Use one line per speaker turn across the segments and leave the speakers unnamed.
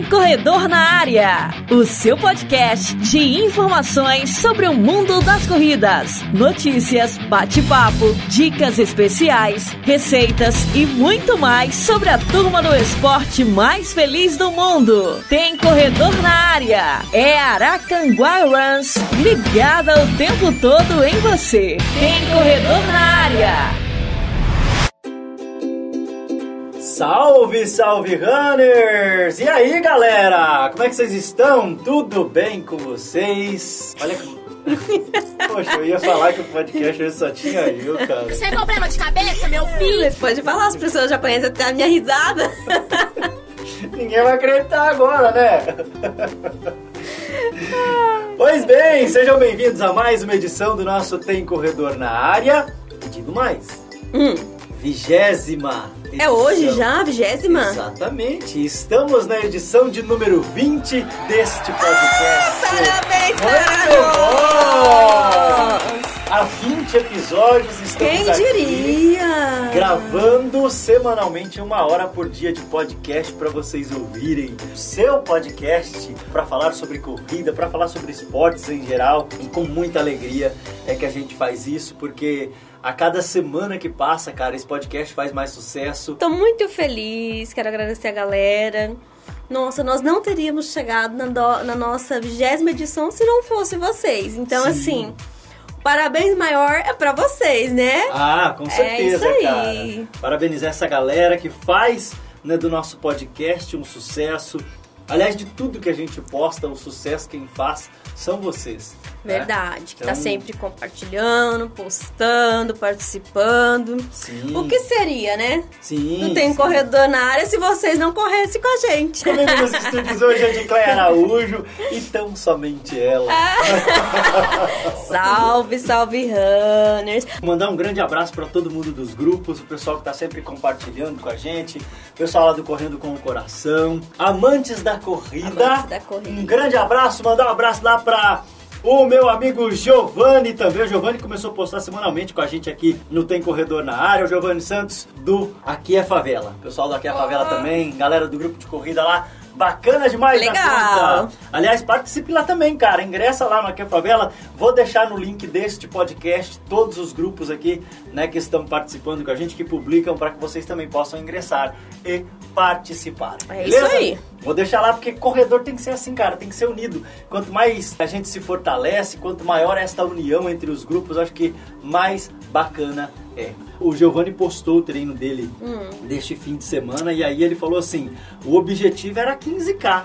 Tem Corredor na Área, o seu podcast de informações sobre o mundo das corridas, notícias, bate-papo, dicas especiais, receitas e muito mais sobre a turma do esporte mais feliz do mundo. Tem Corredor na Área, é Aracanguá Runs, ligada o tempo todo em você. Tem Corredor na Área.
Salve, salve runners! E aí, galera? Como é que vocês estão? Tudo bem com vocês? Olha Poxa, eu ia falar que o podcast hoje só tinha eu, cara.
Sem problema de cabeça, meu filho?
Você pode falar, as pessoas já conhecem até a minha risada.
Ninguém vai acreditar agora, né? pois bem, sejam bem-vindos a mais uma edição do nosso Tem Corredor na Área. E digo mais.
Hum.
Vigésima
é hoje já, vigésima?
Exatamente. Estamos na edição de número 20 deste podcast.
Parabéns,
parabéns! Há 20 episódios estamos
Quem
aqui
diria?
gravando semanalmente uma hora por dia de podcast para vocês ouvirem seu podcast para falar sobre corrida, para falar sobre esportes em geral e com muita alegria é que a gente faz isso porque a cada semana que passa, cara, esse podcast faz mais sucesso.
Tô muito feliz, quero agradecer a galera. Nossa, nós não teríamos chegado na, do, na nossa vigésima edição se não fosse vocês. Então, Sim. assim, parabéns maior é para vocês, né?
Ah, com certeza,
é isso
aí. cara. Parabenizar essa galera que faz né, do nosso podcast um sucesso. Aliás, de tudo que a gente posta, o sucesso quem faz são vocês.
Né? Verdade, né? que tá então... tá sempre compartilhando, postando, participando.
Sim.
O que seria, né?
Sim.
Não tem
sim.
corredor na área se vocês não corressem com a gente.
Comigo nos estúdios hoje é de Cléia Araújo e tão somente ela.
salve, salve, runners.
Mandar um grande abraço para todo mundo dos grupos, o pessoal que tá sempre compartilhando com a gente, o pessoal lá do Correndo com o Coração, amantes da corrida.
Amantes da corrida.
Um grande abraço, mandar um abraço lá para o meu amigo Giovanni também. O Giovanni começou a postar semanalmente com a gente aqui no Tem Corredor na área. O Giovanni Santos do Aqui é Favela. Pessoal do Aqui é Favela também, galera do grupo de corrida lá. Bacana demais
Legal.
Aliás, participe lá também, cara. Ingressa lá no Aqui é Favela. Vou deixar no link deste podcast todos os grupos aqui, né, que estão participando com a gente, que publicam para que vocês também possam ingressar e participar.
É beleza? isso aí.
Vou deixar lá porque corredor tem que ser assim, cara, tem que ser unido. Quanto mais a gente se fortalece, quanto maior é esta união entre os grupos, acho que mais bacana é. O Giovanni postou o treino dele
hum.
deste fim de semana e aí ele falou assim: o objetivo era 15k,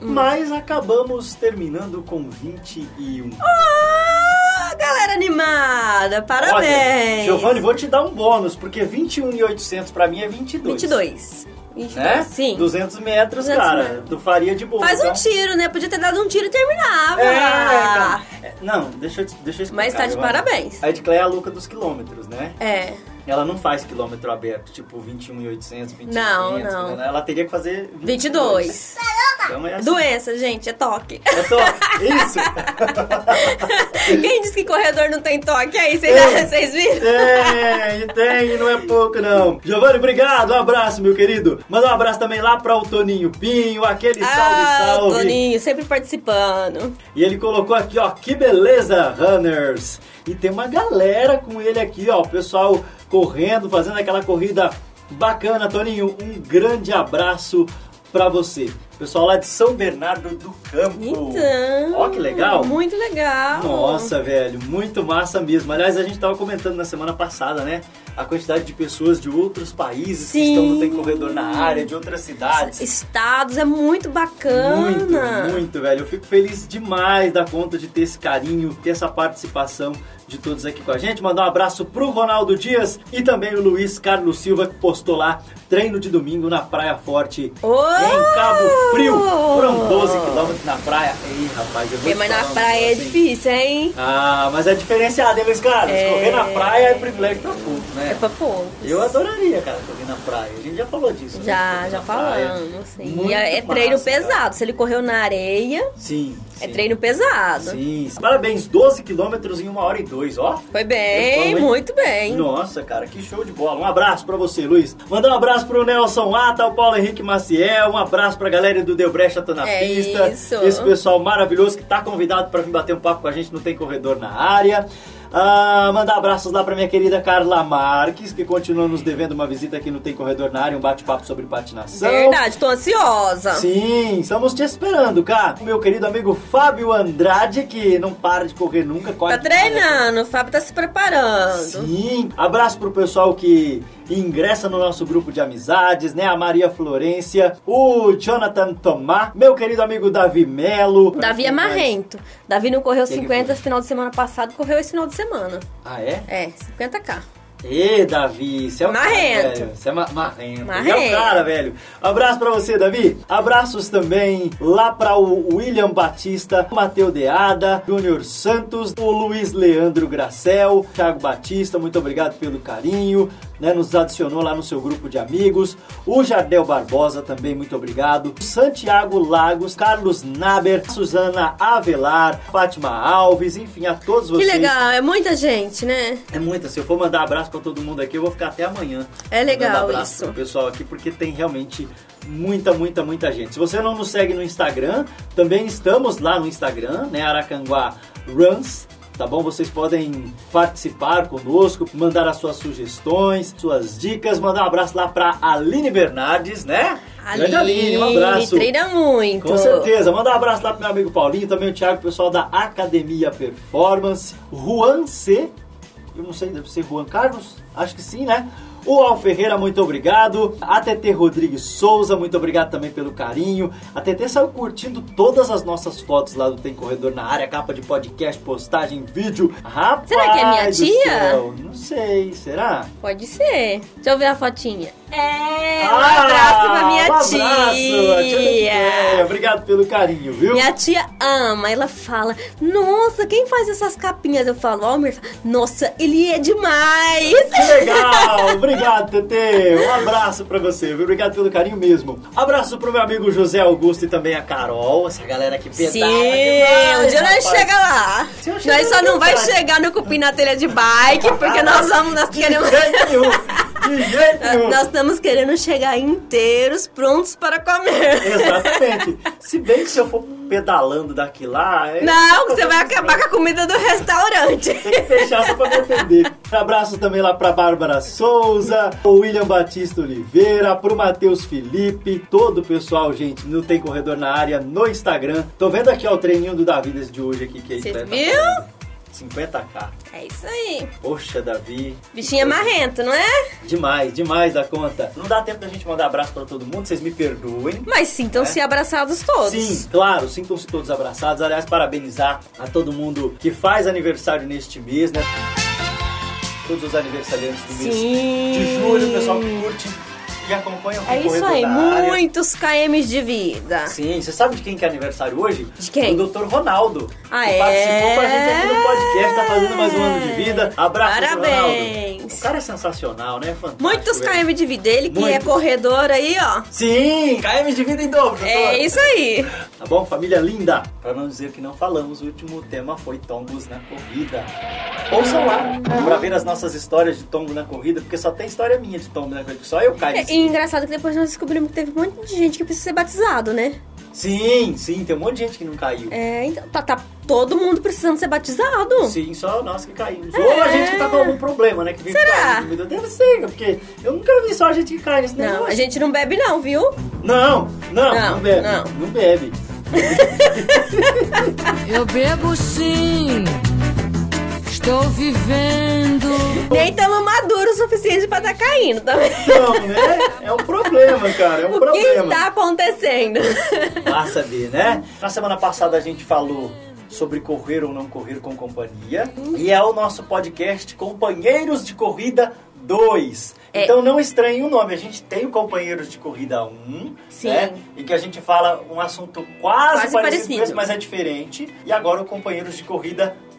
hum. mas acabamos terminando com 21.
Ah, galera animada, parabéns!
Giovanni, vou te dar um bônus, porque 21,800 para mim é 22.
22.
22, né?
Sim.
200 metros, 200 cara. Metros. Tu faria de boa.
Faz
então.
um tiro, né? Podia ter dado um tiro e terminava.
É, então, é, não, deixa eu, deixa eu explicar.
Mas tá de parabéns.
A Edclé é a louca dos quilômetros, né?
É.
Ela não faz quilômetro aberto, tipo 21,800, 21,500.
Não, não.
Né? Ela teria que fazer
22. 22.
Então é assim.
Doença, gente, é toque.
É toque, isso.
Quem disse que corredor não tem toque aí? Vocês viram?
Tem, tem, não é pouco não. Giovanni, obrigado, um abraço, meu querido. Manda um abraço também lá para o Toninho Pinho, aquele salve,
ah,
salve.
Toninho, sempre participando.
E ele colocou aqui, ó, que beleza, runners. E tem uma galera com ele aqui, ó, o pessoal correndo, fazendo aquela corrida bacana. Toninho, um grande abraço para você. Pessoal lá de São Bernardo do Campo.
Então.
Ó, que legal.
Muito legal.
Nossa, velho, muito massa mesmo. Aliás, a gente tava comentando na semana passada, né? A quantidade de pessoas de outros países
Sim.
que estão no Tem Corredor na área, de outras cidades.
Estados, é muito bacana.
Muito, muito, velho. Eu fico feliz demais da conta de ter esse carinho, ter essa participação de todos aqui com a gente. Mandar um abraço pro Ronaldo Dias e também o Luiz Carlos Silva, que postou lá treino de domingo na Praia Forte,
oh!
em Cabo Frio. Foram 12 quilômetros na praia. Ei, rapaz, eu vou
é, Mas na praia é difícil, hein?
Ah, mas é diferenciado, hein, Luiz Carlos?
É...
Correr na praia é privilégio pra pouco, né?
É pra poucos.
Eu adoraria, cara, na praia. A gente já falou disso. né?
Já, já falamos. Sim.
Muito
E é, é treino
massa, cara.
pesado. Se ele correu na areia,
Sim.
é
sim.
treino pesado.
Sim. Parabéns, 12 quilômetros em uma hora e dois, ó.
Foi bem, muito bem.
Nossa, cara, que show de bola. Um abraço pra você, Luiz. Mandar um abraço pro Nelson Ata, o Paulo Henrique Maciel, um abraço pra galera do Deu Brecha na
É
Pista.
isso.
Esse pessoal maravilhoso que tá convidado pra vir bater um papo com a gente no Tem Corredor na área. Ah, mandar abraços lá pra minha querida Carla Marques, que continua nos devendo uma visita aqui no Tem Corredor na área, um bate-papo sobre patinação.
Verdade, tô ansiosa.
Sim, estamos te esperando, cara. Meu querido amigo Fábio Andrade, que não para de correr nunca. corre
Tá
demais.
treinando, o Fábio tá se preparando.
Sim, abraço pro pessoal que ingressa no nosso grupo de amizades, né? A Maria Florência, o Jonathan Tomá, meu querido amigo Davi Melo.
Davi é marrento. Davi não correu
Que que
50
foi?
final de semana passado, correu esse final de semana.
Ah, é?
É, 50k.
Ê, Davi, você é o cara,
Marrento.
velho. Você é ma marrento.
Marrento.
É o cara, velho. Abraço pra você, Davi. Abraços também lá pra o William Batista, o Mateu Deada, Júnior Santos, o Luiz Leandro Gracel, Thiago Batista, muito obrigado pelo carinho, né? Nos adicionou lá no seu grupo de amigos. O Jardel Barbosa também, muito obrigado. Santiago Lagos, Carlos Naber, Suzana Avelar, Fátima Alves, enfim, a todos
Que
vocês.
legal, é muita gente, né?
É muita. Se eu for mandar abraço pra todo mundo aqui, eu vou ficar até amanhã.
É legal
abraço
isso.
pro pessoal aqui, porque tem realmente muita, muita, muita gente. Se você não nos segue no Instagram, também estamos lá no Instagram, né? Aracanguá Runs. Tá bom? Vocês podem participar conosco, mandar as suas sugestões, suas dicas, mandar um abraço lá pra Aline Bernardes, né? Grande Aline, um abraço.
treina muito.
Com certeza. Manda um abraço lá pro meu amigo Paulinho, também o Thiago, pessoal da Academia Performance. Juan C. Eu não sei, deve ser Juan Carlos? Acho que sim, né? O Al Ferreira, muito obrigado. A TT Rodrigues Souza, muito obrigado também pelo carinho. A TT saiu curtindo todas as nossas fotos lá do Tem Corredor na área, capa de podcast, postagem, vídeo. Rapaz!
Será que é minha tia?
Não sei, será?
Pode ser. Deixa eu ver a fotinha. É, um
Ah,
abraço pra minha
um abraço, tia
tia.
Obrigado pelo carinho, viu?
Minha tia ama, ela fala, nossa, quem faz essas capinhas? Eu falo, Almer, nossa, ele é demais.
Que legal! Obrigado, Tete! Um abraço pra você, viu? Obrigado pelo carinho mesmo. Abraço pro meu amigo José Augusto e também a Carol, essa galera que pedala
Sim,
demais,
um dia nós chega lá. Nós só não vai chegar no cupim na telha de bike, porque nós vamos, nós queremos...
De jeito nenhum!
Nós estamos querendo chegar inteiros, prontos para comer.
Exatamente. Se bem que se eu for pedalando daqui lá... é-
Não, você vai acabar com a comida do restaurante.
Tem que fechar só pra me atender. Abraço também lá pra Bárbara Souza, o William Batista Oliveira, pro Matheus Felipe, todo o pessoal, gente, no Tem Corredor na área, no Instagram. Tô vendo aqui ó, o treininho do Davidas de hoje aqui, que
Você
tá-
viu?
50k.
É isso aí.
Poxa, Davi.
Bichinha marrento, não é?
Demais, demais da conta. Não dá tempo da gente mandar abraço pra todo mundo, vocês me perdoem.
Mas sintam-se abraçados todos.
Sim, claro, sintam-se todos abraçados. Aliás, parabenizar a todo mundo que faz aniversário neste mês, né? Todos os aniversariantes do mês
Sim.
de julho, o pessoal que curte e acompanha o
É isso aí, muitos KMs de vida.
Sim, você sabe de quem que é aniversário hoje?
De quem?
Do Dr. Ronaldo.
Ah,
que
é?
Participou com a gente aqui no podcast, tá fazendo mais um ano de vida. Abraço.
Parabéns.
Ronaldo. O cara é sensacional, né? Fantástico.
Muitos. KM de vida. Ele que é corredor aí, ó.
Sim, KM de vida em dobro, doutor.
É isso aí.
Tá bom, família linda? Pra não dizer que não falamos, o último tema foi tombos na corrida. Ouçam lá pra ver as nossas histórias de tombo na corrida, porque só tem história minha de tombo na corrida, só eu caio.
É, engraçado que depois nós descobrimos que teve um monte de gente que precisa ser batizado, né?
Sim, sim, tem um monte de gente que não caiu.
É, então tá, tá todo mundo precisando ser batizado.
Sim, só nós que caímos. Ou a gente que tá com algum problema, né? Que vive
É. Será?
caindo. Deve ser, porque eu nunca vi só a gente que cai nesse
Não,
negócio.
a gente não bebe não, viu?
Não, não, não,
Não,
bebe.
não.
Não, bebe.
Eu bebo sim, estou vivendo.
Nem tamo maduro o suficiente pra tá caindo também.
Então, né? É um problema, cara. É um
o que
problema.
está acontecendo?
Vá saber, né? Na semana passada a gente falou sobre correr ou não correr com companhia. E é o nosso podcast Companheiros de Corrida 2.
É.
Então não estranhe o nome. A gente tem o Companheiros de Corrida 1,
Sim.
né? Em que a gente fala um assunto quase,
Quase
parecido,
parecido.
com esse, mas é diferente. E agora o Companheiros de Corrida 2,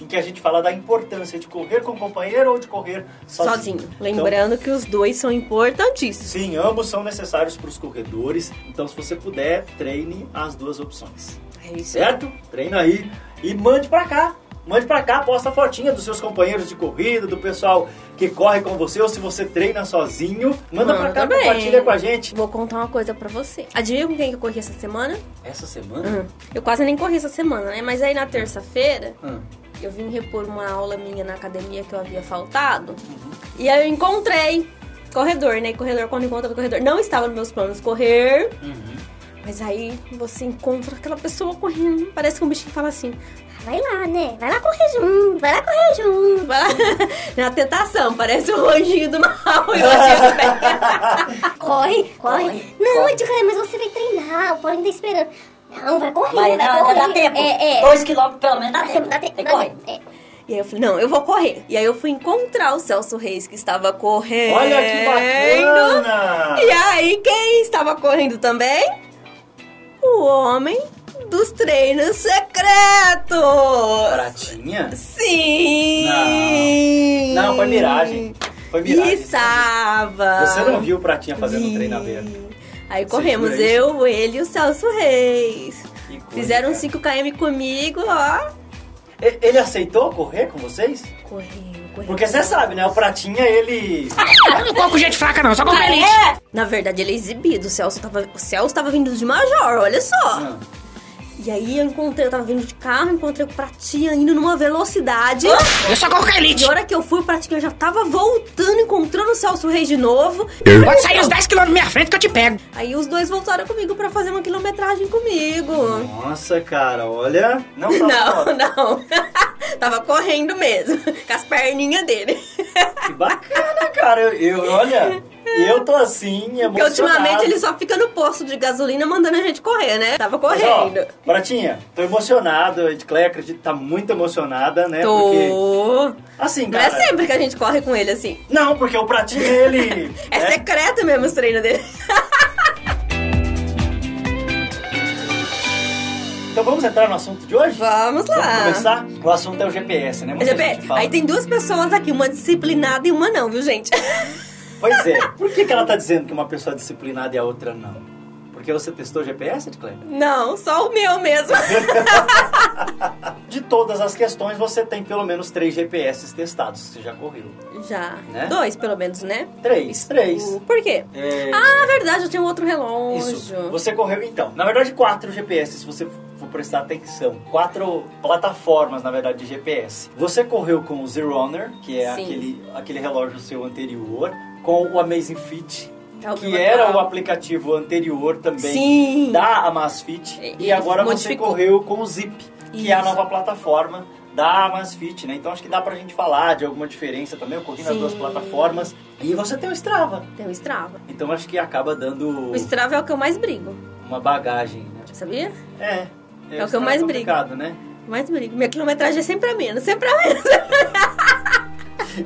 em que a gente fala da importância de correr com companheiro ou de correr sozinho.
Sozinho.
Então,
Lembrando que os dois são importantíssimos.
Sim, ambos são necessários para os corredores, então se você puder, treine as duas opções.
É isso.
Certo? Treina aí e mande pra cá. Mande pra cá, posta a fotinha dos seus companheiros de corrida, do pessoal que corre com você, ou se você treina sozinho, manda pra cá,
Manda bem.
compartilha com a gente.
Vou contar uma coisa pra você. Adivinha com quem que eu corri essa semana?
Essa semana?
Hum. Eu quase nem corri essa semana, né? Mas aí na terça-feira,
Hum.
eu vim repor uma aula minha na academia que eu havia faltado. E aí eu encontrei corredor, né? Corredor, quando encontra corredor. Não estava nos meus planos correr.
Uhum.
Mas aí você encontra aquela pessoa correndo. Parece que um bichinho fala assim.
Vai lá, né? Vai lá correr junto, vai lá correr junto.
Vai lá. Na tentação, parece o anjinho do mal. E o anjinho do bem.
Corre, corre. Não, Edgar, mas você vai treinar, o Paulinho tá esperando. Não, vai correr,
Vai,
vai
dá,
correr.
dá tempo.
É, é.
Dois quilômetros pelo menos dá tempo.
Dá tempo,
Tem
dá
que correr.
tempo. É.
E aí eu falei, não, eu vou correr. E aí eu fui encontrar o Celso Reis, que estava correndo.
Olha que bacana!
E aí, quem estava correndo também? O homem dos treinos secretos!
Pratinha?
Sim!
Não, foi miragem. Foi miragem.
Estava!
Você não viu o Pratinha fazendo
Vi.
treinamento.
Aí
Você
corremos, eu, ele e o Celso Reis.
Coisa,
Fizeram
cara.
5km comigo, ó.
Ele aceitou correr com vocês?
Correu.
Porque você sabe, né? O Pratinha, ele...
Eu não corro gente fraca, não, só com elite.
Na verdade, ele é exibido. O Celso tava, o Celso tava vindo de Major, olha só.
Ah,
E aí eu encontrei, eu tava vindo de carro, encontrei o Pratinha indo numa velocidade.
Eu só corro com
E
elite.
a hora que eu fui, o Pratinha já tava voltando, encontrando o Celso Reis de novo.
Pode sair uns 10 quilômetros na minha frente que eu te pego.
Aí os dois voltaram comigo pra fazer uma quilometragem comigo.
Nossa, cara, olha... Não,
Não, não. tava correndo mesmo, com as perninhas dele.
Que bacana, cara. Eu, eu- olha, eu tô assim, emocionado.
Porque ultimamente ele só fica no posto de gasolina mandando a gente correr, né? Tava
Mas, ó,
correndo.
Pratinha, tô emocionado. A Edcleia, acredito, tá muito emocionada, né? Porque,
Tô.
assim,
Não
cara...
é sempre que a gente corre com ele assim.
Não, porque o Pratinha, ele...
É
né?
secreto mesmo os treinos dele.
Então vamos entrar no assunto de hoje?
Vamos lá.
Vamos começar? O assunto é o GPS, né? Muita
GP,
gente fala.
aí tem duas pessoas aqui, uma disciplinada e uma não, viu, gente?
Pois é. Por que, que ela tá dizendo que uma pessoa é disciplinada e a outra não? Porque você testou o GPS, Edcleia?
Não, só o meu mesmo.
De todas as questões, você tem pelo menos três GPS testados. Você já correu.
Já.
Né?
Dois, pelo menos, né?
Três, três.
O- Por quê?
É...
Ah, verdade, eu tinha um outro relógio.
Isso. Você correu, então. Na verdade, quatro GPS, se você for prestar atenção. Quatro plataformas, na verdade, de GPS. Você correu com o Zero Honor, que é
Sim.
aquele, aquele relógio seu anterior, com o Amazing Fit,
É
que era o aplicativo anterior também
Sim.
da Amazfit.
E-
E,
ele
agora você
modificou.
correu com o Zip, que é a nova plataforma da Amazfit, né? Então acho que dá pra gente falar de alguma diferença também. Eu corri nas duas plataformas. E você tem o Strava.
Tem o Strava.
Então acho que acaba dando
O Strava é o que eu mais brigo,
uma bagagem, né?
sabia?
É.
É o que eu mais
complicado, né?
Mais brigo. Minha quilometragem é sempre a menos, sempre a menos.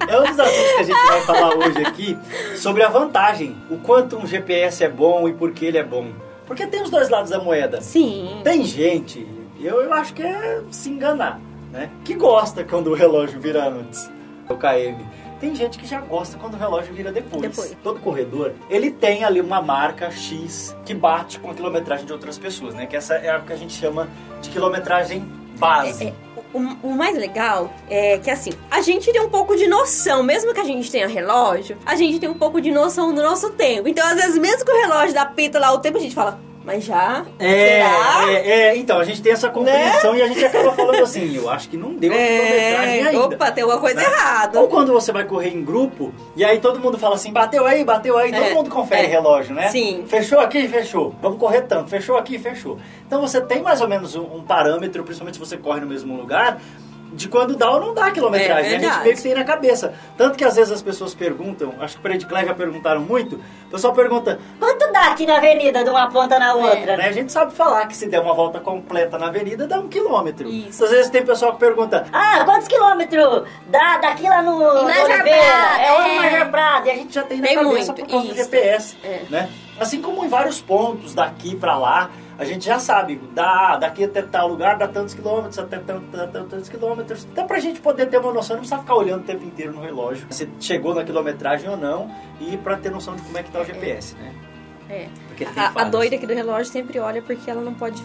É um dos assuntos que a gente vai falar hoje aqui sobre a vantagem, o quanto um GPS é bom e por que ele é bom. Porque tem os dois lados da moeda.
Sim.
Tem gente, eu, eu acho que é se enganar, né? Que gosta quando o relógio vira antes, o KM. Tem gente que já gosta quando o relógio vira depois.
Depois.
Todo corredor, ele tem ali uma marca X que bate com a quilometragem de outras pessoas, né? Que essa é o que a gente chama de quilometragem base.
É, o, o mais legal é que assim, a gente tem um pouco de noção, mesmo que a gente tenha relógio, a gente tem um pouco de noção do nosso tempo. Então, às vezes, mesmo que o relógio dá pita lá o tempo, a gente fala, mas já?
É,
Será? Né?
é, é, então, a gente tem essa compreensão e a gente acaba falando assim, eu acho que não deu
É,
ainda.
opa, tem alguma coisa
né?
errada.
Ou quando você vai correr em grupo, e aí todo mundo fala assim, bateu aí, bateu aí, todo
É,
mundo confere
é.
relógio, né?
Sim.
Fechou aqui, fechou. Vamos correr tanto, fechou aqui, fechou. Então você tem mais ou menos um, um parâmetro, principalmente se você corre no mesmo lugar, de quando dá ou não dá quilometragem.
É
né? a gente meio que tem na cabeça. Tanto que às vezes as pessoas perguntam, acho que para Edcler já perguntaram muito, o pessoal pergunta,
Quanto dá aqui na avenida de uma ponta na outra?
né? A gente sabe falar que se der uma volta completa na avenida, dá um quilômetro.
Isso.
Às vezes tem pessoal que pergunta,
Ah, quantos quilômetros dá daqui lá no, Oliveira? É o
é.
Major Prado.
e a gente já tem na
Tem
cabeça
muito,
por causa do
isso.
GPS,
É.
né? Assim como em vários pontos, daqui para lá, a gente já sabe, dá, daqui até tal lugar dá tantos quilômetros, até tantos, tantos quilômetros. Então pra gente poder ter uma noção, não precisa ficar olhando o tempo inteiro no relógio, se chegou na quilometragem ou não, e pra ter noção de como é que tá o GPS, né?
É.
Porque tem
A, a doida aqui do relógio sempre olha porque ela não pode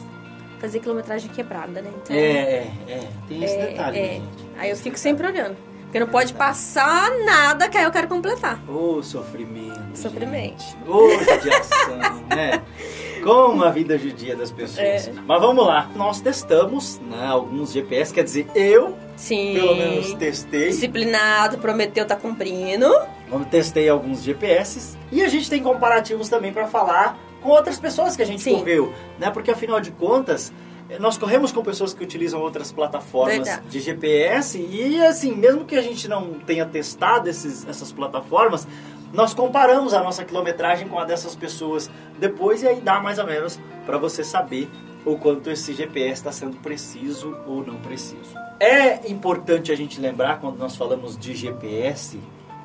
fazer quilometragem quebrada, né? Então,
É, é, é, tem esse
é,
detalhe,
é.
né, gente?
Aí eu fico sempre olhando. Porque não pode passar nada que aí eu quero completar.
Ô, sofrimento.
Sofrimento.
gente. Ô, judiação, né? Como a vida judia das pessoas.
É.
Mas vamos lá. Nós testamos né, alguns GPS, quer dizer, eu,
Sim.
pelo menos, testei.
Disciplinado, prometeu, tá cumprindo.
Eu testei alguns GPS. E a gente tem comparativos também para falar com outras pessoas que a gente
Sim.
correu. Né? Porque, afinal de contas, eh, nós corremos com pessoas que utilizam outras plataformas
Verdade.
de GPS. E, assim, mesmo que a gente não tenha testado esses, essas plataformas, nós comparamos a nossa quilometragem com a dessas pessoas depois. E aí dá mais ou menos para você saber o quanto esse GPS está sendo preciso ou não preciso. É importante a gente lembrar, quando nós falamos de GPS,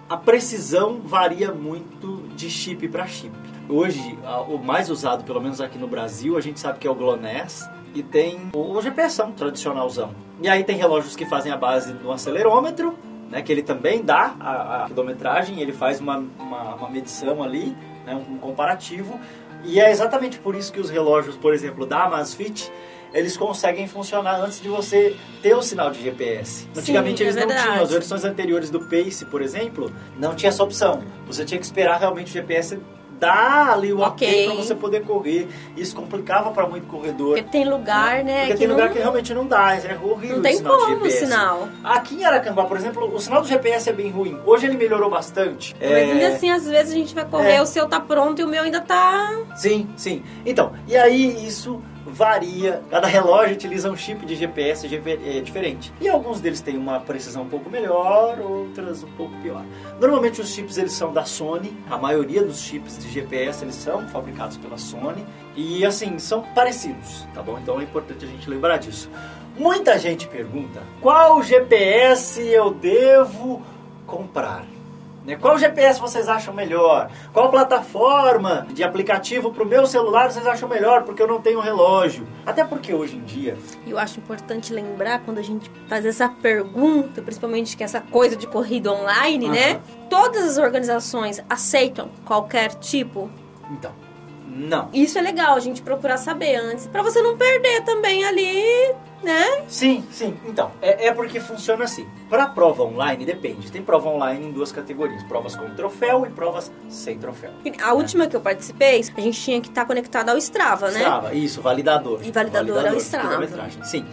a precisão varia muito de chip para chip. Hoje, o mais usado, pelo menos aqui no Brasil, a gente sabe que é o GLONASS e tem o GPS tradicionalzão. E aí tem relógios que fazem a base do acelerômetro, né, que ele também dá a, a quilometragem, ele faz uma, uma, uma medição ali, né, um comparativo. E é exatamente por isso que os relógios, por exemplo, da Amazfit, eles conseguem funcionar antes de você ter o sinal de GPS. Antigamente
é
eles não
verdade.
tinham, as versões anteriores do Pace, por exemplo, não tinha essa opção. Você tinha que esperar realmente o GPS dar ali o ok
Ok.
para você poder correr. Isso complicava para muito corredor.
Porque tem lugar, né?
Porque
que
tem
não,
lugar que realmente não dá, é horrível
não
o
tem
sinal de
como o
GPS.
sinal.
Aqui em Aracanguá, por exemplo, o sinal do GPS é bem ruim. Hoje ele melhorou bastante.
Mas
É,
ainda assim, às vezes a gente vai correr,
É.
o seu tá pronto e o meu ainda tá.
Sim, sim. Então, e aí isso varia. Cada relógio utiliza um chip de GPS GP é, diferente. E alguns deles têm uma precisão um pouco melhor, outras um pouco pior. Normalmente os chips eles são da Sony. A maioria dos chips de GPS eles são fabricados pela Sony e assim são parecidos, tá bom? Então é importante a gente lembrar disso. Muita gente pergunta: qual GPS eu devo comprar? Né? Qual GPS vocês acham melhor? Qual plataforma de aplicativo para o meu celular vocês acham melhor? Porque eu não tenho relógio. Até porque hoje em dia,
E eu acho importante lembrar quando a gente faz essa pergunta, principalmente que essa coisa de corrida online, né? Todas as organizações aceitam qualquer tipo.
então, não.
Isso é legal a gente procurar saber antes, pra você não perder também ali, né?
Sim, sim. Então, é, é porque funciona assim. Para prova online, depende. Tem prova online em duas categorias: provas com troféu e provas sem troféu.
A última que eu participei, a gente tinha que estar conectado ao Strava, né?
Strava, isso, validador.
E validador é o
de
Strava.
Sim.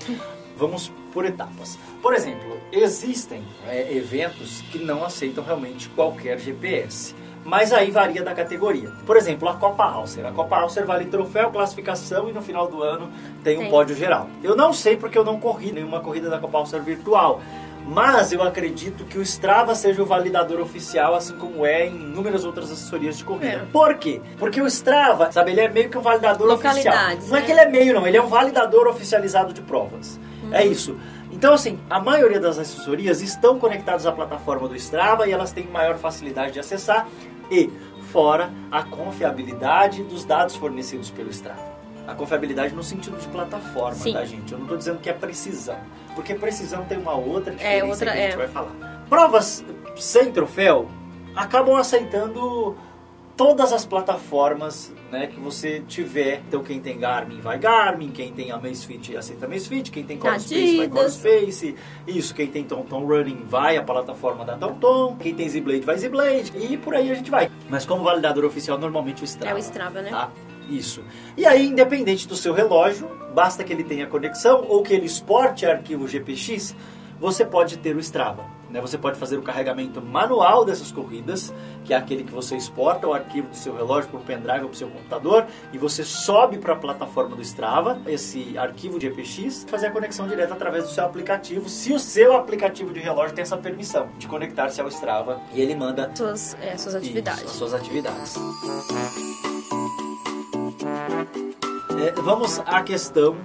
Vamos por etapas. Por exemplo, existem é, eventos que não aceitam realmente qualquer GPS. Mas aí varia da categoria. Por exemplo, a Copa Alcer. A Copa Alcer vale troféu, classificação e no final do ano tem um
Tem.
pódio geral. Eu não sei porque eu não corri nenhuma corrida da Copa Alcer virtual. Mas eu acredito que o Strava seja o validador oficial, assim como é em inúmeras outras assessorias de corrida.
É.
Por quê? Porque o Strava, sabe, ele é meio que um validador oficial. Não é
né?
que ele é meio, não. Ele é um validador oficializado de provas. É isso. Então, assim, a maioria das assessorias estão conectadas à plataforma do Strava e elas têm maior facilidade de acessar e, fora, a confiabilidade dos dados fornecidos pelo Strava. A confiabilidade no sentido de plataforma,
Sim.
tá, gente? Eu não estou dizendo que é precisão. Porque precisão tem uma outra diferença
outra-
que a gente
é.
vai falar. Provas sem troféu acabam aceitando todas as plataformas né, que você tiver. Então quem tem Garmin vai Garmin, quem tem a Amazfit aceita Amazfit, quem tem Corespace vai. Corespace, isso, quem tem TomTom Running vai a plataforma da TomTom, quem tem Zblade vai Zblade e por aí a gente vai. Mas como validador oficial normalmente o Strava.
É o Strava, né?
Tá? Isso. E aí, independente do seu relógio, basta que ele tenha conexão ou que ele exporte arquivo GPX, você pode ter o Strava. Né? Você pode fazer o carregamento manual dessas corridas, que é aquele que você exporta o arquivo do seu relógio para o pendrive ou para o seu computador, e você sobe para a plataforma do Strava esse arquivo de GPX, fazer a conexão direta através do seu aplicativo, se o seu aplicativo de relógio tem essa permissão de conectar-se ao Strava, e ele manda
Suas, é, suas atividades.
isso, as suas atividades. É, vamos à questão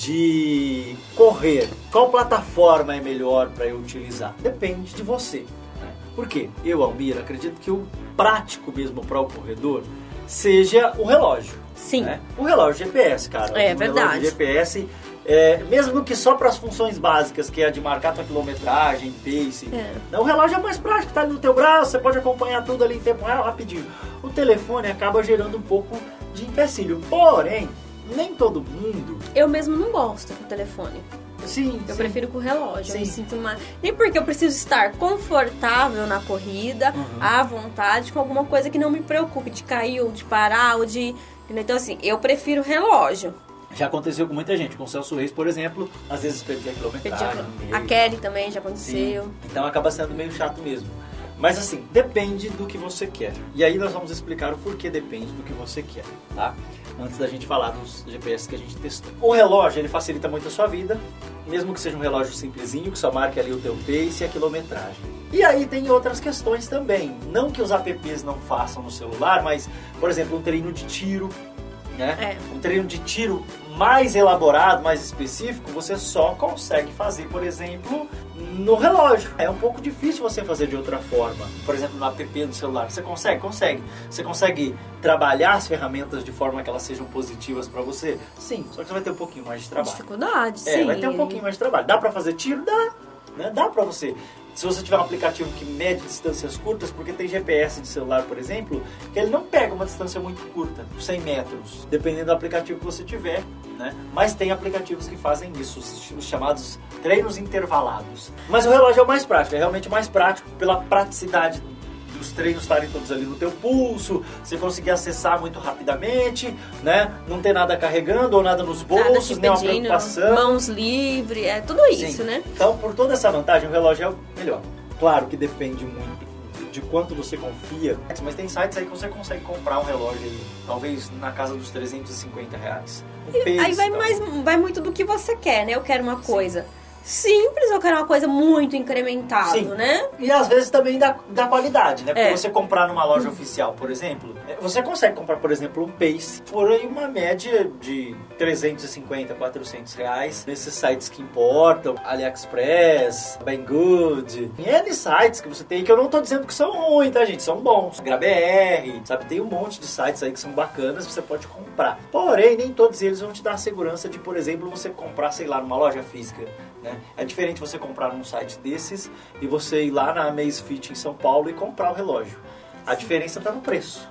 de correr. Qual plataforma é melhor para eu utilizar? Depende de você. né? Por quê? Eu, Almir, acredito que o prático mesmo para o corredor seja o relógio.
Sim.
né? O relógio GPS, cara.
É
o
verdade.
GPS, é, mesmo que só para as funções básicas, que é a de marcar tua quilometragem, pace.
É.
O relógio é mais prático, tá ali no teu braço, você pode acompanhar tudo ali em tempo real, rapidinho. O telefone acaba gerando um pouco de empecilho. Porém, nem todo mundo.
Eu mesmo não gosto com o telefone.
Sim,
Eu
sim.
prefiro com o relógio. Eu me
Sim.
sinto mais. Nem porque eu preciso estar confortável na corrida,
Uhum.
à vontade, com alguma coisa que não me preocupe de cair ou de parar ou de. Então, assim, eu prefiro relógio.
Já aconteceu com muita gente. Com o Celso Reis, por exemplo, às vezes perdia quilometragem. meio.
A Kelly também já aconteceu.
Sim. Então acaba sendo meio chato mesmo. Mas assim, depende do que você quer. E aí nós vamos explicar o porquê depende do que você quer, tá? Antes da gente falar dos GPS que a gente testou. O relógio, ele facilita muito a sua vida, mesmo que seja um relógio simplesinho, que só marque ali o teu pace e a quilometragem. E aí tem outras questões também. Não que os apps não façam no celular, mas, por exemplo, um treino de tiro, né?
É.
Um treino de tiro mais elaborado, mais específico, você só consegue fazer, por exemplo, no relógio. É um pouco difícil você fazer de outra forma. Por exemplo, no app do celular. Você consegue? Consegue. Você consegue trabalhar as ferramentas de forma que elas sejam positivas para você? Sim, só que você vai ter um pouquinho mais de trabalho.
Dificuldade,
É,
sim.
vai ter um pouquinho mais de trabalho. Dá pra fazer tiro? Dá. Né? Dá pra você. Se você tiver um aplicativo que mede distâncias curtas, porque tem GPS de celular, por exemplo, que ele não pega uma distância muito curta, 100 metros, dependendo do aplicativo que você tiver, né? Mas tem aplicativos que fazem isso, os os chamados treinos intervalados. Mas o relógio é o mais prático, é realmente mais prático pela praticidade dos treinos estarem todos ali no teu pulso, você conseguir acessar muito rapidamente, né? Não ter nada carregando ou nada nos
Nada
bolsos,
te
nem uma
pedindo,
preocupação.
mãos livres, é tudo isso,
Sim.
né?
Então, por toda essa vantagem, o relógio é o melhor. Claro que depende muito de- quanto você confia, mas tem sites aí que você consegue comprar um relógio aí, talvez na casa dos 350 reais. Um
Aí
pace,
vai
tal.
mais, vai muito do que você quer, né? Eu quero uma coisa simples, eu quero uma coisa muito incrementado,
Sim.
né?
E às vezes também da, da qualidade, né? Porque
É.
você comprar numa loja oficial, por exemplo, é, você consegue comprar, por exemplo, um Pace por aí uma média de 350, 400 reais nesses sites que importam, AliExpress, Banggood, N sites que você tem, que eu não tô dizendo que são ruins, tá, gente? São bons. GraBR, sabe? Tem um monte de sites aí que são bacanas você pode comprar. Porém, nem todos eles vão te dar a segurança de, por exemplo, você comprar, sei lá, numa loja física. Né? É diferente você comprar num site desses e você ir lá na Amazfit em São Paulo e comprar o relógio. A diferença está no preço,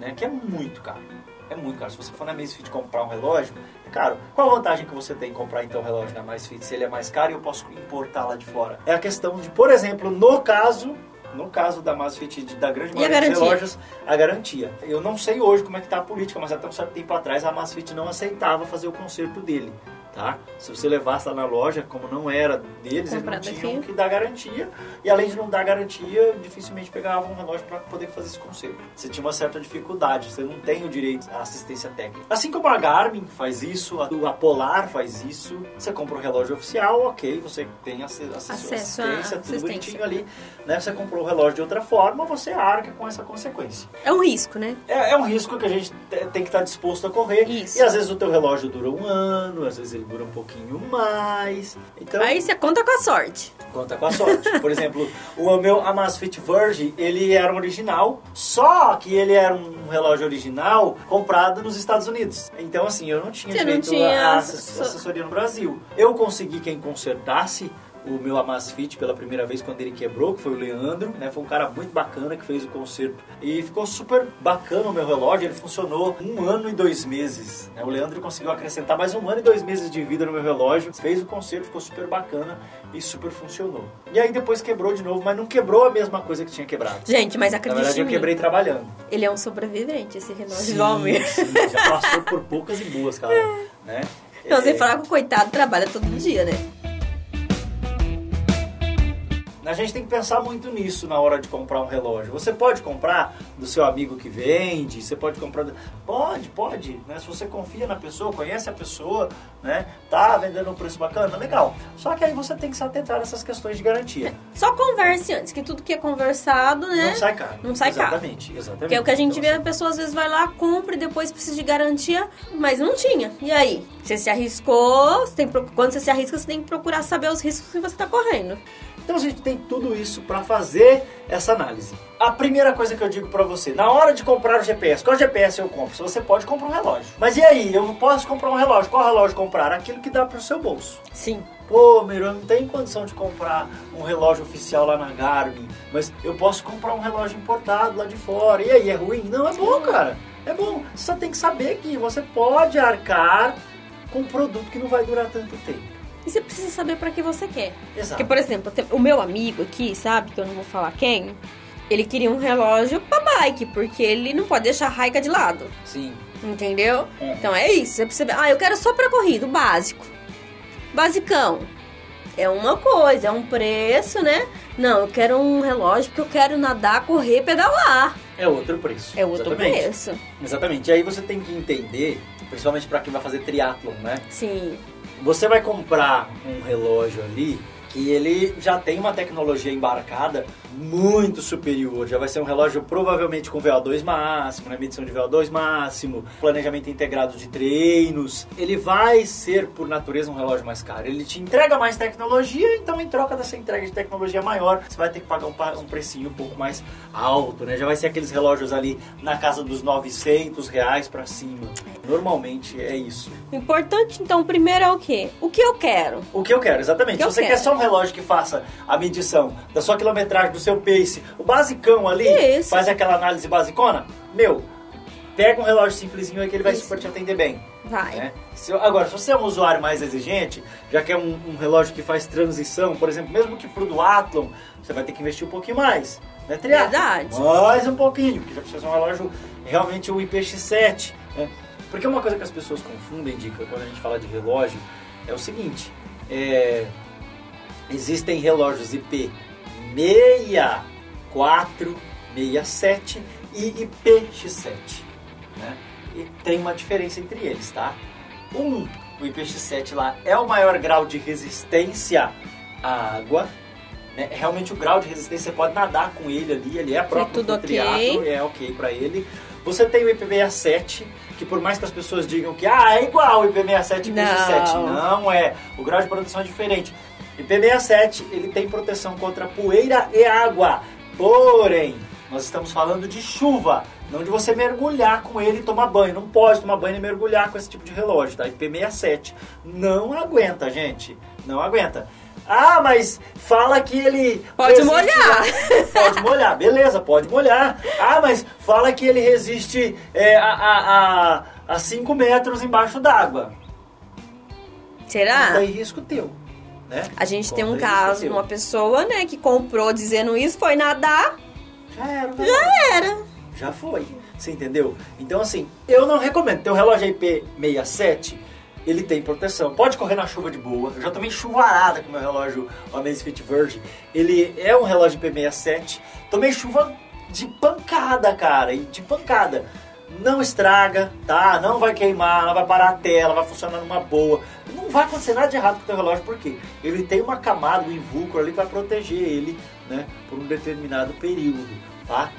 né? que é muito caro. É muito caro. Se você for na Amazfit comprar um relógio, é caro. Qual a vantagem que você tem em comprar então o relógio na Amazfit se ele é mais caro e eu posso importar lá de fora? É a questão de, por exemplo, no caso... No caso da Amazfit, de- da grande maioria dos relógios, a garantia. Eu não sei hoje como é que tá a política, mas até um certo tempo atrás a Amazfit não aceitava fazer o conserto dele, tá? Se você levasse lá na loja, como não era deles, eles não tinham
aqui.
que dar garantia. E além de não dar garantia, dificilmente pegavam um relógio para poder fazer esse conserto. Você tinha uma certa dificuldade, você não tem o direito à assistência técnica. Assim como a Garmin faz isso, a Polar faz isso, você compra um relógio oficial, ok, você tem ace- acesso,
Acesso
assistência,
à
tudo
assistência.
bonitinho ali, né? Você comprou o relógio de outra forma, você arca com essa consequência.
É um risco, né?
É, é um risco que a gente te- tem que estar disposto a correr.
Isso.
E às vezes o teu relógio dura um ano, às vezes ele dura um pouquinho mais. Então,
Aí você conta com a sorte.
conta com a sorte. Por exemplo, o meu Amazfit Verge, ele era um original, só que ele era um relógio original comprado nos Estados Unidos. Então, assim, eu não tinha
Você não
direito
tinha
a
ass-
assess- assessoria no Brasil. Eu consegui quem consertasse o meu Amazfit pela primeira vez quando ele quebrou, que foi o Leandro, né? Foi um cara muito bacana que fez o conserto. E ficou super bacana o meu relógio, ele funcionou um ano e dois meses. né? O Leandro conseguiu acrescentar mais um ano e dois meses de vida no meu relógio, fez o conserto, ficou super bacana e super funcionou. E aí depois quebrou de novo, mas não quebrou a mesma coisa que tinha quebrado.
Gente, mas
Na
acredite
verdade, eu quebrei trabalhando.
Ele é um sobrevivente, esse relógio
Sim, sim, já passou por poucas e boas, cara. Né?
Não, você
É,
falar que o coitado trabalha todo dia, né?
A gente tem que pensar muito nisso na hora de comprar um relógio. Você pode comprar do seu amigo que vende, você pode comprar. do- Pode, pode, né? Se você confia na pessoa, conhece a pessoa, né? Tá vendendo um preço bacana, legal. Só que aí você tem que se atentar nessas questões de garantia.
Só converse antes, que tudo que é conversado, né?
Não sai caro.
Não sai caro.
exatamente, Exatamente.
Que é o que a gente
Então,
vê, a pessoa às vezes vai lá, compra e depois precisa de garantia, mas não tinha. E aí? Você se arriscou, você tem, quando você se arrisca, você tem que procurar saber os riscos que você está correndo.
Então a gente tem tudo isso para fazer essa análise. A primeira coisa que eu digo para você, na hora de comprar o GPS, qual GPS eu compro? Se você pode comprar um relógio. Mas e aí, eu posso comprar um relógio? Qual relógio comprar? Aquilo que dá pro seu bolso.
Sim.
Pô, Miro, eu não tenho condição de comprar um relógio oficial lá na Garmin, mas eu posso comprar um relógio importado lá de fora. E aí, é ruim? Não, é bom, cara. É bom. Você só tem que saber que você pode arcar com um produto que não vai durar tanto tempo.
E você precisa saber pra que você quer.
Exato.
Porque, por exemplo, o meu amigo aqui, sabe, que eu não vou falar quem, ele queria um relógio pra bike, porque ele não pode deixar a raica de lado.
Sim.
Entendeu?
É.
Então é isso. Você precisa. Ah, eu quero só pra corrida, o básico. Basicão. É uma coisa, é um preço, né? Não, eu quero um relógio porque eu quero nadar, correr, pedalar.
É outro preço.
É outro
Exatamente.
preço.
Exatamente. E aí você tem que entender, principalmente para quem vai fazer triatlon, né?
Sim.
Você vai comprar um relógio ali que ele já tem uma tecnologia embarcada muito superior. Já vai ser um relógio provavelmente com VO2 máximo, né? medição de VO2 máximo, planejamento integrado de treinos. Ele vai ser, por natureza, um relógio mais caro. Ele te entrega mais tecnologia, então em troca dessa entrega de tecnologia maior, você vai ter que pagar um, um precinho um pouco mais alto, né? Já vai ser aqueles relógios ali na casa dos 900 reais para cima. Normalmente é isso.
O importante, então, primeiro é o quê? O que eu quero?
O que eu quero, exatamente.
Que
Se você
quero.
quer só um relógio que faça a medição da sua quilometragem, do seu pace, o basicão ali,
Isso.
faz aquela análise basicona, meu, pega um relógio simplesinho aí que ele vai
Isso.
super te atender bem.
Vai.
né? Se- agora, se você é um usuário mais exigente, já quer um, um relógio que faz transição, por exemplo, mesmo que pro duatlon, você vai ter que investir um pouquinho mais. Né?
Verdade.
Mais um pouquinho, porque já precisa ser um relógio realmente o IPX7. Né? Porque uma coisa que as pessoas confundem, Dica, quando a gente fala de relógio, é o seguinte, é, existem relógios IP 64, 67 e IPX7. Né? E tem uma diferença entre eles, tá? Um, o IPX7 lá é o maior grau de resistência à água. Né? Realmente o grau de resistência, você pode nadar com ele ali, ele é próprio
ok.
triatlo, é ok pra ele. Você tem o IP67, que por mais que as pessoas digam que ah, é igual o IP67 e o IPX7,
Não.
não é. O grau de proteção é diferente. IP67, ele tem proteção contra poeira e água. Porém, nós estamos falando de chuva, não de você mergulhar com ele e tomar banho. Não pode tomar banho e mergulhar com esse tipo de relógio, tá? IP67 não aguenta, gente. Não aguenta. Ah, mas fala que ele.
Pode
resiste-
molhar.
Pode molhar, beleza, pode molhar. Ah, mas fala que ele resiste é, a, a, a 5 metros embaixo d'água.
Será?
Daí risco teu. Né?
A gente tem um caso uma pessoa, né, que comprou dizendo isso, foi nadar,
Já era, né?
já era.
Já foi. Você entendeu? Então, assim, eu não recomendo. Teu relógio IP67, ele tem proteção. Pode correr na chuva de boa. Eu já tomei chuvarada com meu relógio Amazfit Verge. Ele é um relógio IP67. Tomei chuva de pancada, cara. e De pancada. Não estraga, tá? Não vai queimar, não vai parar a tela, vai funcionar numa boa. Não vai acontecer nada de errado com o teu relógio, porque ele tem uma camada, um invulcro ali que vai proteger ele, né? Por um determinado período, tá?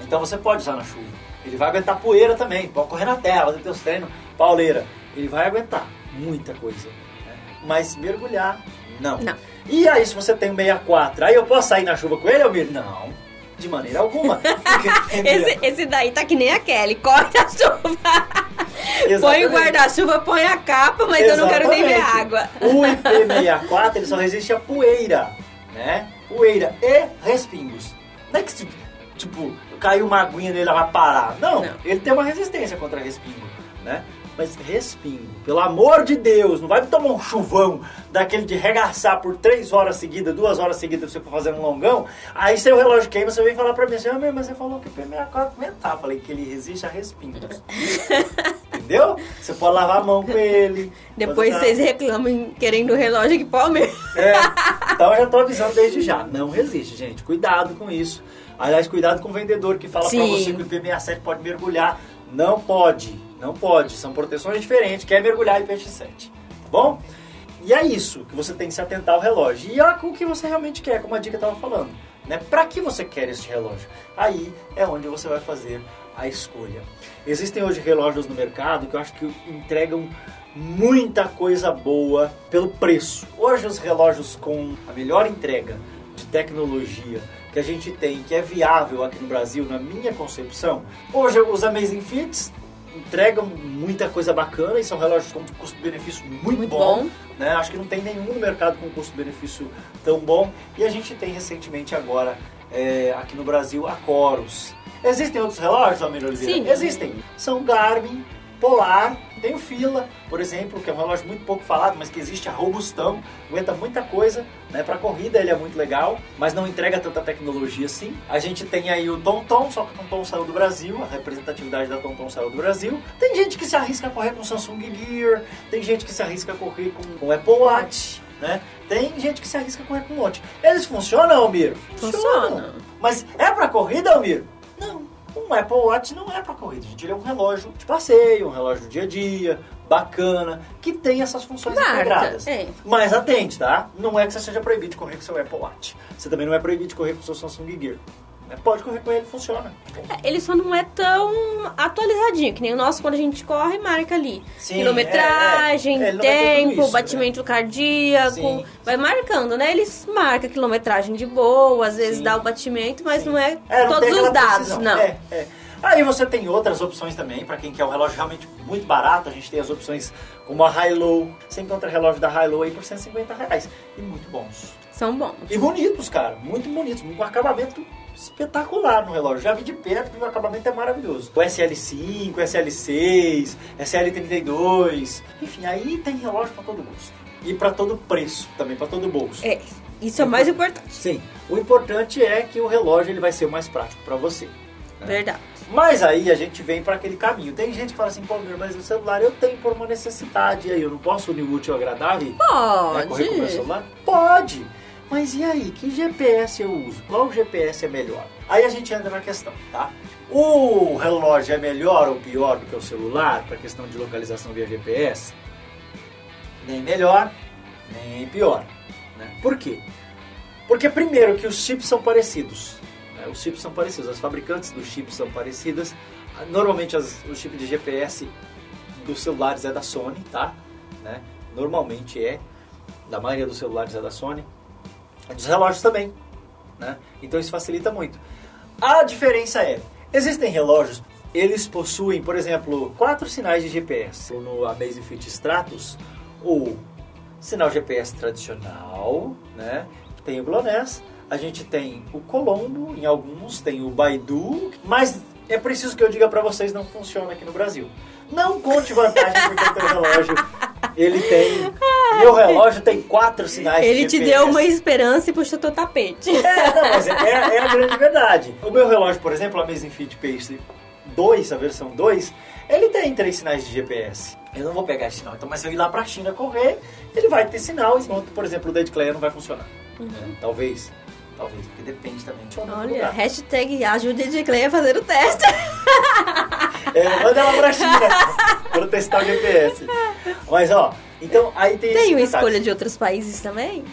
Então você pode usar na chuva. Ele vai aguentar poeira também, pode correr na terra, fazer teus treinos, pauleira. Ele vai aguentar muita coisa. né? Mas mergulhar, não.
Não.
E aí, se você tem um 64, aí eu posso sair na chuva com ele, Almir? Não, de maneira alguma. Porque,
Esse, esse daí tá que nem a Kelly, corre a chuva. Põe o
Exatamente.
guarda-chuva, põe a capa, mas eu não quero nem ver
Exatamente.
água.
O IP64 ele só resiste a poeira, né? Poeira e respingos. Não é que se, tipo, caiu uma aguinha nele ela vai parar. Não,
Não.
ele tem uma resistência contra respingo, né? Mas respingo, pelo amor de Deus, não vai tomar um chuvão daquele de regaçar por três horas seguidas, duas horas seguidas, você for fazendo um longão. Aí seu relógio queima, você vem falar pra mim assim, ah, mas você falou que o IP64 aguentar. Falei que ele resiste a respingos. Entendeu? Você pode lavar a mão com ele.
Depois vocês reclamam querendo o relógio pra Palmeiras.
é, então eu já tô avisando desde já. Não resiste, gente. Cuidado com isso. Aliás, cuidado com o vendedor que fala pra
Sim.
você que o IP67 pode mergulhar. Não pode. Não pode. São proteções diferentes. Quer mergulhar IP67. Tá bom? E é isso que você tem que se atentar ao relógio. E é o que você realmente quer, como a dica tava falando. Né? Para que você quer este relógio? Aí é onde você vai fazer a escolha. Existem hoje relógios no mercado que eu acho que entregam muita coisa boa pelo preço. Hoje os relógios com a melhor entrega de tecnologia que a gente tem, que é viável aqui no Brasil, na minha concepção, hoje os Amazing Fits entregam muita coisa bacana e são relógios com custo-benefício muito,
Muito
bom.
bom.
Né? Acho que não tem nenhum no mercado com custo-benefício tão bom. E a gente tem recentemente agora é, aqui no Brasil a Corus. Existem outros relógios, Almir Oliveira?
Sim.
Existem. São Garmin, Polar, tem o Fila, por exemplo, que é um relógio muito pouco falado, mas que existe a robustão, aguenta muita coisa, né? Para corrida ele é muito legal, mas não entrega tanta tecnologia assim. A gente tem aí o TomTom, só que o TomTom saiu do Brasil, a representatividade da TomTom saiu do Brasil. Tem gente que se arrisca a correr com Samsung Gear, tem gente que se arrisca a correr com, com Apple Watch, né? Tem gente que se arrisca a correr com um monte. Eles funcionam, Almir?
Funciona.
Mas é pra corrida, Almir? Não. Um Apple Watch não é pra corrida, gente. Ele é um relógio de passeio, um relógio do dia a dia, bacana, que tem essas funções
Marca,
integradas.
é.
Mas atente, tá? Não é que você seja proibido de correr com seu Apple Watch. Você também não é proibido de correr com seu Samsung Gear. Né? Pode correr com ele, funciona.
É, Ele só não é tão atualizadinho, que nem o nosso quando a gente corre, marca ali.
Sim,
quilometragem,
é, é. Ele
tempo,
isso,
batimento cardíaco.
Sim.
Vai marcando, né? Eles marcam quilometragem de boa, às vezes
Sim.
dá o batimento, mas
Sim.
não é,
É, não
todos os dados,
precisão.
não.
É, é. Aí você tem outras opções também, para quem quer um relógio realmente muito barato, a gente tem as opções como a High-Low. Você encontra relógio da High-Low aí por 150 reais. E muito bons.
São bons.
E bonitos, cara. Muito bonitos. Com um acabamento espetacular no relógio. Já vi de perto e o acabamento é maravilhoso. O SL5, SL6, SL32. Enfim, aí tem relógio para todo gosto. E para todo preço também, para todo bolso.
É, isso é o mais importante.
Sim. O importante é que o relógio ele vai ser o mais prático para você.
Verdade.
Mas aí a gente vem para aquele caminho. Tem gente que fala assim, pô, meu, mas o celular eu tenho por uma necessidade. E aí eu não posso unir o útil ao agradável? né, correr com o meu
Pode.
celular? Pode! Mas e aí, que GPS eu uso? Qual GPS é melhor? Aí a gente entra na questão, tá? O relógio é melhor ou pior do que o celular para questão de localização via GPS? Nem melhor, nem pior. Né? Por quê? Porque primeiro que os chips são parecidos. né? Os chips são parecidos, as fabricantes dos chips são parecidas. Normalmente as- o chip de GPS dos celulares é da Sony, tá? Né? Normalmente é. Da maioria dos celulares é da Sony. Dos relógios também. Né? Então isso facilita muito. A diferença é, existem relógios, eles possuem, por exemplo, quatro sinais de GPS. No Amazfit Stratus, o sinal GPS tradicional, né? Tem o GLONASS, a gente tem o Colombo, em alguns tem o Baidu, mas é preciso que eu diga para vocês, não funciona aqui no Brasil. Não conte vantagem porque o relógio, ele tem... Meu relógio tem quatro sinais
Ele
de
te
GPS.
deu uma esperança e puxou teu tapete.
É, não, mas é, é- é a grande verdade. O meu relógio, por exemplo, a Amazfit Pace 2, a versão 2, ele tem três sinais de GPS. Eu não vou pegar esse sinal. Então, mas se eu ir lá pra China correr, ele vai ter sinal, enquanto, por exemplo, o da Edclair não vai funcionar. É, talvez. Talvez, porque depende também de onde
Olha,
lugar.
hashtag ajude a fazer o teste.
É, manda ela pra China pra testar o GPS. Mas, ó, então aí tem
Tenho
detalhe.
escolha de outros países também?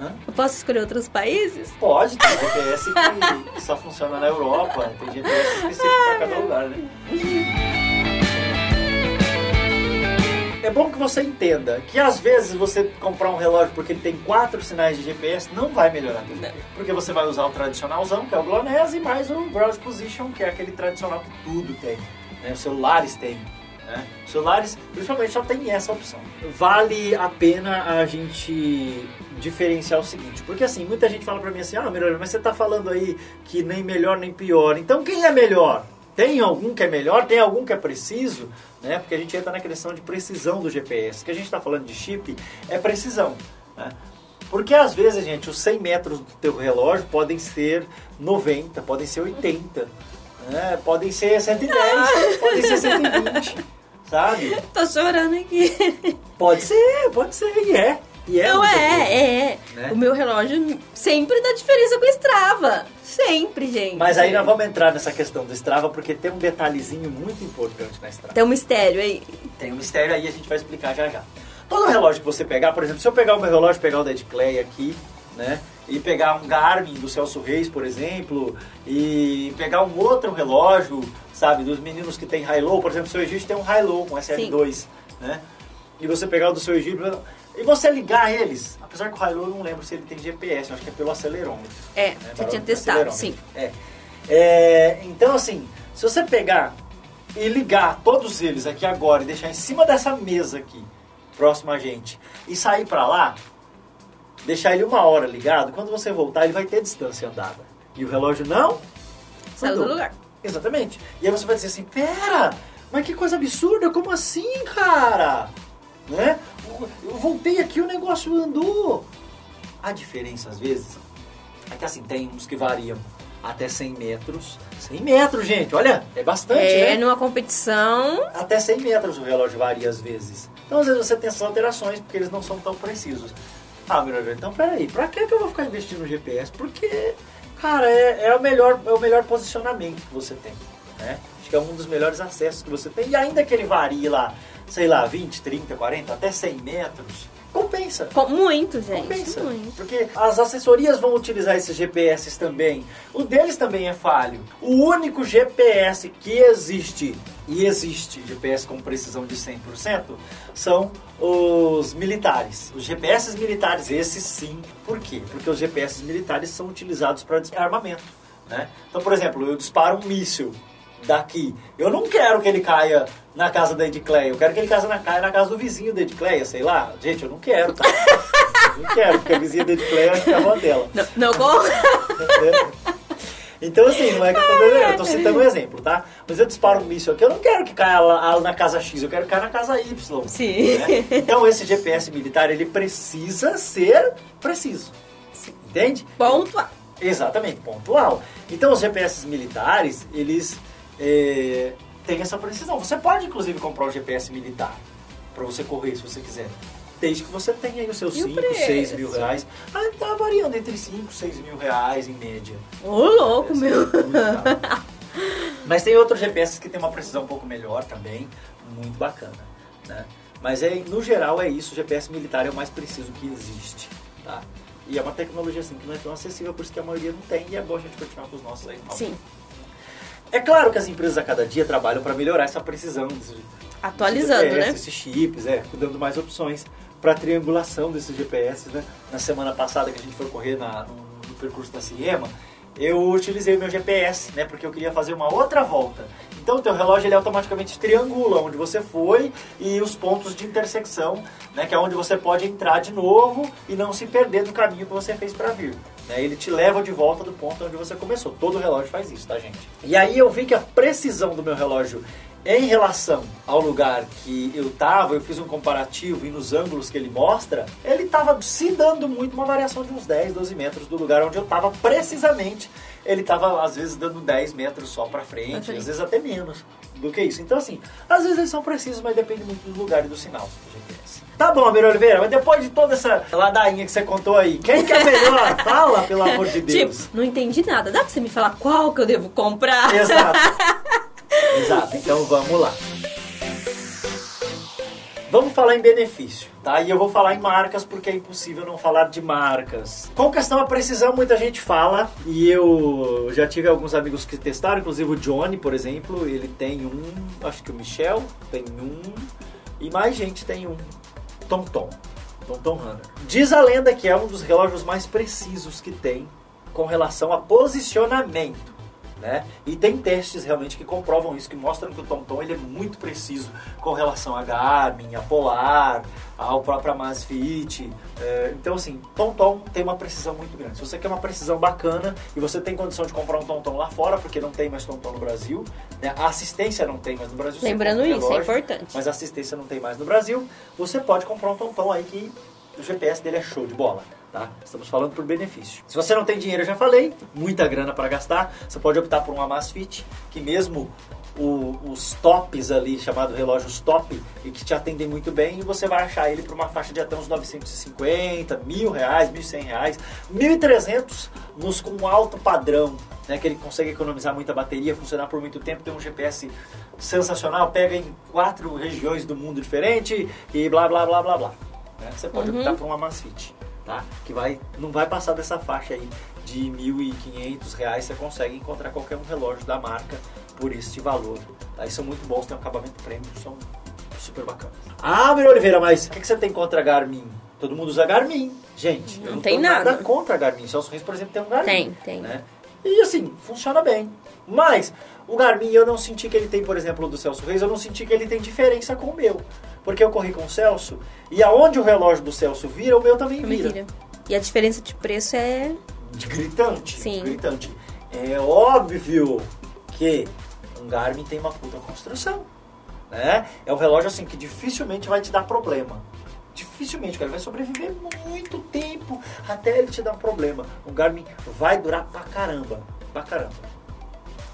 Hã?
Eu posso escolher outros países?
Pode, tem GPS que, que só funciona na Europa, tem GPS específico para cada lugar, né? É bom que você entenda que às vezes você comprar um relógio porque ele tem quatro sinais de GPS não vai melhorar teu GPS. Porque você vai usar o tradicionalzão, que é o GLONASS, e mais o Browse Position, que é aquele tradicional que tudo tem. Né? Os celulares têm. Né? Celulares, principalmente, só tem essa opção. Vale a pena a gente diferenciar o seguinte, porque assim, muita gente fala pra mim assim, ah, Miranda, mas você tá falando aí que nem melhor nem pior, então quem é melhor? Tem algum que é melhor? Tem algum que é preciso? Né? Porque a gente entra na questão de precisão do GPS. Que a gente está falando de chip é precisão. Né? Porque às vezes, gente, os 100 metros do teu relógio podem ser 90, podem ser 80, né? podem ser 110, podem ser 120, sabe?
Tô chorando aqui.
Pode ser, pode ser, e é. E é
Não
coisa.
é, é.
Né?
O meu relógio sempre dá diferença com o Strava. Sempre, gente.
Mas aí nós vamos entrar nessa questão do Strava, porque tem um detalhezinho muito importante na Strava.
Tem um mistério aí.
Tem um mistério aí, a gente vai explicar já já. Todo relógio que você pegar, por exemplo, se eu pegar o meu relógio, pegar o da Clay aqui, né? E pegar um Garmin do Celso Reis, por exemplo, e pegar um outro relógio, sabe, dos meninos que tem high-low, por exemplo, o seu Egito tem um high-low, um SL2, né? e você pegar o do seu Egípcio e você ligar eles, apesar que o Hilux eu não lembro se ele tem GPS, acho que é pelo acelerômetro.
É,
né,
você tinha
do
testado, sim.
É. É, então, assim, se você pegar e ligar todos eles aqui agora e deixar em cima dessa mesa aqui, próximo a gente, e sair pra lá, deixar ele uma hora ligado, quando você voltar, ele vai ter distância andada. E o relógio não?
Saiu do lugar.
Exatamente. E aí você vai dizer assim, pera, mas que coisa absurda, como assim, cara? Né? Eu voltei aqui, o negócio andou. A diferença, às vezes, é que assim, tem uns que variam até 100 metros. 100 metros, gente, olha, é bastante,
É,
né?
numa competição.
Até 100 metros o relógio varia às vezes. Então, às vezes, você tem essas alterações porque eles não são tão precisos. Ah, meu Deus, então peraí, pra que que eu vou ficar investindo no GPS? Porque, cara, é, é o, melhor, é o melhor posicionamento que você tem, né? Acho que é um dos melhores acessos que você tem. E ainda que ele varie lá, sei lá, 20, 30, 40, até 100 metros, compensa.
Com- Muito, gente.
Compensa.
Muito.
Porque as assessorias vão utilizar esses GPS também. O deles também é falho. O único GPS que existe, e existe GPS com precisão de 100%, são os militares. Os GPS militares, esses sim. Por quê? Porque os GPS militares são utilizados para armamento. Né? Então, por exemplo, eu disparo um míssil daqui. Eu não quero que ele caia na casa da Edcleia. Eu quero que ele caia na, caia na casa do vizinho da Edcleia, sei lá. Gente, eu não quero, tá? Eu não quero, porque a vizinha da Edcleia é a avó dela.
Não, não com...
Então, assim, não é que eu tô dizendo, eu tô citando um exemplo, tá? Mas eu disparo um míssil aqui, eu não quero que caia na casa X, eu quero que caia na casa Y.
Sim.
né? Então, esse GPS militar, ele precisa ser preciso. Entende?
Ponto A.
Exatamente, pontual. Então, os GPS militares, eles é, têm essa precisão. Você pode, inclusive, comprar um GPS militar para você correr, se você quiser. Desde que você tenha aí os seus
E o
5, 6
preço?
mil reais. Ah, tá variando entre 5 e 6 mil reais em média.
Ô, louco,
Esse é
meu.
Mas tem outros GPS que tem uma precisão um pouco melhor também, muito bacana, né? Mas é, no geral é isso, o GPS militar é o mais preciso que existe, tá? E é uma tecnologia assim que não é tão acessível, por isso que a maioria não tem e é bom a gente continuar com os nossos aí.
Sim.
É claro que as empresas a cada dia trabalham para melhorar essa precisão.
Atualizando,
GPS,
né?
Esses chips, é, dando mais opções para triangulação desses GPS, né? Na semana passada que a gente foi correr na, no, no percurso da Ciema, eu utilizei o meu GPS, né? Porque eu queria fazer uma outra volta. Então o teu relógio ele automaticamente triangula onde você foi e os pontos de intersecção, né? Que é onde você pode entrar de novo e não se perder do caminho que você fez para vir. Né? Ele te leva de volta do ponto onde você começou. Todo relógio faz isso, tá, gente? E aí eu vi que a precisão do meu relógio em relação ao lugar que eu tava, eu fiz um comparativo e nos ângulos que ele mostra, ele tava se dando muito uma variação de uns 10, 12 metros do lugar onde eu tava precisamente. Ele tava às vezes dando 10 metros só
pra frente,
às vezes até menos do que isso. Então assim, às vezes eles são precisos, mas depende muito do lugar e do sinal do GPS. Tá bom, Amir Oliveira, mas depois de toda essa ladainha que você contou aí, quem que é melhor? Fala, pelo amor de Deus.
Tipo, não entendi nada. Dá pra você me falar qual que eu devo comprar?
Exato. Exato. Então vamos lá. Vamos falar em benefício, tá? E eu vou falar em marcas porque é impossível não falar de marcas. Com questão a precisão, muita gente fala e eu já tive alguns amigos que testaram, inclusive o Johnny, por exemplo, ele tem um, acho que o Michel tem um e mais gente tem um. Tom Tom. Tom Tom Runner. Diz a lenda que é um dos relógios mais precisos que tem com relação a posicionamento. Né? E tem testes realmente que comprovam isso, que mostram que o TomTom ele é muito preciso com relação a Garmin, a Polar, ao próprio Amazfit. É, então assim, TomTom tem uma precisão muito grande. Se você quer uma precisão bacana e você tem condição de comprar um TomTom lá fora, porque não tem mais TomTom no Brasil, né? a assistência não tem mais no Brasil.
Lembrando isso, é
relógio,
importante.
Mas a assistência não tem mais no Brasil, você pode comprar um TomTom aí que o GPS dele é show de bola. Tá? Estamos falando por benefício. Se você não tem dinheiro, eu já falei, muita grana para gastar, você pode optar por um Amazfit, que mesmo o- os tops ali, chamado relógios top, e que te atendem muito bem, e você vai achar ele por uma faixa de até uns 950, mil reais, 1.100 reais, 1.300 nos com alto padrão, né, que ele consegue economizar muita bateria, funcionar por muito tempo, tem um GPS sensacional, pega em quatro regiões do mundo diferente e blá blá blá blá blá. né? Você pode optar por um Amazfit, tá? Que vai, não vai passar dessa faixa aí de 1.500 reais, você consegue encontrar qualquer um relógio da marca por este valor. Tá? E são muito bons, tem um acabamento premium, são super bacana. Ah, Miriam Oliveira, mas o que, que você tem contra a Garmin? Todo mundo usa Garmin. Gente, eu
Não
não
tem
nada.
nada.
contra a Garmin. Celso Reis, por exemplo, tem um Garmin.
Tem, tem.
né? E assim, funciona bem. Mas o Garmin eu não senti que ele tem, por exemplo, o do Celso Reis, eu não senti que ele tem diferença com o meu. Porque eu corri com o Celso e aonde o relógio do Celso vira, o meu também
Também
vira.
vira. E a diferença de preço é.
Gritante.
Sim.
Gritante. É óbvio que um Garmin tem uma puta construção. Né? É um relógio assim que dificilmente vai te dar problema. Dificilmente, cara. Ele vai sobreviver muito tempo até ele te dar um problema. Um Garmin vai durar pra caramba. Pra caramba.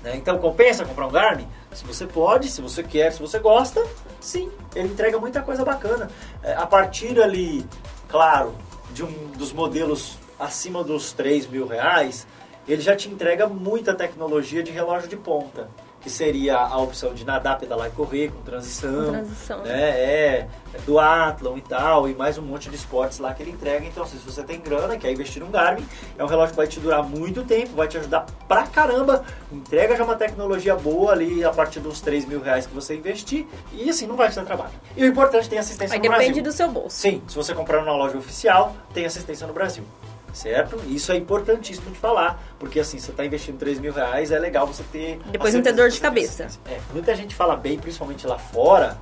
Né? Então compensa comprar um Garmin? Se você pode, se você quer, se você gosta, sim. Ele entrega muita coisa bacana. É, a partir ali, claro, de um dos modelos acima dos 3 mil reais, ele já te entrega muita tecnologia de relógio de ponta. Que seria a opção de nadar, pedalar e correr com transição.
Com transição.
Né? É, é do Athlon e tal, e mais um monte de esportes lá que ele entrega. Então, assim, se você tem grana, quer investir num Garmin, é um relógio que vai te durar muito tempo, vai te ajudar pra caramba. Entrega já uma tecnologia boa ali a partir dos 3 mil reais que você investir, e assim, não vai te dar trabalho. E o importante tem assistência
Aí
no
depende
Brasil.
do seu bolso.
Sim, se você comprar numa loja oficial, tem assistência no Brasil. Certo? Isso é importantíssimo de falar, porque assim, você está investindo 3 mil reais, é legal você ter.
Depois não ter dor de cabeça.
É, muita gente fala bem, principalmente lá fora,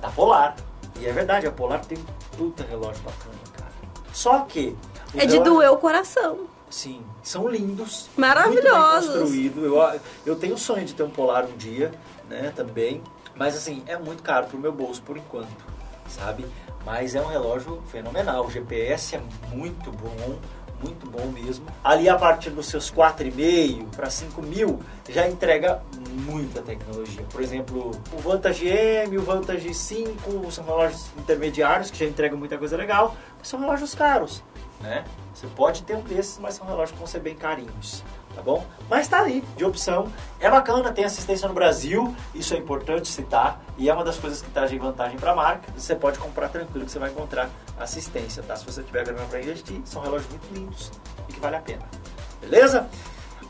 da Polar. E é verdade, a Polar tem um puta relógio bacana, cara. Só que.
É de
relógios-
doer o coração.
Sim, são lindos.
Maravilhosos.
Muito bem construído. Eu, eu tenho o sonho de ter um Polar um dia, né, também. Mas assim, é muito caro pro meu bolso por enquanto, sabe? Mas é um relógio fenomenal. O GPS é muito bom, muito bom mesmo. Ali a partir dos seus 4,5 para 5 mil já entrega muita tecnologia. Por exemplo, o Vantage M, o Vantage 5 são relógios intermediários que já entregam muita coisa legal, mas são relógios caros, né? Você pode ter um desses, mas são relógios que vão ser bem carinhos, tá bom? Mas tá ali, de opção. É bacana, tem assistência no Brasil, isso é importante citar, e é uma das coisas que trazem vantagem para a marca. Você pode comprar tranquilo que você vai encontrar assistência, tá? Se você tiver grana para investir, são relógios muito lindos e que vale a pena. Beleza?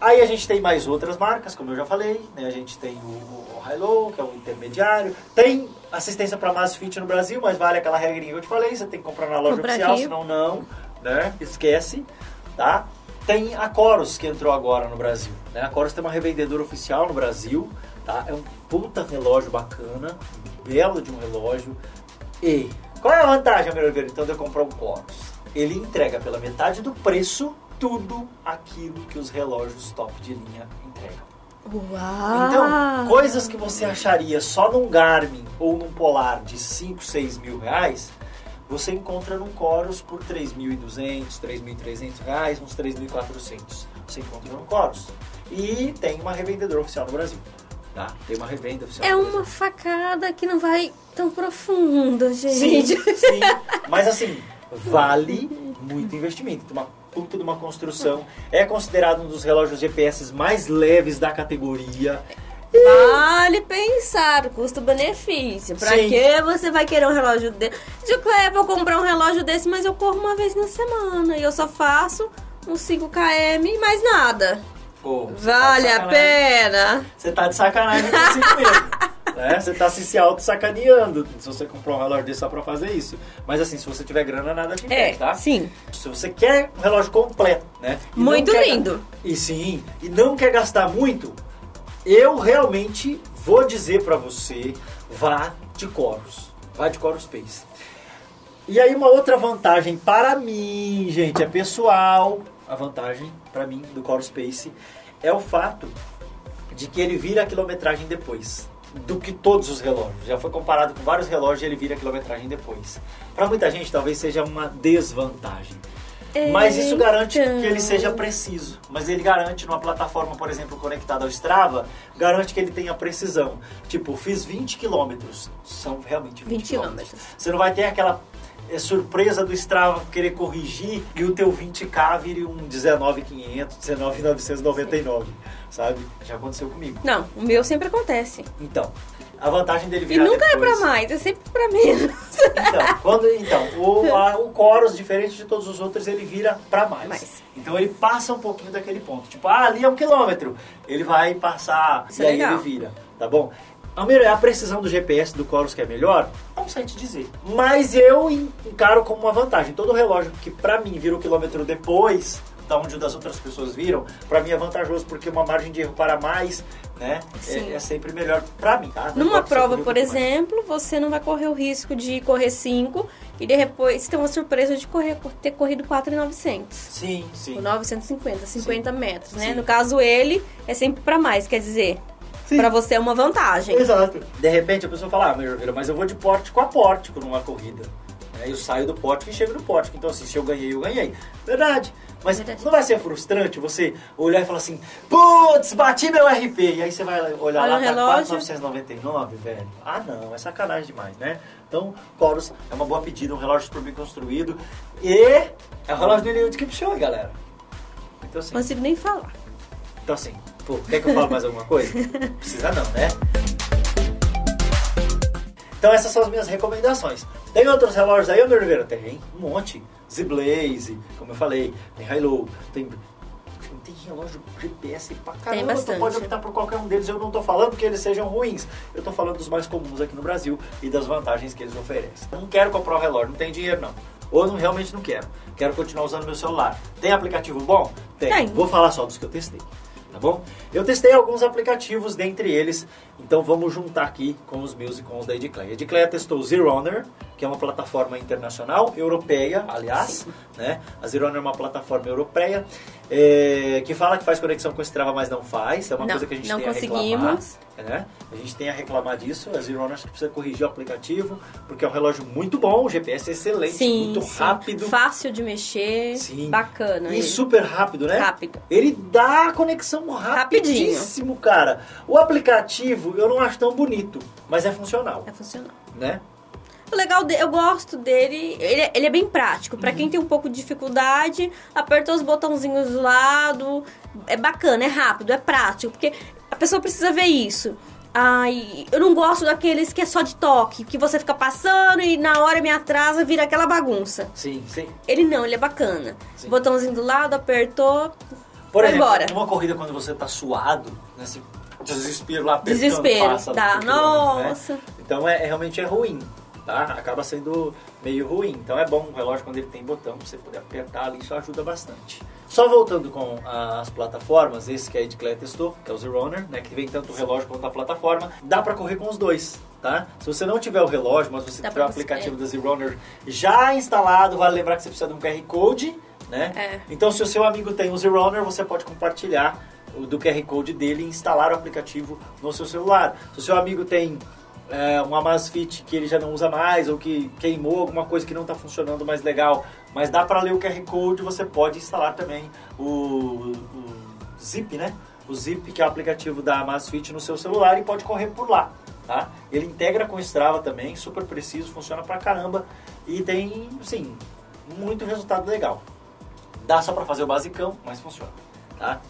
Aí a gente tem mais outras marcas, como eu já falei, né? A gente tem o, o Hilo, que é o intermediário. Tem assistência para Masfit no Brasil, mas vale aquela regrinha que eu te falei, você tem que comprar na loja oficial,
aqui.
senão não, né? Esquece, tá? Tem a Coros que entrou agora no Brasil, né? A Coros tem uma revendedora oficial no Brasil, tá? É um puta relógio bacana, belo de um relógio. E qual é a vantagem, meu Oliveira, então, de eu comprar um Coros? Ele entrega pela metade do preço tudo aquilo que os relógios top de linha entregam.
Uau!
Então, coisas que você acharia só num Garmin ou num Polar de 5, 6 mil reais, você encontra num Coros por 3.200, 3.300 reais, uns 3.400. Você encontra no Coros. E tem uma revendedora oficial no Brasil. Tá? Tem uma revenda oficial
É uma facada que não vai tão profunda,
Sim,
gente.
sim. Mas assim, vale muito investimento. Tem uma puta de uma construção. É considerado um dos relógios GPS mais leves da categoria.
Vale pensar, custo-benefício. Pra
Sim.
que você vai querer um relógio desse? De Cleber, eu vou comprar um relógio desse, mas eu corro uma vez na semana. E eu só faço uns 5 km e mais nada.
Pô, tá
Vale
de
a pena.
Você tá de sacanagem com mesmo. né? Você tá se, se auto-sacaneando se você comprou um relógio desse só pra fazer isso. Mas assim, se você tiver grana, nada te impede, tá?
É, sim.
Se você quer um relógio completo, né? e
Muito
quer-
lindo.
E sim, e não quer gastar muito, eu realmente vou dizer pra você, vá de Coros. Vá de Coros Space. E aí uma outra vantagem para mim, gente, é pessoal. A vantagem para mim do Coros Space é o fato de que ele vira a quilometragem depois do que todos os relógios. Já foi comparado com vários relógios e ele vira a quilometragem depois. Para muita gente talvez seja uma desvantagem. Mas isso garante
Então.
que ele seja preciso. Mas ele garante numa plataforma, por exemplo, conectada ao Strava, garante que ele tenha precisão. Tipo, fiz 20 quilômetros. São realmente 20,
20
quilômetros. Você não vai ter aquela é, surpresa do Strava querer corrigir e o teu 20k vire um 19,500, 19,999, sabe? Já aconteceu comigo.
Não, o meu sempre acontece.
Então, a vantagem dele
E
virar
nunca é
depois-
pra mais, é sempre pra menos.
Então, quando, então o, a- o Coros, diferente de todos os outros, ele vira pra mais.
Mais.
Então ele passa um pouquinho daquele ponto. Tipo, ah, ali é um quilômetro. Ele vai passar
Isso
e
é
aí
legal.
ele vira, tá bom? Almir, a precisão do GPS do Chorus que é melhor? Não sei te dizer. Mas eu encaro como uma vantagem. Todo relógio que pra mim vira o quilômetro depois da onde das outras pessoas viram, pra mim é vantajoso porque uma margem de erro para mais, né,
Sim.
é, é sempre melhor pra mim, tá?
Numa prova, por
mais.
exemplo, você não vai correr o risco de correr 5 e depois ter uma surpresa de correr, ter corrido 4,900.
Sim, sim.
Ou 950, 50 metros, né?
Sim.
No caso, ele é sempre pra mais, quer dizer,
Sim.
pra você é uma vantagem.
Exato. De repente a pessoa fala, ah, mas eu vou de pórtico a pórtico numa corrida. Aí eu saio do pórtico e chego no pórtico. Então, assim, se eu ganhei, eu ganhei. Verdade. Mas
Verdade.
não vai ser frustrante você olhar e falar assim, putz, bati meu RP. E aí você vai olhar
Olha
lá, tá
relógio.
4,999, velho. Ah, não, é sacanagem demais, né? Então, Chorus é uma boa pedida, um relógio super bem construído. E é o relógio do Eliud Kipchoge, galera. Então, assim,
Não consigo nem falar.
então assim, pô, quer que eu fale mais alguma coisa? Precisa não, né? Então essas são as minhas recomendações. Tem outros relógios aí, meu Oliveira? Tem um monte. Z-Blaze, como eu falei, tem Hilo, tem... Tem relógio GPS pra caramba, tu pode optar por qualquer um deles. Eu não tô falando que eles sejam ruins, eu tô falando dos mais comuns aqui no Brasil e das vantagens que eles oferecem. Não quero comprar um relógio, não tem dinheiro não. Ou não, realmente não quero. Quero continuar usando meu celular. Tem aplicativo bom?
Tem.
Vou falar só dos que eu testei tá bom? Eu testei alguns aplicativos dentre eles, então vamos juntar aqui com os meus e com os da Edcleia. A Edcleia testou o Zero Honor, que é uma plataforma internacional, europeia, aliás, né? A Zero Honor é uma plataforma europeia, é, que fala que faz conexão com Strava, mas não faz, é uma
Não,
coisa que a gente tem a reclamar.
conseguimos.
Né? A gente tem a reclamar disso, a Zero que precisa corrigir o aplicativo, porque é um relógio muito bom, o GPS é excelente,
Sim,
muito
sim.
rápido.
Fácil de mexer.
Sim.
Bacana.
E
ele.
super rápido, né?
Rápido.
Ele dá a conexão rapidíssimo, cara. O aplicativo eu não acho tão bonito, mas é funcional,
É funcional.
né?
O legal dele, eu gosto dele, ele, é- ele é bem prático. Pra quem tem um pouco de dificuldade, aperta os botãozinhos do lado. É bacana, é rápido, é prático. Porque a pessoa precisa ver isso. Ai, eu não gosto daqueles que é só de toque, que você fica passando e na hora me atrasa, vira aquela bagunça.
Sim, sim.
Ele não, ele é bacana.
Sim.
Botãozinho do lado, apertou,
Por exemplo,
embora.
numa corrida quando você tá suado, né? Você desespero lá apertando,
desespero.
passa do quilômetro, né?
nossa.
Então é, é- realmente é ruim, tá? Acaba sendo meio ruim. Então é bom um relógio quando ele tem botão, pra você poder apertar ali, isso ajuda bastante. Só voltando com as plataformas, esse que a Edclair testou, que é o Zero Runner, né? Que vem tanto o relógio quanto a plataforma, dá pra correr com os dois, tá? Se você não tiver o relógio, mas você
Dá
tiver o aplicativo da Zero Runner já instalado, vale lembrar que você precisa de um QR Code, né?
É.
Então se o seu amigo tem o Zero Runner, você pode compartilhar o do QR Code dele e instalar o aplicativo no seu celular. Se o seu amigo tem é, um Amazfit que ele já não usa mais ou que queimou alguma coisa que não está funcionando mais legal, mas dá para ler o QR Code, você pode instalar também o, o Zip, né? O Zip, que é o aplicativo da Amazfit no seu celular e pode correr por lá, tá? Ele integra com o Strava também, super preciso, funciona pra caramba e tem, sim, muito resultado legal. Dá só para fazer o basicão, mas funciona, tá?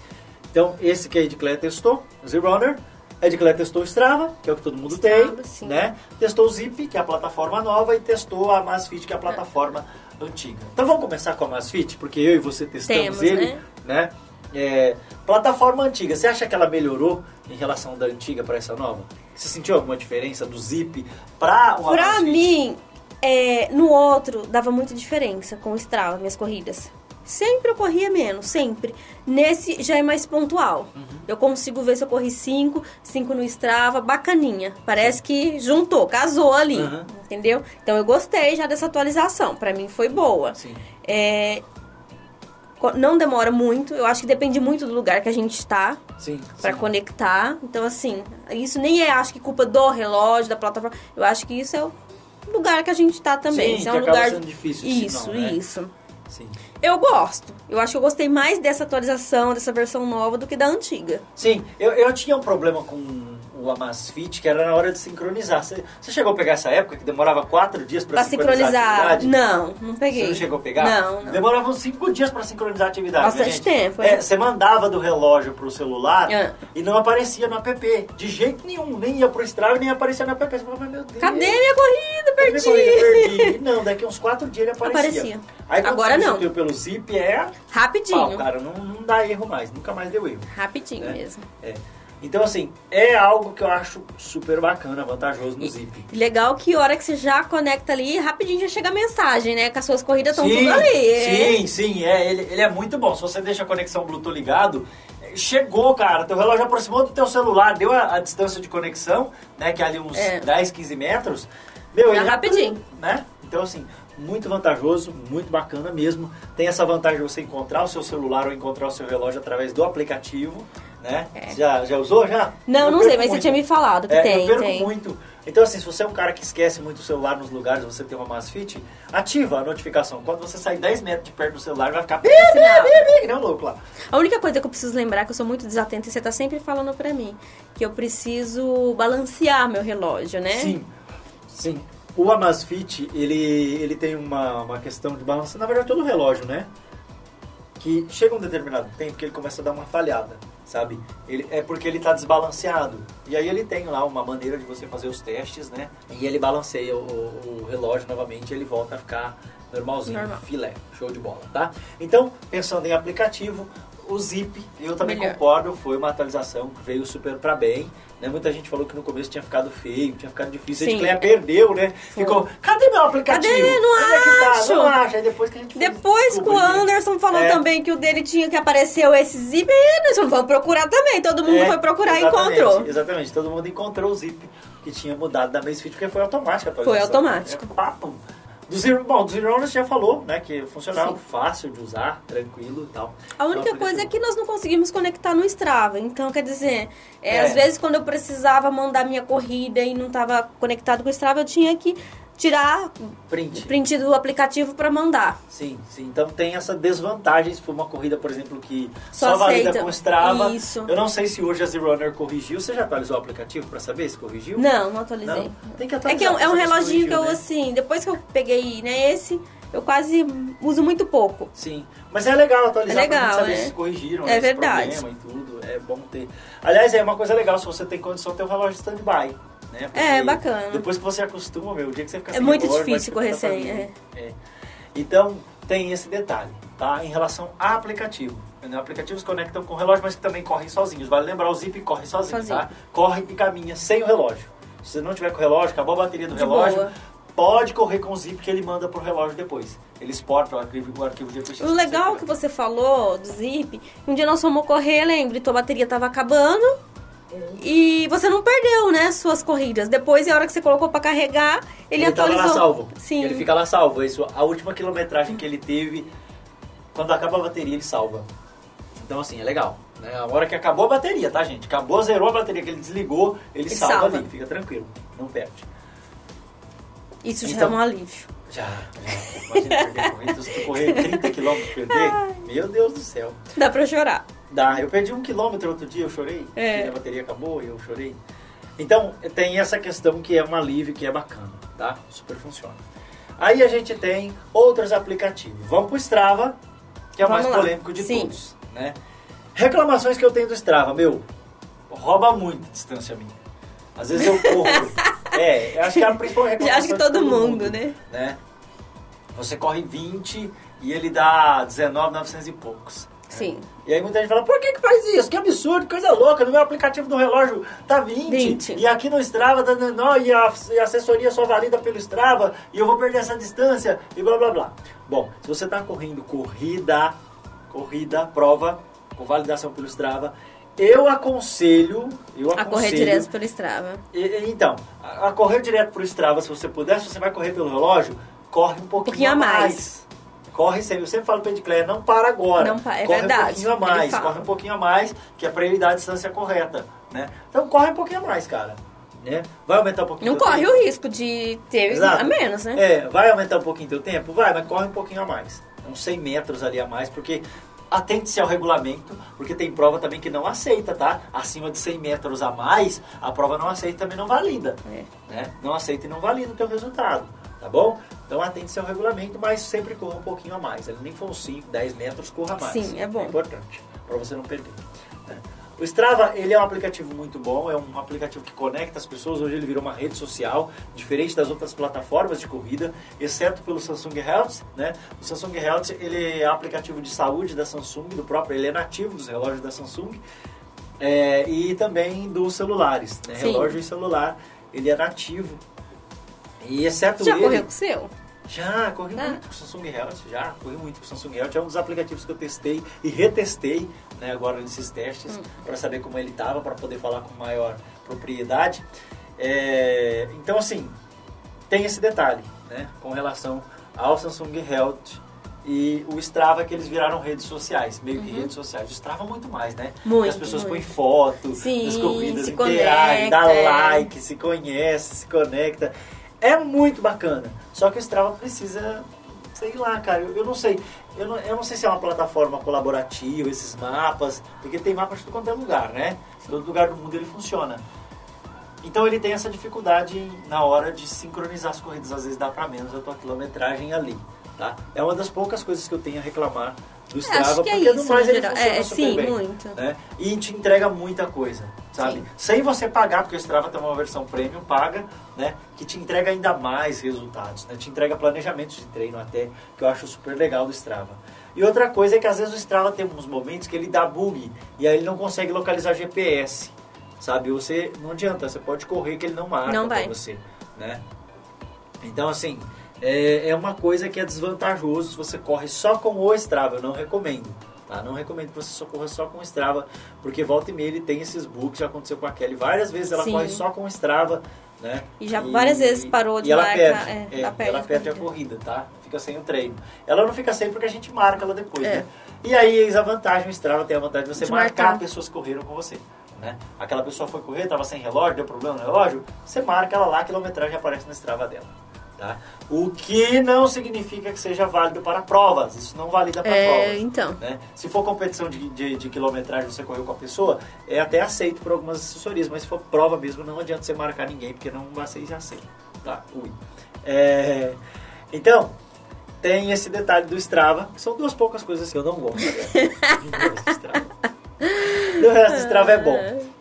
Então, esse que a Edclair testou, o Zero Runner. A Edclair testou o Strava, que é o que todo mundo
Strava,
tem,
sim.
né? Testou o Zip, que é a plataforma nova, e testou a Amazfit, que é a plataforma antiga. Então vamos começar com a Amazfit, porque eu e você testamos
Temos,
ele,
né?
né? É, plataforma antiga, você acha que ela melhorou em relação da antiga para essa nova? Você sentiu alguma diferença do Zip para o
Pra
Amazfit?
mim, é, no outro, dava muita diferença com o Strava, minhas corridas. Sempre eu corria menos, sempre. Nesse já é mais pontual.
Uhum.
Eu consigo ver se eu corri 5, 5 no Strava, bacaninha. Parece que juntou, casou ali,
Uhum.
entendeu? Então eu gostei já dessa atualização, pra mim foi boa.
Sim.
É, não demora muito, eu acho que depende muito do lugar que a gente está
sim.
conectar. Então, assim, isso nem é, acho que, culpa do relógio, da plataforma. Eu acho que isso é o lugar que a gente tá também.
Sim,
isso é um lugar.
sendo difícil,
Isso,
senão, né?
isso.
Sim.
Eu gosto. Eu acho que eu gostei mais dessa atualização, dessa versão nova, do que da antiga.
Sim, eu, eu tinha um problema com o Amazfit, que era na hora de sincronizar. Você, você chegou a pegar essa época que demorava quatro dias para
Pra
sincronizar, a
sincronizar.
atividade?
Não, não peguei.
Você não chegou a pegar?
Não, não.
Demorava uns cinco dias para sincronizar a atividade.
Bastante
gente?
tempo,
é.
é.
Você mandava do relógio pro celular
É.
e não aparecia no app. De jeito nenhum. Nem ia pro Strava, nem aparecia no app. Você falava, meu Deus.
Cadê minha corrida? Perdi.
minha corrida? Perdi. Não, daqui uns quatro dias ele aparecia.
Aparecia.
Aí
Agora não.
pelo Zip é...
Rapidinho.
Pau, cara, não, não dá erro mais. Nunca mais deu erro.
Rapidinho
né?
mesmo.
É. Então, assim, é algo que eu acho super bacana, vantajoso no Zip.
Legal que a hora que você já conecta ali, rapidinho já chega a mensagem, né? Que as suas corridas estão tudo ali. é.
Sim, sim, é, ele, ele é muito bom. Se você deixa a conexão Bluetooth ligado, eh, chegou, cara, teu relógio aproximou do teu celular, deu a, a distância de conexão, né, que é ali uns
É.
10, 15 metros. Meu,
É
ele
rapidinho.
Né? Então, assim, muito vantajoso, muito bacana mesmo. Tem essa vantagem de você encontrar o seu celular ou encontrar o seu relógio através do aplicativo, né? Já, já usou, já?
É. Não,
Eu
não sei, mas você
muito.
tinha me falado que
É,
tem,
eu perco
tem.
muito. Então, assim, se você é um cara que esquece muito o celular nos lugares, você tem uma Masfit, ativa a notificação. Quando você sair 10 metros de perto do celular, vai ficar...
Sinal.
Que nem um louco lá.
A única coisa que eu preciso lembrar, é que eu sou muito desatenta, e você tá sempre falando pra mim, que eu preciso balancear meu relógio, né?
Sim, sim. O Amazfit, ele, ele tem uma, uma questão de balanço, na verdade todo relógio, né? Que chega um determinado tempo que ele começa a dar uma falhada, sabe? Ele, é porque ele está desbalanceado. E aí ele tem lá uma maneira de você fazer os testes, né? E ele balanceia o, o relógio novamente ele volta a ficar normalzinho,
Normal.
filé, show de bola, tá? Então, pensando em aplicativo, o Zip, eu também
Melhor.
concordo, foi uma atualização que veio super pra bem. Né? Muita gente falou que no começo tinha ficado feio, tinha ficado difícil. A
Sim.
gente Cleia perdeu, né? Ficou, cadê meu aplicativo?
Cadê? Não
Onde é que tá?
acho.
Não acha. Aí depois que a gente foi
Depois que o. Anderson falou
É.
também que o dele tinha que apareceu esse zip, e Anderson, vamos procurar também. Todo mundo
É,
foi procurar e encontrou.
Exatamente, todo mundo encontrou o Zip que tinha mudado da Macefit porque foi automática a atualização.
Foi automático.
É, papum. Do Zero, bom, do Zero Honor você já falou, né? Que funcionava
Sim.
fácil de usar, tranquilo e tal.
A única
Então,
coisa é que nós não conseguimos conectar no Strava. Então, quer dizer, é,
É.
às vezes quando eu precisava mandar minha corrida e não estava conectado com o Strava, eu tinha que tirar
Print.
o print do aplicativo para mandar.
Sim, sim. Então tem essa desvantagem se for uma corrida, por exemplo, que
Só
só, valida com Strava.
Isso.
Eu não sei se hoje a Runner corrigiu. Você já atualizou o aplicativo pra saber se corrigiu?
Não, não atualizei.
Não? Tem que
É
atualizar.
que é um, é um reloginho que eu,
né?
assim, depois que eu peguei, né, esse, eu quase uso muito pouco.
Sim, mas é legal atualizar
É legal,
saber
é.
se corrigiram
É
esse
verdade.
problema e tudo. É bom ter. Aliás, é uma coisa legal se você tem condição de ter um relógio stand-by. Né? Porque
É, bacana.
Depois que você acostuma, meu, o dia que você fica
É
sem
muito
relógio, vai
difícil correr sem,
mim. É. Então, tem esse detalhe, tá? Em relação a aplicativo. Né? Aplicativos conectam com o relógio, mas que também correm sozinhos. Vale lembrar, o Zip corre sozinho,
Sozinho.
tá? Corre e caminha sem o relógio. Se você não tiver com o relógio, acabou a bateria do
De
relógio,
boa.
pode correr com o Zip que ele manda pro relógio depois. Ele exporta o arquivo, o arquivo de
O legal que você falou do Zip, um dia nós fomos correr, lembre, tua bateria tava acabando e você não perdeu, né, suas corridas. Depois, a hora que você colocou pra carregar, ele,
ele tava
atualizou.
lá salvo.
Sim.
Ele fica lá salvo. Isso, a última quilometragem que ele teve, quando acaba a bateria, ele salva. Então, assim, é legal. Né? A hora que acabou a bateria, tá, gente? Acabou, zerou a bateria, que ele desligou, ele,
Ele
salva,
salva.
ali. Fica tranquilo, não perde.
Isso já
Então-
é um alívio.
Já, já. Imagina perder corrida. Se tu correr 30 km perder, meu Deus do céu.
Dá pra chorar.
Dá, eu perdi um quilômetro outro dia, eu chorei.
É.
A bateria acabou e eu chorei. Então, tem essa questão que é um alívio, que é bacana, tá? Super funciona. Aí a gente tem outros aplicativos. Vamos pro Strava, que é o
Vamos
mais
lá.
polêmico de
Sim.
todos, né? Reclamações que eu tenho do Strava, meu, rouba muito distância minha. Às vezes eu corro. é, eu acho que é a principal reclamação
Acho que
de
todo mundo, né?
né? Você corre 20 e ele dá 19,900 e poucos.
Sim.
E aí muita gente fala, por que que faz isso? Que absurdo, coisa louca, no meu aplicativo do relógio tá 20,
20.
e aqui no Strava tá, não, e, a, e a assessoria só valida pelo Strava, e eu vou perder essa distância, e blá blá blá. Bom, se você tá correndo corrida, corrida, prova, com validação pelo Strava, eu aconselho, eu
A
aconselho...
correr direto pelo Strava.
E- Então, a, a correr direto pro Strava, se você puder, se você vai correr pelo relógio, corre um pouquinho,
pouquinho
a
a
mais.
mais.
Corre sempre, eu sempre falo pra Edcléia, não para agora.
Não pa- é
corre
verdade,
um pouquinho a mais, corre um pouquinho a mais, que é pra ele dar a distância correta, né? Então corre um pouquinho a mais, cara. Né? Vai aumentar um pouquinho
Não corre
tempo?
o risco de ter
Exato.
a menos, né?
É, vai aumentar um pouquinho teu tempo? Vai, mas corre um pouquinho a mais. Uns 100 metros ali a mais, porque atente-se ao regulamento, porque tem prova também que não aceita, tá? Acima de 100 metros a mais, a prova não aceita e também não valida.
É.
Né? Não aceita e não valida o teu resultado, tá bom? Então atente-se ao regulamento, mas sempre corra um pouquinho a mais. Ele nem for uns 5, 10 metros, corra mais.
Sim, é bom.
É importante, para você não perder. né? O Strava, ele é um aplicativo muito bom, é um aplicativo que conecta as pessoas, hoje ele virou uma rede social, diferente das outras plataformas de corrida, exceto pelo Samsung Health, né? O Samsung Health, ele é um aplicativo de saúde da Samsung, do próprio, ele é nativo dos relógios da Samsung, É, e também dos celulares, né? Relógio e celular, ele é nativo. E exceto
Já
ele...
correu com o seu?
Já, corri
Ah.
muito com o Samsung Health, já, corri muito com o Samsung Health. É um dos aplicativos que eu testei e retestei né, agora nesses testes
Hum.
para saber como ele estava, para poder falar com maior propriedade. É, então, assim, tem esse detalhe né, com relação ao Samsung Health e o Strava que eles viraram redes sociais, meio que redes sociais. O Strava muito mais, né?
Uhum. Muito,
As pessoas
muito.
põem foto
Sim, se
interagem, dá
é.
like, se conhece, se conecta. É muito bacana. Só que o Strava precisa, sei lá, cara, eu, eu não sei. Eu não, eu não sei se é uma plataforma colaborativa, esses mapas, porque tem mapas de tudo quanto é lugar, né? Todo lugar do mundo ele funciona. Então ele tem essa dificuldade na hora de sincronizar as corridas, às vezes dá pra menos a tua quilometragem ali, tá? É uma das poucas coisas que eu tenho a reclamar do Strava,
Acho que é
porque no
isso,
mais
no
ele
geral.
funciona
É,
super
sim,
bem,
muito.
né? E te entrega muita coisa, sabe?
Sim.
Sem você pagar, porque o Strava tem uma versão premium paga, né? Que te entrega ainda mais resultados, né? Te entrega planejamentos de treino até, que eu acho super legal do Strava. E outra coisa é que às vezes o Strava tem uns momentos que ele dá bug e aí ele não consegue localizar GPS, sabe? Você não adianta, você pode correr que ele não marca
Não vai.
você, né? Então assim, é, é uma coisa que é desvantajoso se você corre só com o Strava, eu não recomendo. Tá? Não recomendo que você só corra só com o Strava, porque volta e meia ele tem esses bugs, já aconteceu com a Kelly várias vezes, ela
Sim.
corre só com o Strava, né?
E já várias vezes parou de
e ela perde,
é,
é,
ela perde
ela
a
perde a
corrida.
corrida, tá? Fica sem o treino. Ela não fica sem porque a gente marca ela depois,
É.
né? E aí, eis a vantagem, o Strava tem a vantagem de você
De
marcar
marcar.
pessoas que correram com você. Né? Aquela pessoa foi correr, estava sem relógio, deu problema no relógio, você marca ela lá, a quilometragem aparece no Strava dela. Tá? O que não significa que seja válido para provas, isso não valida para
É,
provas.
então.
né? Se for competição de, de, de quilometragem você correu com a pessoa, é até aceito por algumas assessorias, mas se for prova mesmo, não adianta você marcar ninguém, porque não vai ser aceito. Tá? Ui. É, Então, tem esse detalhe do Strava, que são duas poucas coisas que eu não gosto. né? Do Strava. Do resto, Strava é bom.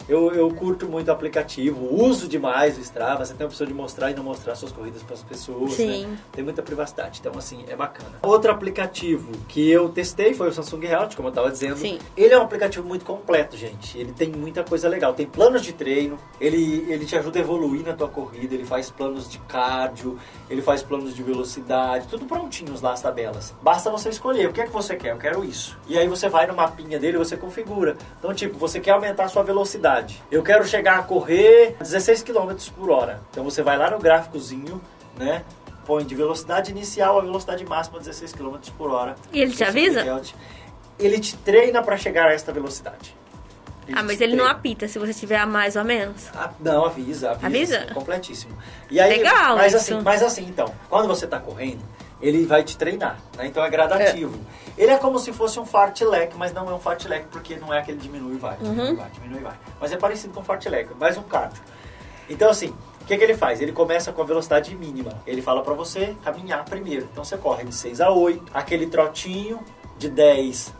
Eu, eu curto muito o aplicativo, uso demais o Strava. Você tem a opção de mostrar e não mostrar suas corridas para as pessoas.
Sim.
Né? Tem muita privacidade, então assim, é bacana. Outro aplicativo que eu testei foi o Samsung Health, como eu estava dizendo.
Sim.
Ele é um aplicativo muito completo, gente. Ele tem muita coisa legal. Tem planos de treino, ele, ele te ajuda a evoluir na tua corrida, ele faz planos de cardio, ele faz planos de velocidade, tudo prontinhos lá as tabelas. Basta você escolher o que é que você quer, eu quero isso. E aí você vai no mapinha dele e você configura. Então, tipo, você quer aumentar a sua velocidade. Eu quero chegar a correr 16 km por hora. Então você vai lá no gráficozinho, né? Põe de velocidade inicial a velocidade máxima 16 km por hora.
E ele te
Samsung
avisa?
Ele te treina para chegar a esta velocidade.
Ah, mas
te
ele não
treina.
apita se você tiver a mais ou a menos.
Ah, não, avisa, avisa.
Avisa?
sim, completíssimo. E aí,
Legal
mas
isso.
assim, mas assim, então, quando você tá correndo, ele vai te treinar, né? Então é gradativo. Ele é como se fosse um fartlek, mas não é um fartlek porque não é aquele diminui e vai,
Uhum.
diminui e vai, diminui e vai. Mas é parecido com um fartlek, mais um cardio. Então assim, o que, que ele faz? Ele começa com a velocidade mínima. Ele fala pra você caminhar primeiro. Então você corre de 6 a 8, aquele trotinho de 10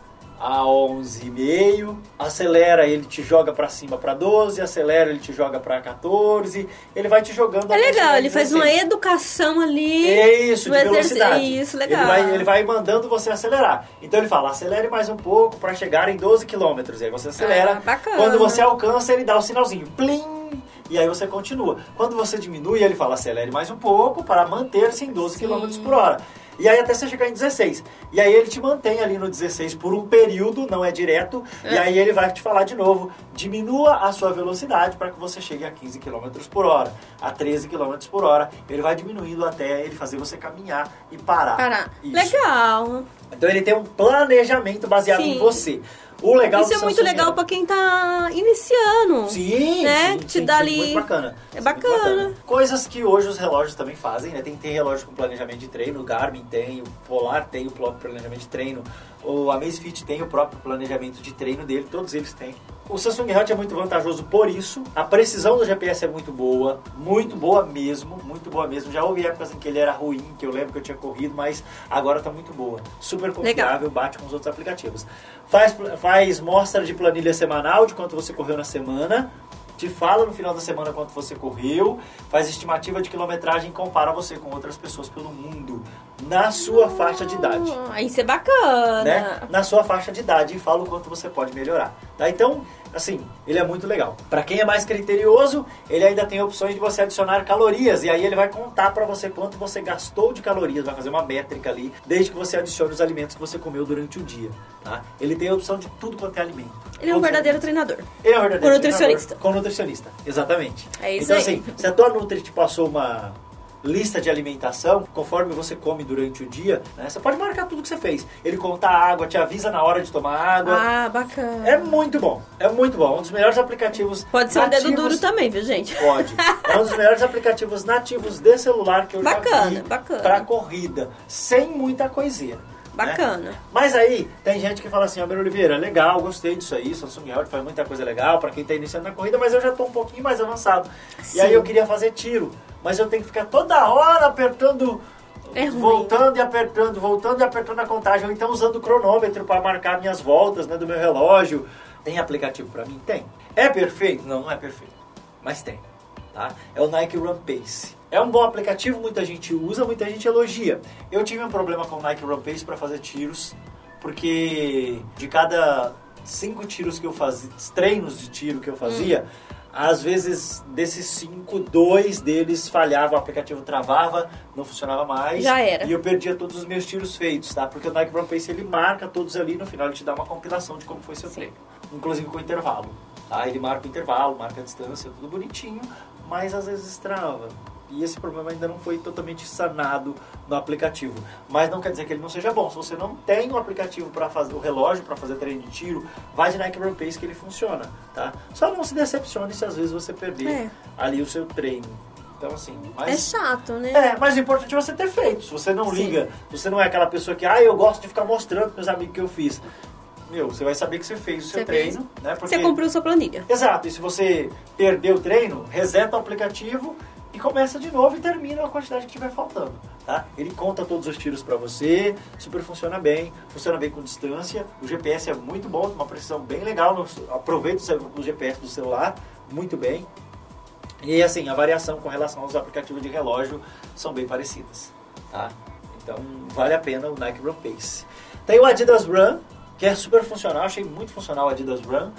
a 11,5, acelera, ele te joga pra cima pra 12, acelera, ele te joga pra 14, ele vai te jogando
É legal, ele faz uma
16.
educação ali.
É isso, de velocidade.
Isso, legal.
Ele vai, ele vai mandando você acelerar. Então ele fala, acelere mais um pouco para chegar em 12 km. E aí você acelera.
Ah.
Quando você alcança, ele dá o sinalzinho. Plim! E aí você continua. Quando você diminui, ele fala, acelere mais um pouco para manter-se em 12 km por hora. E aí até você chegar em 16. E aí ele te mantém ali no 16 por um período, não é direto. E aí ele vai te falar de novo, diminua a sua velocidade para que você chegue a 15 km por hora, a 13 km por hora. Ele vai diminuindo até ele fazer você caminhar e parar.
Parar.
Isso.
Legal.
Então ele tem um planejamento baseado
Sim.
em você. O legal
Isso é muito
Samsung
legal pra quem tá iniciando.
Sim,
né?
sim,
Te
sim,
dá
sim,
ali-
muito bacana.
É
Isso muito
bacana.
Coisas que hoje os relógios também fazem, né? Tem, tem relógio com planejamento de treino, o Garmin tem, o Polar tem o próprio planejamento de treino, o Amazfit tem o próprio planejamento de treino dele, todos eles têm. O Samsung Health é muito vantajoso por isso. A precisão do GPS é muito boa, muito boa mesmo, muito boa mesmo. Já houve épocas em que ele era ruim, que eu lembro que eu tinha corrido, mas agora tá muito boa. Super confiável, bate com os outros aplicativos. Faz, faz mostra de planilha semanal de quanto você correu na semana. Te fala no final da semana quanto você correu, faz estimativa de quilometragem e compara você com outras pessoas pelo mundo. na sua faixa de idade.
Ah, Isso é bacana.
Né? Na sua faixa de idade e fala o quanto você pode melhorar. Tá? Então, assim, ele é muito legal. Para quem é mais criterioso, ele ainda tem opções de você adicionar calorias e aí ele vai contar para você quanto você gastou de calorias, vai fazer uma métrica ali, desde que você adicione os alimentos que você comeu durante o dia. Tá? Ele tem a opção de tudo quanto é alimento.
Ele é um verdadeiro treinador.
Ele é um verdadeiro
Com nutricionista.
treinador, Com nutricionista, exatamente.
É isso
então,
aí.
assim, se a tua Nutri te passou uma lista de alimentação, conforme você come durante o dia, né, você pode marcar tudo que você fez. Ele conta a água, te avisa na hora de tomar água.
Ah, bacana.
É muito bom, é muito bom. Um dos melhores aplicativos
Pode ser um dedo
nativos-
duro também, viu, gente?
Pode. É um dos melhores aplicativos nativos de celular que eu já
Bacana,
vi
bacana.
pra corrida, sem muita coisinha. Né?
Bacana.
Mas aí, tem gente que fala assim, Alber Oliveira, legal, gostei disso aí, Samsung Health faz muita coisa legal pra quem tá iniciando na corrida, mas eu já tô um pouquinho mais avançado. E aí eu queria fazer tiro, mas eu tenho que ficar toda hora apertando,
É
voltando e apertando, voltando e apertando a contagem, ou então usando o cronômetro pra marcar minhas voltas né, do meu relógio. Tem aplicativo pra mim? Tem. É perfeito? Não, não é perfeito, mas tem. Tá? É o Nike Run Pace. É um bom aplicativo, muita gente usa, muita gente elogia. Eu tive um problema com o Nike Run Pace para fazer tiros, porque de cada cinco tiros que eu fazia, treinos de tiro que eu fazia, às vezes desses cinco, dois deles falhava, o aplicativo travava, não funcionava mais.
Já era.
E eu perdia todos os meus tiros feitos, tá? Porque o Nike Run Pace ele marca todos ali, no final ele te dá uma compilação de como foi seu treino. Inclusive com intervalo. Tá? Ele marca o intervalo, marca a distância, tudo bonitinho, mas às vezes trava. E esse problema ainda não foi totalmente sanado no aplicativo. Mas não quer dizer que ele não seja bom. Se você não tem o aplicativo para fazer o relógio para fazer treino de tiro, vai de Nike Run Pace que ele funciona, tá? Só não se decepcione se às vezes você perder
É.
ali o seu treino. Então assim,
É
mas
chato, né?
é, mas o importante é você ter feito. Se você não
Sim.
liga, se você não é aquela pessoa que, ah, eu gosto de ficar mostrando pros meus amigos que eu fiz. Meu, você vai saber que você fez o seu
Você
treino,
fez.
né? Porque...
Você cumpriu sua planilha.
Exato, e se você perdeu o treino, reseta o aplicativo e começa de novo e termina a quantidade que tiver faltando, tá? Ele conta todos os tiros para você, super funciona bem, funciona bem com distância, o GPS é muito bom, uma precisão bem legal, aproveita o GPS do celular, muito bem. E assim, a variação com relação aos aplicativos de relógio são bem parecidas, tá? Então vale a pena o Nike Run Pace. Tem o Adidas Run, que é super funcional, achei muito funcional o Adidas Run.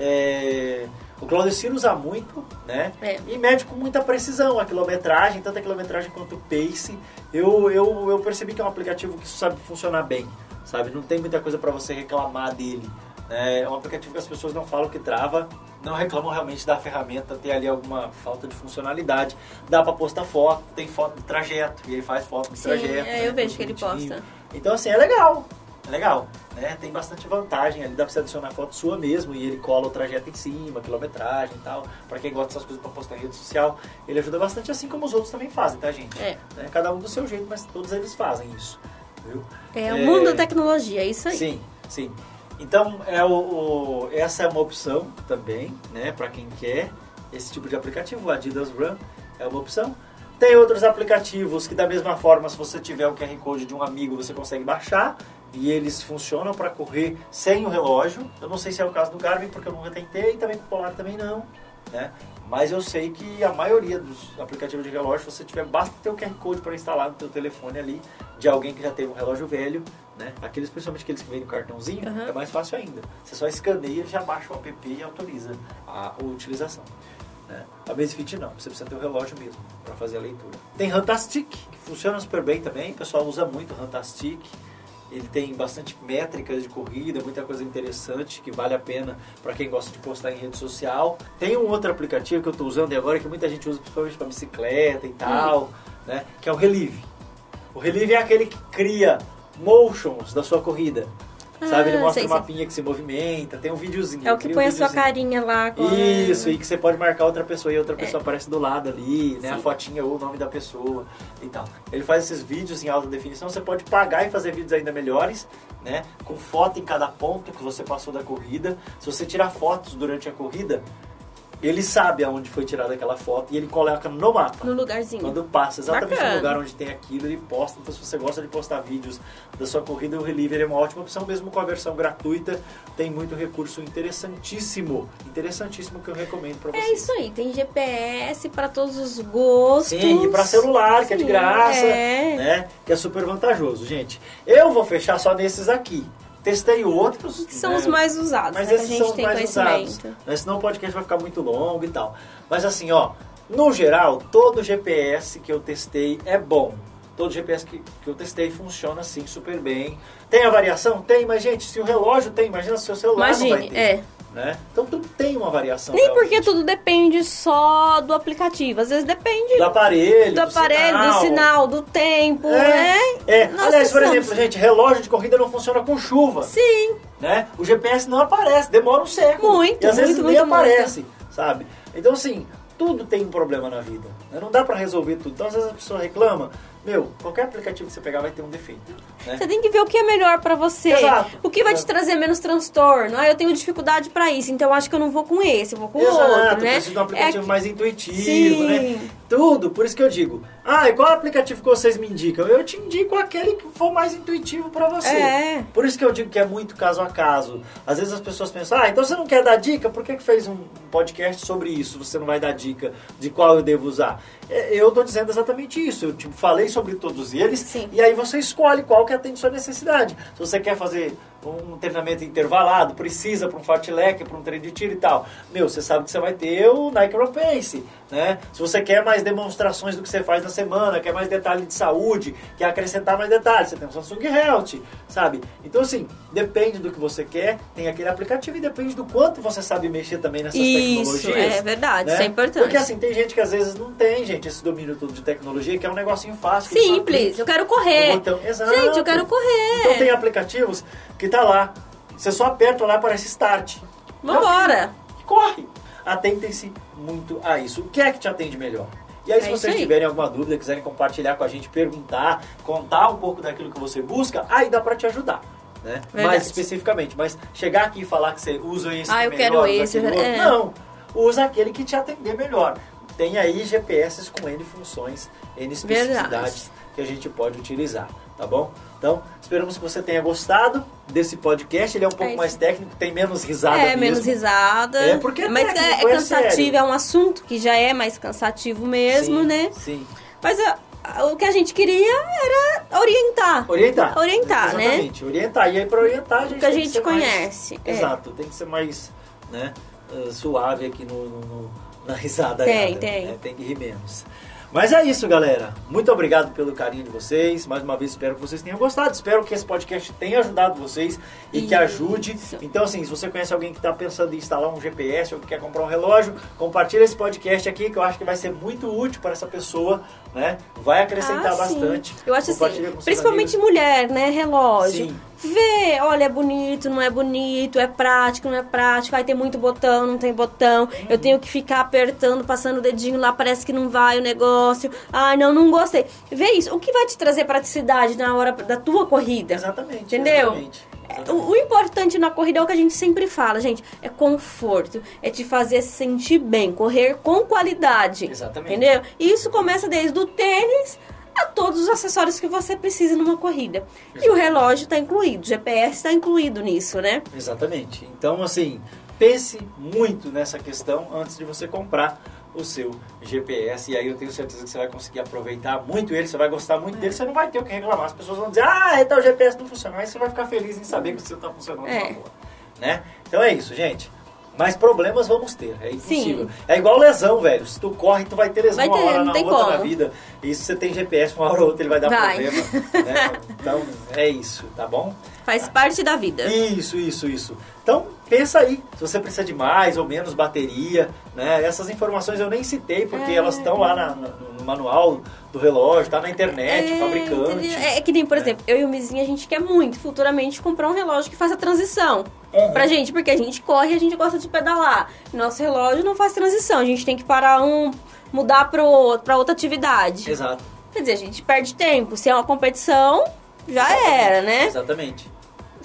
É, O Claudecir usa muito, né?
É.
E mede com muita precisão a quilometragem, tanto a quilometragem quanto o pace. Eu, eu, eu percebi que é um aplicativo que sabe funcionar bem, sabe? Não tem muita coisa para você reclamar dele. né? É um aplicativo que as pessoas não falam que trava, não reclamam realmente da ferramenta ter ali alguma falta de funcionalidade. Dá para postar foto, tem foto do trajeto, e ele faz foto do
Sim,
trajeto.
é,
né?
eu vejo que ele posta.
Então, assim, é legal. É legal, né? Tem bastante vantagem ali, dá pra você adicionar foto sua mesmo e ele cola o trajeto em cima, quilometragem e tal. Pra quem gosta dessas coisas pra postar em rede social, ele ajuda bastante, assim como os outros também fazem, tá, gente?
É.
Né? Cada um do seu jeito, mas todos eles fazem isso, viu?
É o mundo da tecnologia, é isso aí.
Sim, sim. Então, é o, o- essa é uma opção também, né, para quem quer esse tipo de aplicativo, o Adidas Run é uma opção. Tem outros aplicativos que da mesma forma, se você tiver o QR Code de um amigo, você consegue baixar e eles funcionam para correr sem o relógio. Eu não sei se é o caso do Garmin, porque eu nunca tentei, e também com o Polar também não, né? Mas eu sei que a maioria dos aplicativos de relógio, se você tiver, basta ter o QR Code para instalar no teu telefone ali, de alguém que já teve um relógio velho, né? Aqueles, principalmente aqueles que vêm no cartãozinho,
Uhum.
é mais fácil ainda. Você só escaneia, já baixa o app e autoriza a, utilização. Né? A Basefit não, você precisa ter o relógio mesmo para fazer a leitura. Tem Rantastic, que funciona super bem também, o pessoal usa muito Rantastic. Ele tem bastante métricas de corrida, muita coisa interessante que vale a pena para quem gosta de postar em rede social. Tem um outro aplicativo que eu estou usando agora que muita gente usa principalmente para bicicleta e tal, né? Que é o Relive. O Relive é aquele que cria motions da sua corrida. Sabe, ele
Ah,
mostra
sei,
o
sei.
mapinha que se movimenta, tem um videozinho.
É o que
cria um
põe a sua carinha lá. com-
Isso, e que você pode marcar outra pessoa e a outra
É.
pessoa aparece do lado ali, né? A fotinha ou o nome da pessoa e tal. Ele faz esses vídeos em alta definição, você pode pagar e fazer vídeos ainda melhores, né? Com foto em cada ponto que você passou da corrida. Se você tirar fotos durante a corrida, ele sabe aonde foi tirada aquela foto e ele coloca no mapa.
No lugarzinho.
Quando passa exatamente
Bacana.
no lugar onde tem aquilo, ele posta. Então, se você gosta de postar vídeos da sua corrida, o Reliever é uma ótima opção, mesmo com a versão gratuita. Tem muito recurso interessantíssimo. Interessantíssimo que eu recomendo pra vocês.
É isso aí, tem GPS pra todos os gostos.
Sim, e pra celular, que é de
Sim,
graça,
é.
né? Que é super vantajoso, gente. Eu vou fechar só nesses aqui. Testei outros.
Que são
né?
os mais usados,
Mas
né? Que a
esses
gente
são os
tem
mais
conhecimento.
usados. Né? Senão o podcast vai ficar muito longo e tal. Mas assim, ó, no geral, todo GPS que eu testei é bom. Todo GPS que, que eu testei funciona assim super bem. Tem a variação? Tem, mas gente, se o relógio tem, imagina se o seu celular não vai
Imagine,
ter.
é.
Né? Então tudo tem uma variação.
Nem
realmente.
porque tudo depende só do aplicativo. Às vezes depende
Do aparelho,
do aparelho, do sinal, do tempo, né?
É,
Nós
aliás, por exemplo, gente, relógio de corrida não funciona com chuva,
Sim,
né? O GPS não aparece, demora um século.
Muito,
E às vezes
muito,
nem
muito,
aparece, sabe? Então, assim, tudo tem um problema na vida. né? Não dá pra resolver tudo. Então, às vezes a pessoa reclama, meu, qualquer aplicativo que você pegar vai ter um defeito, né?
Você tem que ver o que é melhor pra você.
Exato.
O que vai te
Exato.
trazer menos transtorno. Ah, eu tenho dificuldade pra isso, então eu acho que eu não vou com esse, eu vou com
Exato,
outro, né?
precisa de um aplicativo
É
mais intuitivo,
Sim.
né? Tudo, por isso que eu digo, ah, e qual aplicativo que vocês me indicam? Eu te indico aquele que for mais intuitivo pra você.
É.
Por isso que eu digo que é muito caso a caso. Às vezes as pessoas pensam, ah, então você não quer dar dica? Por que, que fez um podcast sobre isso? Você não vai dar dica de qual eu devo usar? É, Eu tô dizendo exatamente isso. Eu tipo, falei sobre todos eles
Sim.
e aí você escolhe qual que atende sua necessidade. Se você quer fazer um treinamento intervalado, precisa para um fartlek, para um treino de tiro e tal. Meu, você sabe que você vai ter o Nike Run Pace, né? Se você quer mais demonstrações do que você faz na semana, quer mais detalhe de saúde, quer acrescentar mais detalhes, você tem o Samsung Health, sabe? Então assim, depende do que você quer, tem aquele aplicativo e depende do quanto você sabe mexer também nessas
Isso,
tecnologias.
é verdade,
né?
isso é importante.
Porque assim, tem gente que às vezes não tem, gente, esse domínio todo de tecnologia, que é um negocinho fácil.
Simples, eu quero correr.
no botão. Exato.
Gente, eu quero correr.
Então tem aplicativos que tá lá. Você só aperta lá, aparece start.
Vambora.
E corre. Atentem-se muito a isso. O que é que te atende melhor? E aí,
É
se
isso
vocês
aí.
tiverem alguma dúvida, quiserem compartilhar com a gente, perguntar, contar um pouco daquilo que você busca, aí dá pra te ajudar. Né?
Verdade.
Mais especificamente. Mas chegar aqui e falar que você usa esse
Ah,
que
eu
é
quero
melhor, usa
esse, é.
Não. Usa aquele que te atender melhor. Tem aí GPS com N funções, N especificidades
Verdade.
que a gente pode utilizar, tá bom? Então, esperamos que você tenha gostado desse podcast. Ele é um pouco
isso.
mais técnico, tem menos risada
É,
mesmo.
menos risada.
É, porque é
Mas é,
técnico,
é
é
cansativo,
sério.
é um assunto que já é mais cansativo mesmo,
Sim,
né?
Sim.
Mas o que a gente queria era orientar.
Orientar.
Orientar, né?
Exatamente. Orientar. E aí, para orientar, a gente
O que a gente
mais-
conhece, é.
Exato. Tem que ser mais né, eh, suave aqui no, no- no- na risada.
Tem,
errada,
tem.
né? Tem que rir menos. Mas é isso, galera. Muito obrigado pelo carinho de vocês. Mais uma vez, espero que vocês tenham gostado. Espero que esse podcast tenha ajudado vocês e que
Isso.
ajude. Então, assim, se você conhece alguém que está pensando em instalar um GPS ou que quer comprar um relógio, compartilha esse podcast aqui que eu acho que vai ser muito útil para essa pessoa, né? Vai acrescentar
Ah,
bastante.
Eu acho assim, principalmente mulher, né? Relógio.
Sim.
Vê, olha, é bonito, não é bonito, é prático, não é prático, aí tem muito botão, não tem botão. Eu tenho que ficar apertando, passando o dedinho lá, parece que não vai o negócio. Ai, não, não gostei. Vê isso, o que vai te trazer praticidade na hora da tua corrida?
Exatamente.
Entendeu?
exatamente.
O, o importante na corrida é o que a gente sempre fala, gente, é conforto, é te fazer se sentir bem, correr com qualidade.
Exatamente.
Entendeu? E isso começa desde o tênis a todos os acessórios que você precisa numa corrida. E o relógio está incluído, o GPS está incluído nisso, né?
Exatamente. Então, assim, pense muito nessa questão antes de você comprar o seu GPS. E aí eu tenho certeza que você vai conseguir aproveitar muito ele, você vai gostar muito dele, você não vai ter o que reclamar. As pessoas vão dizer, ah, então o GPS não funciona. Aí você vai ficar feliz em saber que o seu está funcionando
É.
uma boa. Né? Então é isso, gente. Mas problemas vamos ter, é impossível.
Sim.
É igual lesão, velho. Se tu corre, tu vai ter lesão
Vai
uma
ter,
hora
não
na outra na
como.
vida. E se você tem GPS, uma hora ou outra ele vai dar
Vai.
problema. né? Então é isso, tá bom?
Faz parte da vida.
Isso, isso, isso. Então, pensa aí, se você precisa de mais ou menos bateria, né? Essas informações eu nem citei, porque
É.
elas estão lá na- no manual do relógio, tá na internet,
É,
fabricante.
É, é que nem, por exemplo, eu e o Mizinho, a gente quer muito futuramente comprar um relógio que faça transição.
Uhum.
Pra gente, porque a gente corre e a gente gosta de pedalar. Nosso relógio não faz transição, a gente tem que parar um, mudar pro outro, pra outra atividade.
Exato.
Quer dizer, a gente perde tempo. Se é uma competição, já era, né?
Exatamente.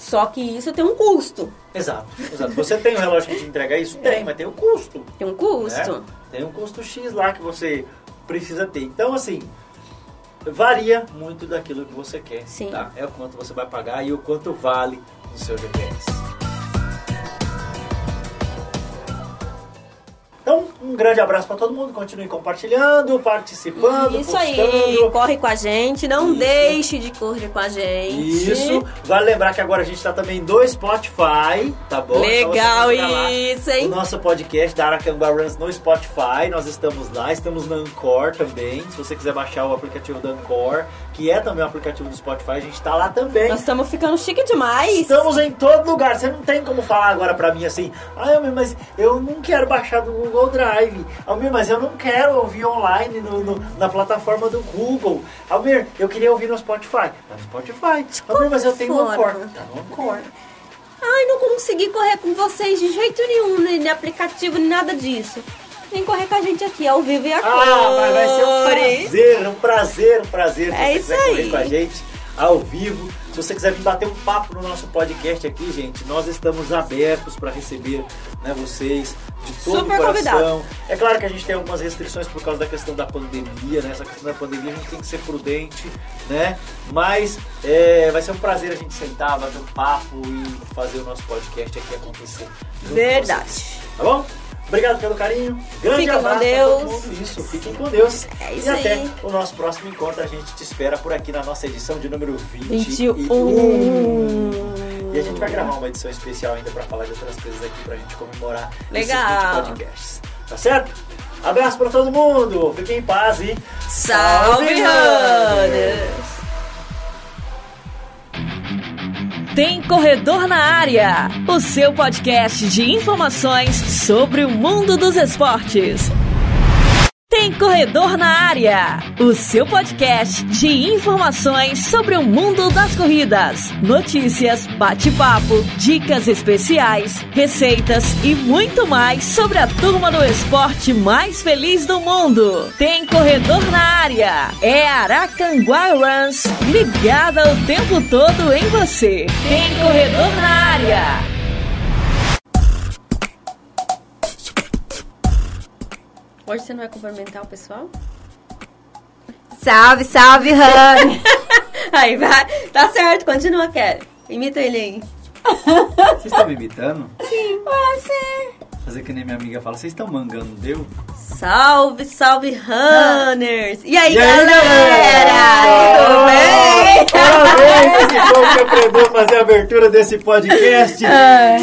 Só que isso tem um custo.
Exato, exato. Você tem um relógio que te entrega isso? Tem, mas tem um custo.
Tem um custo.
né? Tem um custo X lá que você precisa ter. Então, assim, varia muito daquilo que você quer.
Sim.
Tá? É o quanto você vai pagar e o quanto vale o seu GPS. Então, um grande abraço para todo mundo. Continue compartilhando, participando,
Isso
postando.
aí, corre com a gente, não
Isso.
deixe de correr com a gente.
Isso. Vale lembrar que agora a gente está também no Spotify, tá bom?
Legal
Então busca lá
isso,
O
hein?
nosso podcast da Aracanguá Runs no Spotify, nós estamos lá, estamos na Anchor também. Se você quiser baixar o aplicativo da Anchor, que é também o aplicativo do Spotify, a gente está lá também.
Nós estamos ficando chique demais.
Estamos em todo lugar. Você não tem como falar agora pra mim assim, ah, mas eu não quero baixar do Google Drive. Almir, mas eu não quero ouvir online no, no- na plataforma do Google. Almir, eu queria ouvir no Spotify. Tá no Spotify. Almir, mas eu tenho
fora.
Anchor. Tá no.
Ai, não consegui correr com vocês de jeito nenhum, nem de aplicativo, nem nada disso. Vem correr com a gente aqui, ao vivo e a
Ah, mas vai ser um prazer, um prazer, um prazer
É isso
quiser correr
aí.
com a gente ao vivo. Se você quiser vir bater um papo no nosso podcast aqui, gente, nós estamos abertos para receber né, vocês de todo
Super
o coração.
convidado.
É claro que a gente tem algumas restrições por causa da questão da pandemia, né? Essa questão da pandemia a gente tem que ser prudente, né? Mas é, vai ser um prazer a gente sentar, bater um papo e fazer o nosso podcast aqui acontecer.
Verdade.
Tá bom? Obrigado pelo carinho. Grande
com
abraço pra
Deus.
todo mundo. Isso, fiquem com Deus.
É isso
e até
aí.
o nosso próximo encontro. A gente te espera por aqui na nossa edição de número
21.
21. E a gente vai gravar uma edição especial ainda pra falar de outras coisas aqui pra gente comemorar
Legal.
esses 20 podcasts. Tá certo? Abraço pra todo mundo. Fiquem em paz e
Salve, Runners!
Tem Corredor na Área, o seu podcast de informações sobre o mundo dos esportes. Tem Corredor na Área, o seu podcast de informações sobre o mundo das corridas, notícias, bate-papo, dicas especiais, receitas e muito mais sobre a turma do esporte mais feliz do mundo. Tem Corredor na Área, é Aracanguá Runs, ligada o tempo todo em você. Tem Corredor na Área.
Hoje você não vai cumprimentar o pessoal?
Salve, salve, Rani!
Aí vai, tá certo, continua, Kelly. Imita ele aí.
Vocês estão me imitando?
Sim, você.
Fazer que nem minha amiga fala, vocês estão mangando, deu?
Salve, salve, Runners! E aí,
E aí,
galera? Tudo bem?
Parabéns, esse povo que aprendeu a fazer a abertura desse podcast.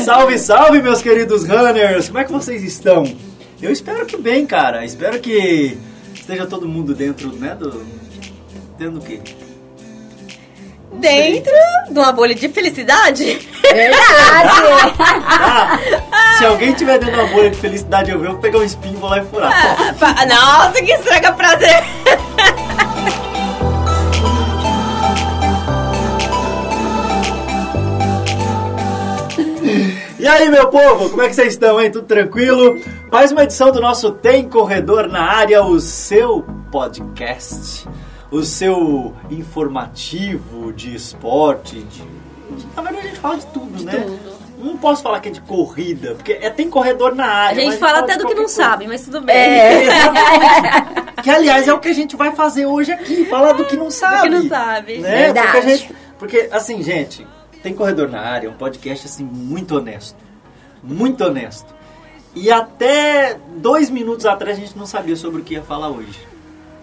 Salve, salve, meus queridos runners. Como é que vocês estão? Eu espero que bem, cara. Espero que esteja todo mundo dentro, né, do... Dentro do quê?
Dentro de uma bolha de felicidade?
Verdade!
Ah, se alguém tiver dentro de uma bolha de felicidade eu vou pegar um espinho e vou lá e furar.
Ah, Nossa, que estraga prazer!
E aí, meu povo, como é que vocês estão, hein? Tudo tranquilo? Mais uma edição do nosso Tem Corredor na Área, o seu podcast, o seu informativo de esporte, de... de- Na verdade, a gente fala de tudo, né? Não posso falar que é de corrida, porque é, tem corredor na
A
área.
gente
mas
fala
de
até do que não
coisa.
sabe, mas tudo bem.
É, exatamente. que, aliás, é o que a gente vai fazer hoje aqui, falar do que não sabe.
Do que não sabe.
Né?
Verdade.
Porque, a gente, porque, assim, gente, tem Corredor na Área, é um podcast, assim, muito honesto. Muito honesto. E até dois minutos atrás a gente não sabia sobre o que ia falar hoje.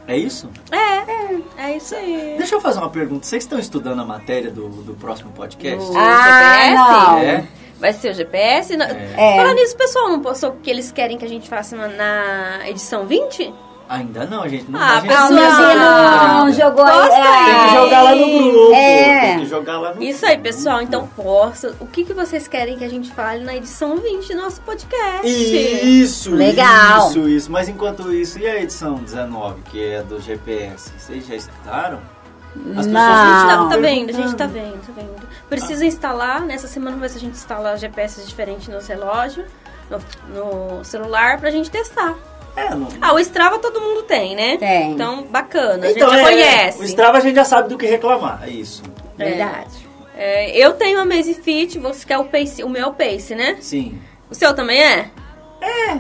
É isso?
É, é isso aí.
Deixa eu fazer uma pergunta. Vocês estão estudando a matéria do, do próximo podcast?
O
Ah,
GPS?
não.
É?
Vai ser o GPS?
É.
Falando nisso, o pessoal não postou o que eles querem que a gente faça na- na edição 20?
Ainda não, a gente não
Ah,
a gente
pessoal,
Não,
não
não jogou
Posta
é,
Tem que jogar lá no grupo.
É.
Tem que jogar lá no
Isso aí, pessoal. Então, posta. O que, que vocês querem que a gente fale na edição 20 do nosso podcast?
Isso,
Legal.
isso, isso. Mas enquanto isso, e a edição 19, que é do GPS? Vocês já estudaram? As
Não.
A gente tá, tá vendo, a gente tá vendo, tá vendo. Precisa instalar, nessa semana vamos ver se a gente instala GPS diferentes nos relógios, no, no celular, pra gente testar.
É, não.
Ah, o Strava todo mundo tem, né?
Tem.
Então, bacana, a
Então,
gente já
é,
conhece.
O Strava a gente já sabe do que reclamar, é isso.
Verdade.
É, eu tenho a Maze Fit, você quer o Pace, o meu é o Pace, né?
Sim.
O seu também é? É.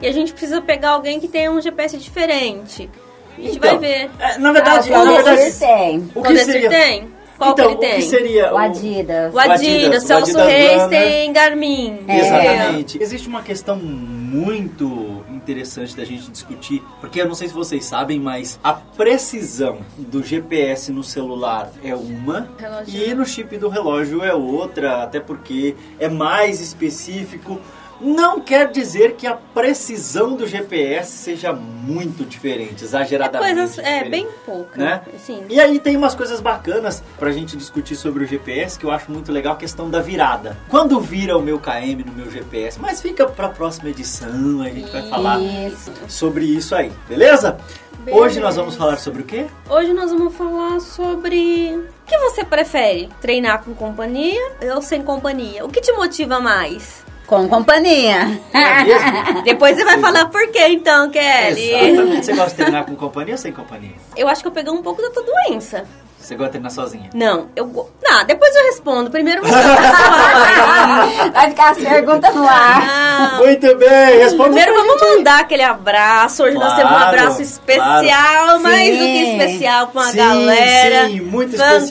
E a gente precisa pegar alguém que tenha um GPS diferente. A gente
Então,
vai ver.
é, na verdade,
Ah, o
na verdade,
tem.
o
O
que seria...
tem? Qual
então,
que ele
o
tem?
que seria
O Adidas.
O Adidas,
o
Celso
Adidas
Reis
Runner.
tem Garmin.
É.
Exatamente. Existe uma questão muito interessante da gente discutir, porque eu não sei se vocês sabem, mas a precisão do GPS no celular é uma
Relógio.
e no chip do relógio é outra, até porque é mais específico. Não quer dizer que a precisão do GPS seja muito diferente, exageradamente
Coisas, é,
diferente
bem pouca.
né?
Sim.
E aí tem umas coisas bacanas pra gente discutir sobre o GPS que eu acho muito legal, a questão da virada. Quando vira o meu KM no meu GPS, mas fica pra próxima edição, a gente vai falar
Isso.
sobre isso aí, beleza?
Beleza.
Hoje nós vamos falar sobre o quê?
Hoje nós vamos falar sobre o que você prefere, treinar com companhia ou sem companhia? O que te motiva mais?
Com companhia.
É?
Depois você vai falar por quê então, Kelly.
Exatamente. Você gosta de treinar com companhia ou sem companhia?
Eu acho que eu peguei um pouco da tua doença.
Você gosta de treinar sozinha?
Não, eu. Não, depois eu respondo. Primeiro você pessoal.
Vai ficar as perguntas no ar.
Não.
Muito bem, responda
Primeiro vamos
gente
mandar aquele abraço. Hoje nós temos um
Claro,
abraço especial, mais do que especial pra uma
sim,
galera.
Sim, muito especial o nosso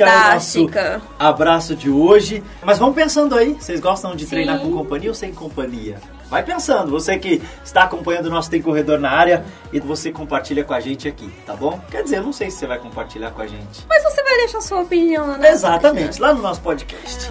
fantástica.
abraço de hoje. Mas vamos pensando aí, vocês gostam de
Sim.
treinar com companhia ou sem companhia? Vai pensando, você que está acompanhando o nosso Tem Corredor na área e você compartilha com a gente aqui, tá bom? Quer dizer, não sei se você vai compartilhar com a gente.
Mas você vai deixar sua opinião lá
Exatamente, lá no nosso podcast.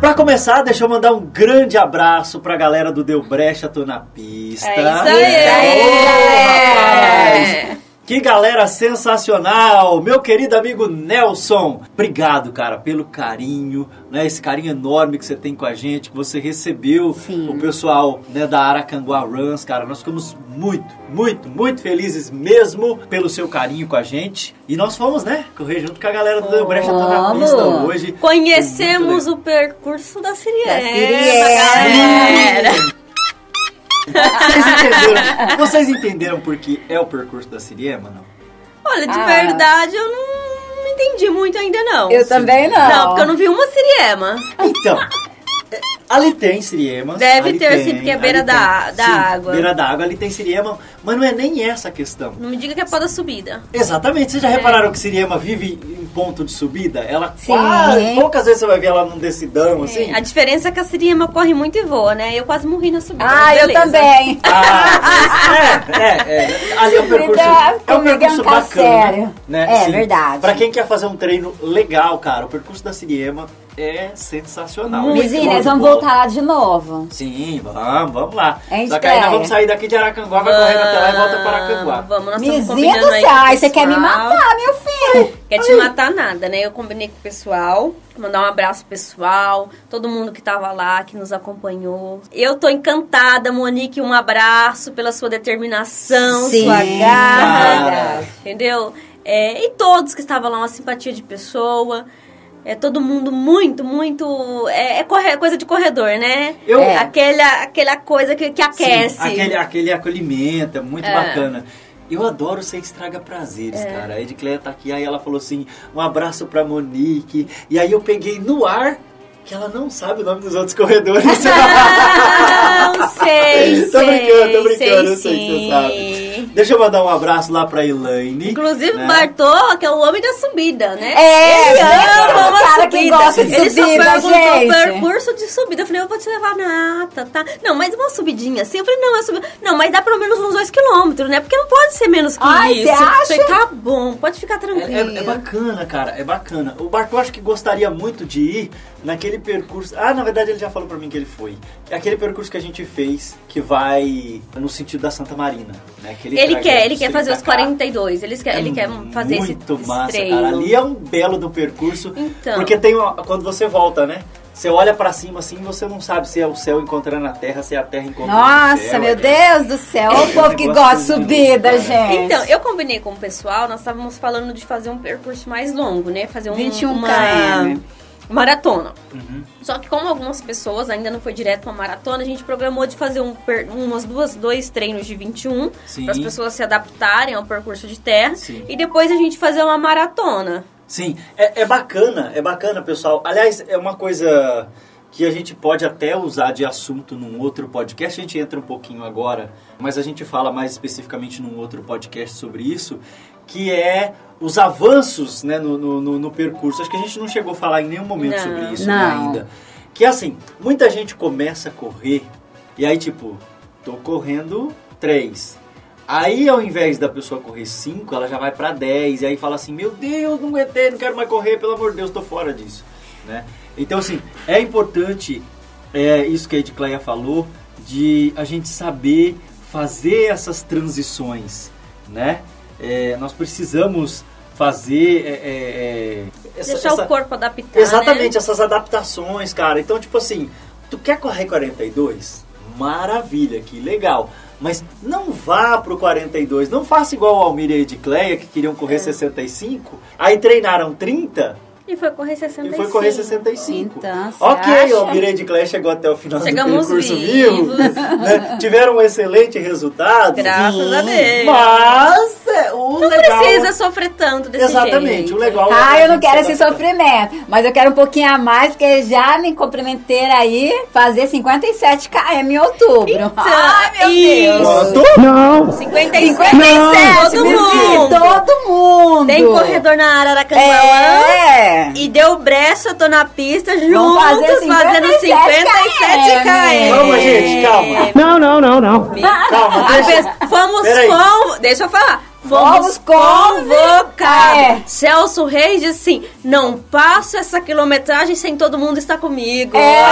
Pra começar, deixa eu mandar um grande abraço pra galera do Deu Brecha, tô na pista.
É isso aí.
Ô, rapaz! Que galera sensacional! Meu querido amigo Nelson, obrigado, cara, pelo carinho, né? Esse carinho enorme que você tem com a gente, que você recebeu
Sim.
o pessoal né, da Aracanguá Runs, cara. Nós ficamos muito, muito, muito felizes mesmo pelo seu carinho com a gente. E nós fomos, né? Correr junto com a galera do Deu Brecha, tô na pista hoje.
Conhecemos o percurso da Siriema,
Da Siriema.
galera.
Vocês entenderam, vocês entenderam porque é o percurso da Siriema, não?
Olha, de
Ah.
verdade, eu não, não entendi muito ainda, não.
Eu também não.
Não, porque eu não vi uma Siriema.
Então, ali tem Siriema.
Deve
ali
ter,
tem,
sim, porque é beira da- da
Sim,
água.
Beira da água, ali tem Siriema, mas não é nem essa a questão.
Não me diga que é pó da subida.
Exatamente, vocês já
É.
repararam que Siriema vive em ponto de subida? Ela
Sim.
quase, poucas vezes você vai ver ela num decidão, assim.
A diferença é que a Siriema corre muito e voa, né? Eu quase morri na subida.
Ah, eu também.
Ah, é, é, é. Ali é um percurso, é um
é
percurso bacana.
sério.
Né?
É, verdade.
Pra quem quer fazer um treino legal, cara, o percurso da Siriema é sensacional.
Mizinhas,
Show de
vamos voltar lá de novo.
Sim, vamos, vamos lá.
Gente
Só que ainda
quer.
vamos sair daqui de Aracanguá, vai correndo até lá e volta para Aracanguá.
Vamos, nós estamos
Mizinha
combinando
do
aí
céu, aí você quer me matar, meu filho.
Quer te matar nada, né? Eu combinei com o pessoal, mandar um abraço pro pessoal, todo mundo que tava lá, que nos acompanhou. Eu tô encantada, Monique, um abraço pela sua determinação,
Sim,
sua garra,
cara.
entendeu? É, e todos que estavam lá, uma simpatia de pessoa. É todo mundo muito, muito. É, é corre- coisa de corredor, né?
Eu-
É. Aquela, aquela coisa que, que aquece.
Sim, aquele, aquele acolhimento, é muito
É.
bacana. Eu adoro ser estraga prazeres, cara. A Edcleia tá aqui, aí ela falou assim: um abraço pra Monique. E aí eu peguei no ar que ela não sabe o nome dos outros corredores.
Não sei,
tô brincando, tô brincando,
sei
eu sei que você sabe. Deixa eu mandar um abraço lá pra Elaine.
Inclusive,
né?
o Bartô, que é o homem da subida, né?
É,
ele
é
ama
o
uma
cara que
subida.
gosta de
ele só
subida,
perguntou
gente.
percurso de subida. Eu falei, eu vou te levar na ata, tá? Não, mas uma subidinha assim. Eu falei, não, é subida. Não, mas dá pelo menos uns dois quilômetros, né? Porque não pode ser menos que
Ai,
isso.
você acha?
Eu falei, tá bom, pode ficar
É,
tranquilo.
é- é bacana, cara, é bacana. O eu acho que gostaria muito de ir naquele percurso. Ah, na verdade ele já falou pra mim que ele foi. É aquele percurso que a gente fez que vai no sentido da Santa Marina. Né? Aquele
Ele quer, ele quer
sem
fazer os
pra cá.
42. Ele quer, ele quer fazer esse,
muito
esse
massa,
treino.
cara. Ali é um belo do percurso.
Então.
Porque tem uma, quando você volta, né? Você olha pra cima assim, você não sabe se é o céu encontrando a terra, se é a terra encontrando o
Nossa,
céu.
meu
é-
Deus do céu. Olha o
É um
povo que gosta de subida, gente.
Então, eu combinei com o pessoal, nós estávamos falando de fazer um percurso mais longo, né? Fazer um
21
uma...
km.
Maratona.
Uhum.
Só que como algumas pessoas ainda não foi direto pra maratona, a gente programou de fazer um, per- umas duas, dois treinos de 21
Sim.
para as pessoas se adaptarem ao percurso de terra
Sim.
e depois a gente fazer uma maratona.
Sim, é, é bacana, é bacana, pessoal. Aliás, é uma coisa que a gente pode até usar de assunto num outro podcast. A gente entra um pouquinho agora, mas a gente fala mais especificamente num outro podcast sobre isso, que é os avanços né, no, no, no- percurso. Acho que a gente não chegou a falar em nenhum momento
Não.
sobre isso né, ainda. Que assim, muita gente começa a correr e aí tipo, tô correndo três. Aí, ao invés da pessoa correr 5, ela já vai pra 10. E aí fala assim: Meu Deus, não aguentei, não quero mais correr, pelo amor de Deus, tô fora disso. Né? Então, assim, é importante, é, isso que a Edcleia falou, de a gente saber fazer essas transições. Né? É, nós precisamos fazer. é, é, é, essa-
Deixar
essa-
o corpo adaptar.
Exatamente,
Né?
essas adaptações, cara. Então, tipo assim, tu quer correr 42? Maravilha, que legal. Mas não vá pro 42, não faça igual o Almir e a Edcleia, que queriam
É.
correr 65, aí treinaram 30
E foi correr 65.
e foi correr 65.
Então,
ok,
acha?
o Almir e a Edcleia chegou até o final
Chegamos
do
vivos.
vivo, né? tiveram um excelente resultado.
Graças a Deus.
Mas é, o
Não
legal...
precisa sofrer tanto desse
Exatamente,
jeito.
o legal é
Ah,
a
eu não quero
se
esse sofrimento, mas eu quero um pouquinho a mais, porque já me comprometeram aí fazer 57 km em outubro.
Então,
Ai, meu
isso.
Deus.
Quanto?
Não!
57, todo
me
mundo.
Todo mundo.
Tem corredor na Ararancanguá.
É.
E deu brecha, eu tô na pista
Vamos
juntos,
fazer
fazendo
57
57 km.
Calma, gente, calma.
Não, não, não, não.
Calma,
A
deixa...
Fomos
Peraí.
com. Deixa eu falar.
Fomos
convocados.
É.
Celso Reis disse assim: não passo essa quilometragem sem todo mundo estar comigo.
É.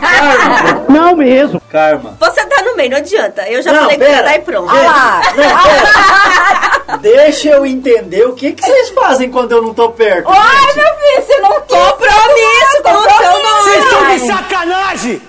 Karma,
Não mesmo.
karma.
Você tá no meio, não adianta. Eu já
Não,
falei que
pera.
você tá aí pronto.
Olha lá.
Não, pera. Deixa eu entender o que, que vocês fazem quando eu não tô perto.
Ai,
gente.
meu filho, você não.
Compromisso com o seu nome.
Vocês estão de sacanagem!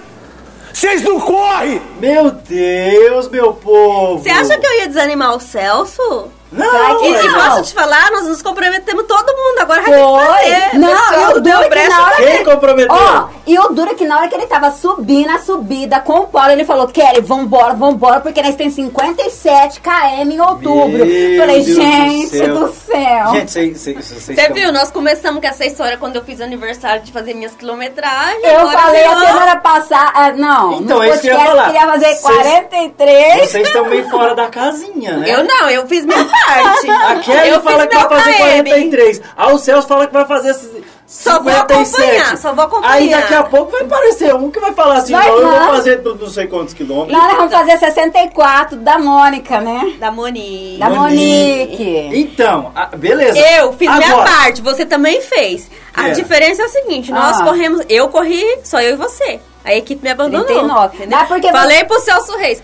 Vocês não correm!
Meu Deus, meu povo.
Você acha que eu ia desanimar o Celso?
Não,
E,
é-
e
Não.
posso te falar, nós nos comprometemos todo mundo. Agora que
Foi.
fazer.
Não,
Pessoal,
e o duro
deu
é que na hora
Quem comprometeu?
Ó, e o duro é que na hora que ele tava subindo a subida com o Paulo, ele falou, Kelly, vambora, vambora, porque nós temos 57 km em outubro.
Meu
Falei,
Deus do
gente
céu.
do céu.
Gente, vocês, vocês
Você viu? Nós começamos com essa história quando eu fiz aniversário de fazer minhas quilometragens.
eu falei a semana passada, ah, não,
Então,
no
é isso que eu ia falar.
queria fazer
Vocês-
43.
Vocês estão meio fora da casinha, né?
Eu não, eu fiz minha parte.
A Kelly
eu
fala que vai fazer
KM.
43. Ah, o Celso fala que vai fazer c-
Só vou
57.
acompanhar, só vou acompanhar.
Aí daqui a pouco vai aparecer um que vai falar assim,
Vai
não, eu vou fazer não sei quantos quilômetros.
Nós vamos fazer 64 da Mônica, né?
Da Monique.
Da Monique.
Então, a- beleza.
Eu fiz minha
Agora,
parte, você também fez. A
É.
diferença é o seguinte, nós
Ah.
corremos, eu corri, só eu e você. A equipe me abandonou.
39.
entendeu?
Mas porque
Falei pro Celso Reis.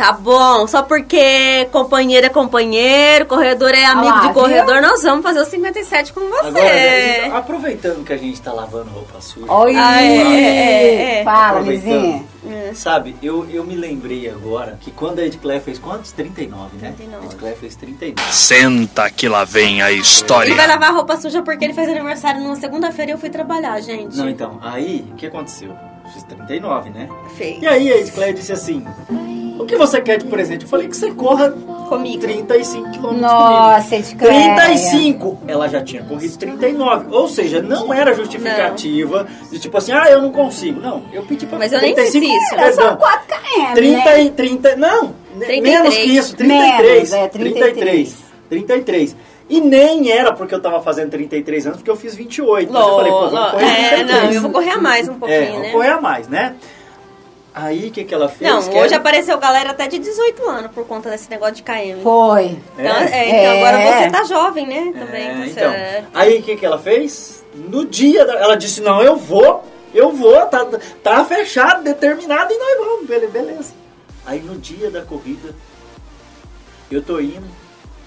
Tá bom, só porque companheiro é companheiro, corredor é amigo
lá,
de corredor, nós vamos fazer os 57 com você.
Agora, gente, aproveitando que a gente tá lavando roupa suja.
Oi,
Ah, é, é, é.
fala,
aproveitando,
vizinha.
Sabe, eu, eu me lembrei agora que quando a Edclair fez quantos? 39, né?
39.
A Edclair fez 39.
Senta que lá vem a história.
Ele vai lavar roupa suja porque ele fez aniversário numa segunda-feira e eu fui trabalhar, gente.
Não, então, aí, o que aconteceu? Fiz 39, né?
Fez.
E aí a Edclair disse assim, o que você quer de presente? Eu falei que você corra
Comigo.
35 quilômetros
Nossa,
comigo.
Edcleia.
35! Ela já tinha corrido 39. Ou seja, não era justificativa de tipo assim, ah, eu não consigo. Não, eu pedi pra
Mas eu nem fiz
35,
isso.
Era só
Perdão,
4 km,
30
né?
e 30, não, ne-
33.
menos que isso, 33.
Menos, é, 33.
33. 33. E nem era porque eu tava fazendo 33 anos, porque eu fiz 28. Mas eu falei, pô, vamos correr
é,
33.
não, eu vou correr a mais um pouquinho,
É,
né?
correr a mais, né? Aí, o que que ela fez?
Não,
Que
hoje
era-
apareceu galera até de 18 anos por conta desse negócio de KM.
Foi.
Então,
É.
é, então
É.
agora você tá jovem, né? Também,
É, então.
certo.
Aí o que, que ela fez? No dia, da- ela disse, não, eu vou, eu vou, tá, tá fechado, determinado e nós vamos, Bele- beleza. Aí no dia da corrida, eu tô indo,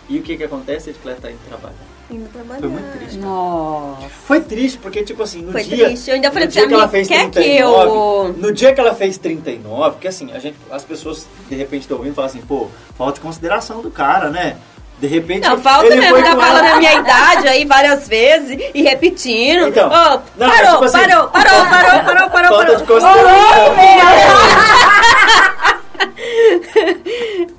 e o que que acontece? A Edclair tá indo trabalhar.
Indo trabalhar.
Foi muito triste. cara.
Nossa.
Foi triste, porque tipo assim, no
Foi
dia...
triste. Eu ainda falei
no
pra
dia que ela fez
quer que
39,
eu-
No dia que ela fez 39, porque assim, a gente, as pessoas de repente estão ouvindo e falam assim, pô, falta de consideração do cara, né? De repente.
Não, falta
ele
mesmo,
foi
tá falando
ela-
a minha idade aí várias vezes e repetindo.
Então,
Ô,
não, mas
parou,
tipo assim-
parou, parou, parou, parou, parou,
Falta
parou.
de consideração.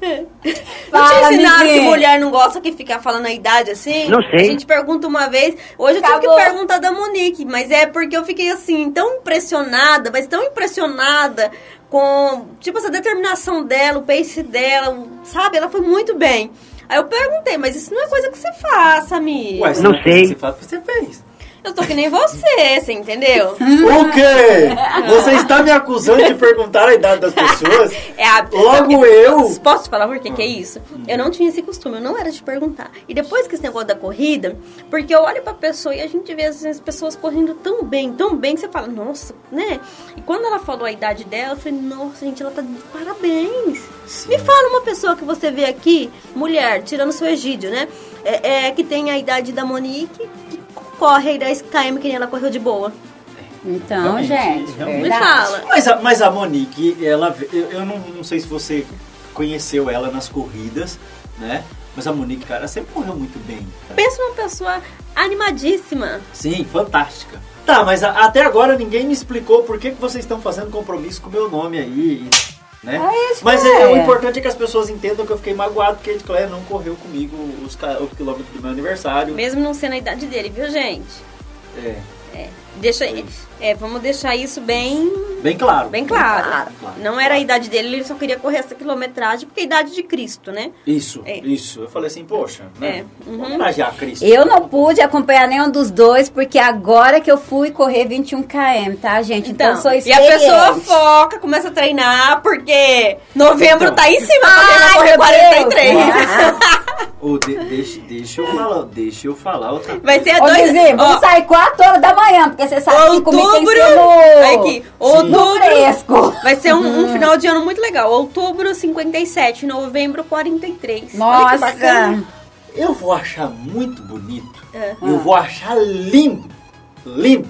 Não te
Fala,
ensinaram que mulher não gosta que ficar falando a idade assim?
Não sei.
A gente pergunta uma vez. Hoje eu tive
Acabou.
que perguntar da Monique, mas é porque eu fiquei assim, tão impressionada, mas tão impressionada com, tipo, essa determinação dela, o pace dela, sabe? Ela foi muito bem. Aí eu perguntei, mas isso não é coisa que você faça, amiga.
Ué, se
Não
é
sei.
que Você faz, você fez.
Eu tô que nem você, você entendeu?
O quê? Você está me acusando de perguntar a idade das pessoas?
É a...
Logo eu.
Posso te falar por que que é isso? Eu não tinha esse costume, eu não era de perguntar. E depois que esse negócio da corrida, porque eu olho pra pessoa e a gente vê assim, as pessoas correndo tão bem, tão bem, que você fala, nossa, né? E quando ela falou a idade dela, eu falei, nossa, gente, ela tá de parabéns. Me fala uma pessoa que você vê aqui, mulher, tirando seu Egídio, né? É, é, que tem a idade da Monique, que corre aí 10 km que nem ela correu de boa.
Então,
Realmente,
gente,
realmente.
Me
verdade.
fala.
Mas a, mas a Monique, ela, eu, eu não, não sei se você conheceu ela nas corridas, né? Mas a Monique, cara, sempre correu muito bem.
Pensa numa pessoa animadíssima.
Sim, fantástica. Tá, mas a- até agora ninguém me explicou por que, que vocês estão fazendo compromisso com o meu nome aí, né?
É isso,
mas
é.
é, o importante é que as pessoas entendam que eu fiquei magoado porque a Edclaire não correu comigo os, ca- o quilômetro do meu aniversário.
Mesmo não sendo a idade dele, viu, gente?
É,
Deixa,
Foi isso.
É, vamos deixar isso bem,
bem claro.
bem claro.
claro.
Não era a idade dele, ele só queria correr essa quilometragem porque é a idade de Cristo, né?
Isso,
É.
isso. Eu falei assim, poxa, né?
É, uhum.
Vamos homenagear Cristo.
Eu não pude acompanhar nenhum dos dois, porque agora que eu fui correr 21 km, tá, gente? Então, eu sou
e a
experiente.
pessoa foca, começa a treinar, porque novembro
Então.
tá em cima, porque vai
Ai,
correr
meu
43.
Ô, de- deixa, deixa eu falar, deixa eu falar outra coisa.
Vai ser
Ô,
dois...
Dizer,
ó,
vamos sair 4 horas da manhã, porque você sabe que comigo
Outubro. Olha aqui, outubro,
fresco.
vai ser um, um final de ano muito legal. Outubro 57, novembro 43. Olha que
Nossa.
bacana.
Eu vou achar muito bonito.
É.
Eu vou achar lindo, lindo,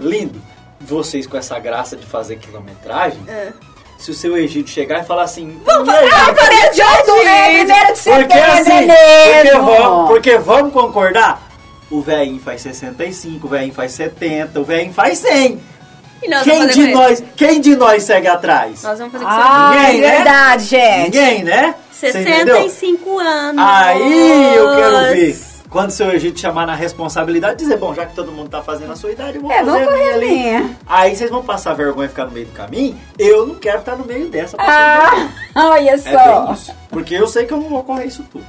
lindo. Vocês com essa graça de fazer quilometragem.
É.
Se o seu Egito chegar e falar assim,
Vamos
"E aí,
falar para de
É,
hoje!
primeiro de setembro,
Porque assim,
é
porque vamos, porque vamos concordar? O velhinho faz 65, o velhinho faz 70, o velhinho faz 100.
E nós
Quem
vamos
de nós, quem de nós segue atrás?
Nós vamos fazer com
Ah,
seu
é
Ninguém, né?
verdade, gente.
Ninguém, né? Você entendeu?
65 anos.
Aí eu quero ver. Quando o seu Egito chamar na responsabilidade, dizer, bom, já que todo mundo tá fazendo a sua idade, eu vou
É,
fazer
vamos
a minha ali. Aí vocês vão passar vergonha e ficar no meio do caminho. Eu não quero estar no meio dessa
Ah, olha
É
só.
bem isso. Porque eu sei que eu não vou correr isso tudo.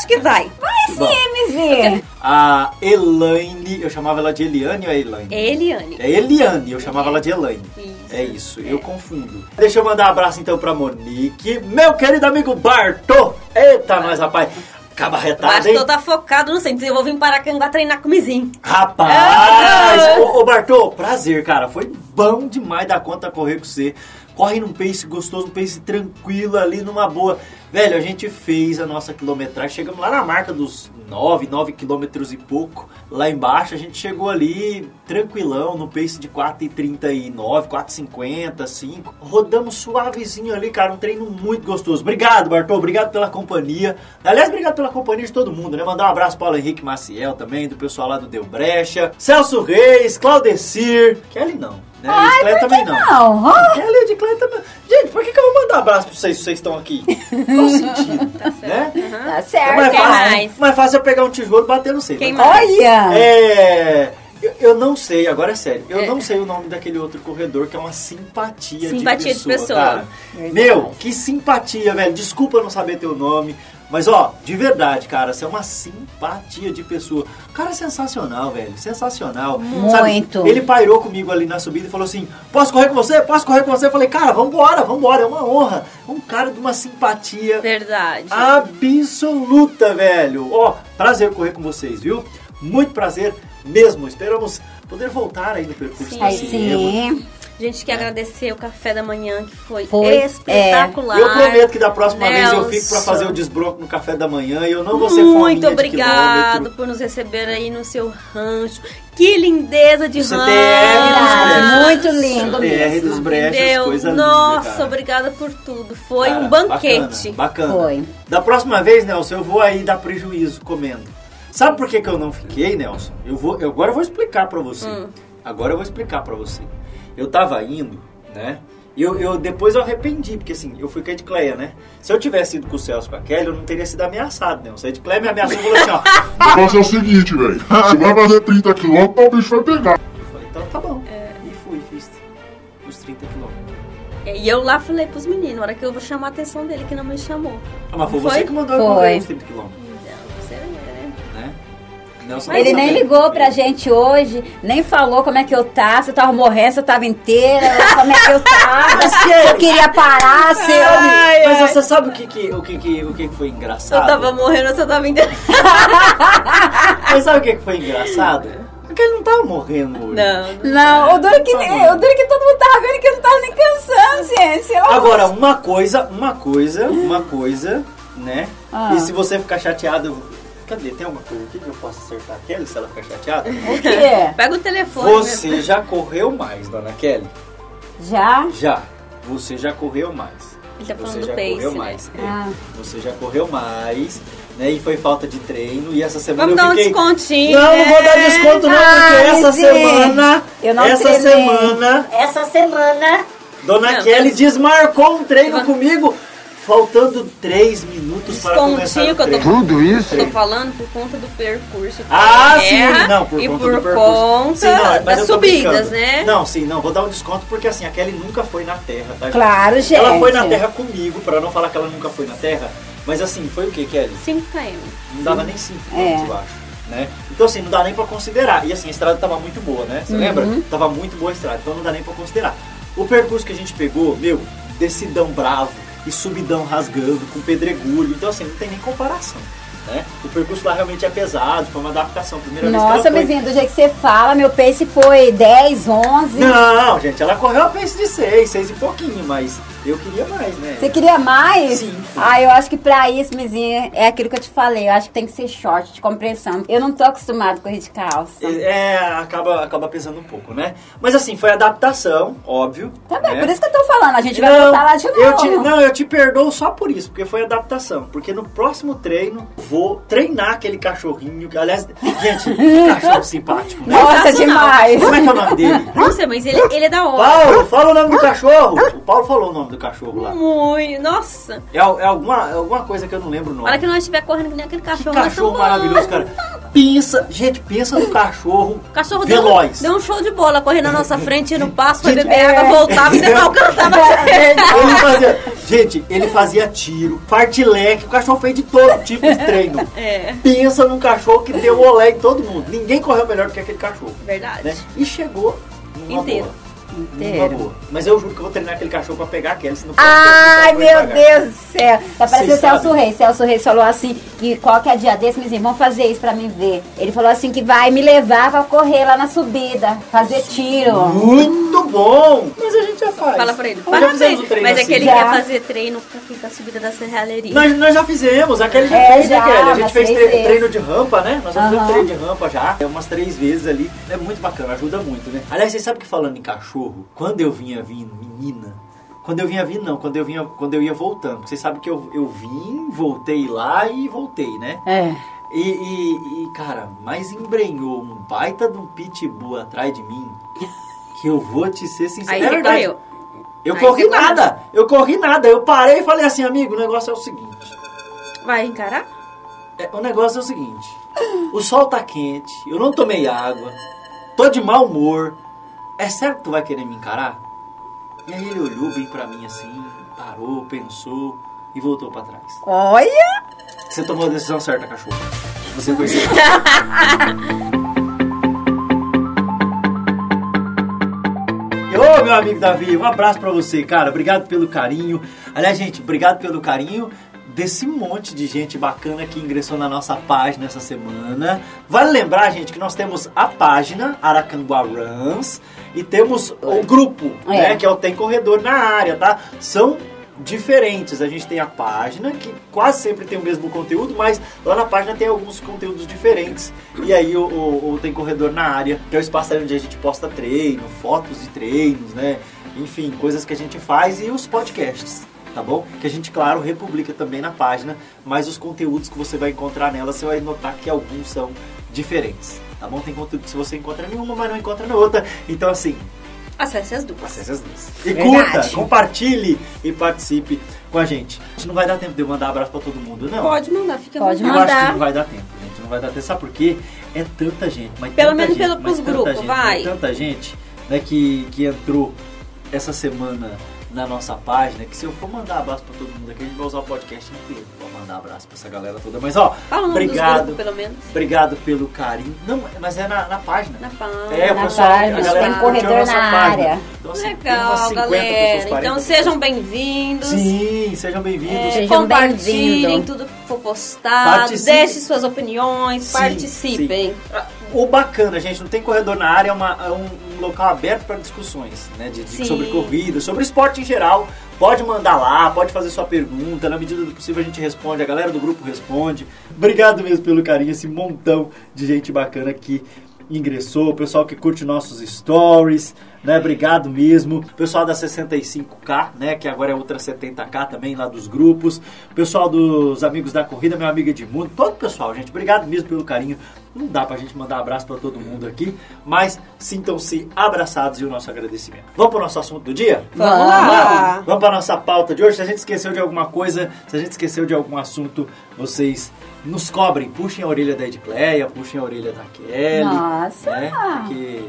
Acho que vai.
Bom,
MZ.
a Elaine, eu chamava ela de Eliane ou é Elaine?
Eliane.
É Eliane, eu chamava ela de Elaine.
Isso.
É isso, eu confundo. Deixa eu mandar um abraço então pra Monique, meu querido amigo Bartô. Eita, nós, rapaz. Acaba retado, hein?
Bastou tá focado no centro. Eu vou vir para Canga treinar com o Mizinho.
Rapaz! ô, ô Bartô, prazer, cara. Foi bom demais da conta correr com você. Corre num pace gostoso, um pace tranquilo ali, numa boa. Velho, a gente fez a nossa quilometragem. Chegamos lá na marca dos 9, 9 quilômetros e pouco. Lá embaixo a gente chegou ali tranquilão, no pace de 4,39, 4,50, 5. Rodamos suavezinho ali, cara. Um treino muito gostoso. Obrigado, Bartô. Obrigado pela companhia. Aliás, obrigado pela companhia de todo mundo, né? Mandar um abraço para o Henrique Maciel também, do pessoal lá do Deu Brecha. Celso Reis, Claudecir. Kelly não. Né?
Ai,
Edclaire
por que
também não.
não?
Kelly e Edclaire também. Gente, por que, que eu vou mandar abraço pra vocês se vocês estão aqui? Qual o sentido? né?
Tá
É
certo.
mais
Quem
fácil,
mais?
mais fácil é pegar um tijolo e bater no seio.
Mais?
Olha.
É. Eu, eu não sei, agora é sério. Eu
É.
não sei o nome daquele outro corredor que é uma simpatia,
Simpatia
de
de
pessoa.
pessoa.
cara. Meu, que simpatia, velho. Desculpa eu não saber teu nome. Mas ó, de verdade, cara, você é uma simpatia de pessoa. O cara é sensacional, velho. Sensacional. Sabe,
Muito.
ele pairou comigo ali na subida e falou assim: Posso correr com você? Posso correr com você? Eu falei, cara, vambora, vambora, é uma honra. Um cara de uma simpatia
Verdade.
absoluta, velho. Ó, prazer correr com vocês, viu? Muito prazer mesmo. Esperamos poder voltar aí no percurso
Sim.
Aí
cinema.
sim.
A gente quer agradecer o café da manhã, que foi,
Foi,
espetacular.
Eu prometo que da próxima vez eu fico pra
Nelson.
fazer o desbronco no café da manhã e eu não vou ser
Muito obrigado por nos receber aí no seu rancho. Que lindeza de rancho.
muito lindo
BR
mesmo.
dos brechas, coisa linda,
Nossa,
cara.
obrigada por tudo. Foi
Cara,
um banquete.
Bacana, bacana.
Foi.
Da próxima vez, Nelson, eu vou aí dar prejuízo comendo. Sabe por que, que eu não fiquei, Nelson? Eu vou, eu, agora eu vou explicar pra você.
Hum.
Agora eu vou explicar pra você. Eu tava indo, né? E eu, eu, depois eu arrependi, porque assim, eu fui com a Edcleia, né? Se eu tivesse ido com o Celso com a Kelly, eu não teria sido ameaçado, né? A Edcleia me ameaçou e falou assim, ó.
O negócio é o seguinte, velho. Você vai fazer 30 quilômetros, o bicho vai pegar.
Eu falei, então tá bom.
É.
E fui, fiz os 30 quilômetros.
E eu lá falei pros meninos, na hora que eu vou chamar a atenção dele, que não me chamou.
Ah, mas foi,
Foi?
você que mandou eu correr os 30 quilômetros,
Ele nem ligou pra gente hoje, nem falou como é que eu tava, se eu tava morrendo, se eu tava inteira, como é que eu tava,
Mas
se
que-
eu queria parar, se eu...
Ai,
Mas
ai.
você sabe o que, que, o que, que, o que que foi engraçado?
Eu tava morrendo, você tava indo.
Mas sabe o que, que foi engraçado? Porque ele não tava morrendo hoje.
Não.
Não, o duro é que,
Tá
o duro é que todo mundo tava vendo que eu não tava nem cansando, gente.
Agora, uma coisa, uma coisa, uma coisa, né?
Ah.
E se você ficar chateado... Cadê? Tem alguma coisa aqui que eu posso acertar a Kelly se ela ficar chateada?
O quê?
Pega o telefone. né?
Você já correu mais, dona Kelly?
Já?
Já. Você já correu mais.
Ele tá falando
Você
do
já
pace,
correu
né?
mais. é.
Ah.
Você já correu mais, né? E foi falta de treino. E essa semana
Vamos
eu
dar um
fiquei...
descontinho.
Não, não vou dar desconto não, porque
Ai,
essa
gente,
semana...
eu não
essa
treinei.
semana...
Essa semana,
Dona
Não,
Kelly
mas-
desmarcou um treino
Mas-
comigo, faltando 3 minutos para começar o
que eu tô
treino.
Tudo isso?
Tô falando por conta do percurso.
Ah,
terra
sim, não, por
e
conta
por
do percurso.
conta
Sim, não, mas
das
eu tô
subidas,
brincando.
né?
Não, sim, não, vou dar um desconto porque assim, a Kelly nunca foi na terra, tá?
Claro, gente.
Ela foi na terra comigo, pra não falar que ela nunca foi na terra, mas assim, foi o que, Kelly?
5 km.
Não dava nem 5
É.
eu acho. Né? Então assim, não dá nem pra considerar. E assim, a estrada tava muito boa, né? Você lembra? Tava muito boa a estrada, então não dá nem pra considerar. O percurso que a gente pegou, meu, descidão bravo e subidão rasgando, com pedregulho. Então assim, não tem nem comparação. Né? O percurso lá realmente é pesado, foi uma adaptação. Primeira vez
Nossa,
que ela foi...
vizinho, do jeito que você fala, meu pace foi 10, 11.
Não, gente, ela correu a pace de 6, 6 e pouquinho, mas eu queria mais, né?
Você queria mais?
Sim.
Ah, eu acho que pra isso, vizinha, é aquilo que eu te falei. Eu acho que tem que ser short, de compressão. Eu não tô acostumado a correr de calça.
É, acaba, acaba pesando um pouco, né? Mas assim, foi adaptação, óbvio.
Tá bem,
né?
por isso que eu tô falando. A gente vai
Não,
voltar lá de novo.
eu te, não, eu te perdoo só por isso, porque foi adaptação. Porque no próximo treino, vou treinar aquele cachorrinho. que, Aliás, gente, que cachorro simpático, né?
Nossa, demais.
Como é que é o nome dele?
Não sei, mas ele, ele é da hora.
Paulo, fala o nome do cachorro. O Paulo falou o nome do cachorro lá.
Muito. Nossa.
É, é alguma, é alguma coisa que eu não lembro o nome.
que nós estiver correndo que nem aquele
Que
cachorro.
cachorro
nós
maravilhoso, cara. Pensa, gente, pensa no cachorro,
O cachorro deu,
veloz.
deu um show de bola, correndo na nossa frente, no passo, foi beber
é.
água, voltava e não alcançava.
Ele fazia, gente, ele fazia tiro, fartileque, o cachorro fez de todo tipo de treino.
É,
Pensa num cachorro que deu olé em todo mundo. Ninguém correu melhor do que aquele cachorro.
verdade.
Né? E chegou
Inteiro.
boa.
Inteiro.
Mas eu juro que eu vou treinar aquele cachorro pra pegar aquele, senão
Ai,
o
meu. Deus do céu. Tá parecendo
Vocês
Celso. Reis. Celso Reis falou assim, que qualquer dia desse, meus irmãos, fazer isso pra mim ver. Ele falou assim que vai me levar pra correr lá na subida, fazer tiro.
Muito bom! Mas a gente já faz.
Fala pra ele.
Nós já
Parabéns.
fizemos o treino
Mas é
assim.
que ele
Já.
quer fazer treino pra ficar a subida da serralheria.
Nós, nós já fizemos, aquele já
É,
fez, né,
já,
Kelly? A gente fez
três
tre-
vezes.
treino de rampa, né? Nós já fizemos
Aham.
treino de rampa já, é umas três vezes ali. É muito bacana, ajuda muito, né? Aliás, vocês sabem que falando em cachorro, quando eu vinha vindo, menina, quando eu vinha vindo, não, quando eu vinha, quando eu ia voltando, porque vocês sabem que eu, eu vim, voltei lá e voltei, né?
É.
E, e, e, cara, mas embrenhou um baita de um pitbull atrás de mim, que eu vou te ser sincero.
Aí
é
você
verdade.
correu.
Eu
Aí
corri
você correu.
nada, eu corri nada. Eu parei e falei assim, amigo, o negócio é o seguinte.
Vai encarar?
É, o negócio é o seguinte: o sol tá quente, eu não tomei água, tô de mau humor. É sério que tu vai querer me encarar? E aí ele olhou bem pra mim assim, parou, pensou e voltou pra trás.
Olha!
Você tomou a decisão certa, cachorro. Você foi certo. Ô, meu amigo Davi, um abraço pra você, cara. Obrigado pelo carinho. Aliás, gente, obrigado pelo carinho desse monte de gente bacana que ingressou na nossa página essa semana. Vale lembrar, gente, que nós temos a página Aracanguá Runs e temos o grupo,
É.
né, que é o Tem Corredor na área, tá? São diferentes. A gente tem a página, que quase sempre tem o mesmo conteúdo, mas lá na página tem alguns conteúdos diferentes. E aí o, o- o Tem Corredor na área, que é o espaço onde a gente posta treino, fotos de treinos, né? Enfim, coisas que a gente faz e os podcasts. Tá bom? Que a gente, claro, republica também na página, mas os conteúdos que você vai encontrar nela, você vai notar que alguns são diferentes. Tá bom? Tem conteúdo que você encontra em uma, mas não encontra na outra. Então, assim,
Acesse as duas.
Acesse as duas. E
Verdade.
curta, compartilhe e participe com a gente. A gente não vai dar tempo de eu mandar abraço pra todo mundo, não.
Pode mandar, fica à
Pode
Eu
vontade.
acho que
mandar.
não vai dar tempo, gente. Não vai dar tempo. Sabe por quê? É tanta gente. Mas
Pelo
tanta
menos
gente,
pelo-
mas
pros grupos, vai.
mas Tanta gente né, que, que entrou essa semana na nossa página, que se eu for mandar abraço pra todo mundo aqui, a gente vai usar o podcast inteiro pra mandar abraço pra essa galera toda. Mas ó,
Fala o nome dos
obrigado.
grupos, pelo menos.
Obrigado pelo carinho. Não, mas é na, na página.
Na página.
É, o pessoal, a
página,
galera
tem
a
corredor
nossa
na
página.
área.
Então, assim, tem umas
Legal,
50
galera.
pessoas, 40
então sejam bem-vindos.
Sim, sejam bem-vindos.
É, compartilhem
bem-vindos.
tudo que for postado,
Participe.
deixe suas opiniões,
Sim,
participem.
sim. O bacana, gente, não tem corredor na área, é, uma- é um, um local aberto para discussões, né? De, de- sobre corrida, sobre esporte em geral. Pode mandar lá, pode fazer sua pergunta. Na medida do possível a gente responde, a galera do grupo responde. Obrigado mesmo pelo carinho, esse montão de gente bacana que ingressou, o pessoal que curte nossos stories, né? Obrigado mesmo. Pessoal da 65K, né? Que agora é outra 70K também lá dos grupos. Pessoal dos amigos da corrida, meu amigo Edmundo, todo o pessoal, gente. Obrigado mesmo pelo carinho. Não dá pra gente mandar abraço pra todo mundo aqui, mas sintam-se abraçados e o nosso agradecimento. Vamos pro nosso assunto do dia?
Vamos lá.
Vamos para nossa pauta de hoje. Se a gente esqueceu de alguma coisa, se a gente esqueceu de algum assunto, vocês nos cobrem. Puxem a orelha da Edcleia, puxem a orelha da Kelly.
Nossa.
Né? Porque,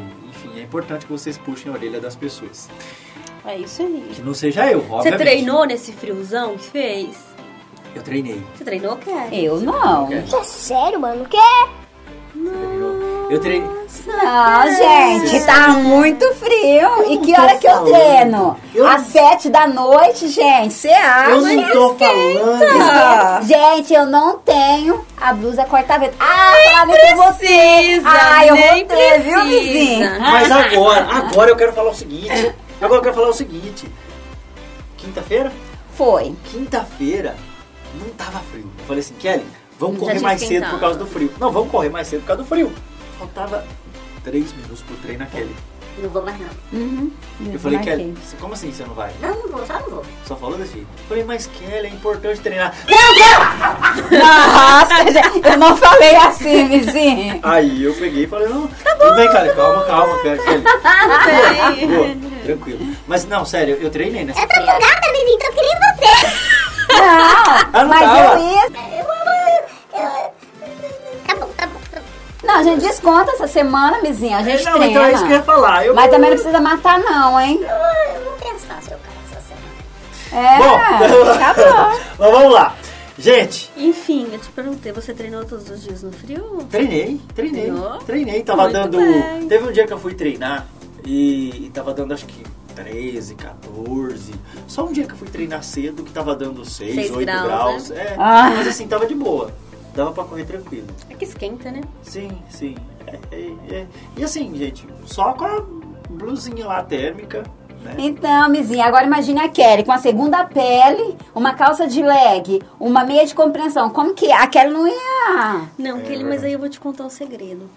enfim, é importante que vocês puxem a orelha das pessoas.
É isso aí.
Que não seja eu,
Você
obviamente.
treinou nesse friozão que fez?
Eu treinei.
Você treinou, Kelly?
Eu não.
É sério, mano? Que?
Eu treinei.
Não, gente, tá muito frio. E que
tô
hora que eu treino?
Eu-
Às sete da noite, gente. Você acha?
Eu não tô falando.
Gente, eu não tenho a blusa corta-vento. Ah, falar vou ter.
precisa,
Ah, eu
nem
vou ter, viu, vizinho?
Mas agora, agora eu quero falar o seguinte. Agora eu quero falar o seguinte. Quinta-feira?
Foi.
Quinta-feira não tava frio. Eu falei assim, Kelly, vamos correr mais cedo por causa do frio. Não, vamos correr mais cedo por causa do frio. Faltava três minutos pro treino na Kelly.
Não vou mais não.
Uhum.
Eu falei,
marquei.
Kelly, como assim você não vai?
Não, não vou, só não vou.
Só falou desse jeito. Eu falei, mas Kelly, é importante treinar.
Nossa, gente, eu não falei assim, vizinho.
Aí eu peguei e falei, não, tudo bem, cara, calma, calma, Kelly.
Bem.
Boa, tranquilo. Mas não, sério, eu treinei nessa
Eu tô empolgada, vizinho, tô querendo você.
Não,
Ah, não
mas
tava?
eu ia.
Tá
Não, a gente desconta essa semana, vizinha. A gente
Não,
treina.
então é isso que eu ia falar. Eu...
Mas também não precisa matar, não, hein?
Eu, eu vou pensar seu cara essa semana.
É,
Bom,
tá bom.
Mas vamos lá. Gente,
Enfim, eu te perguntei, você treinou todos os dias no frio?
Treinei, treinei,
Treinou?
treinei. Tava
Muito
dando.
bem.
Teve um dia que eu fui treinar e, e tava dando acho que 13, 14. Só um dia que eu fui treinar cedo que tava dando 6,
Seis
8
graus,
graus.
né?
É,
Ah.
Mas assim, tava de boa. Dava pra correr tranquilo.
É que esquenta, né?
Sim, sim. É, é, é. E assim, gente, só com a blusinha lá térmica, né?
Então, mizinha, agora imagine a Kelly com a segunda pele, uma calça de leg, uma meia de compreensão. Como que é? a Kelly não ia...
Não,
É
Kelly, mas aí eu vou te contar um segredo.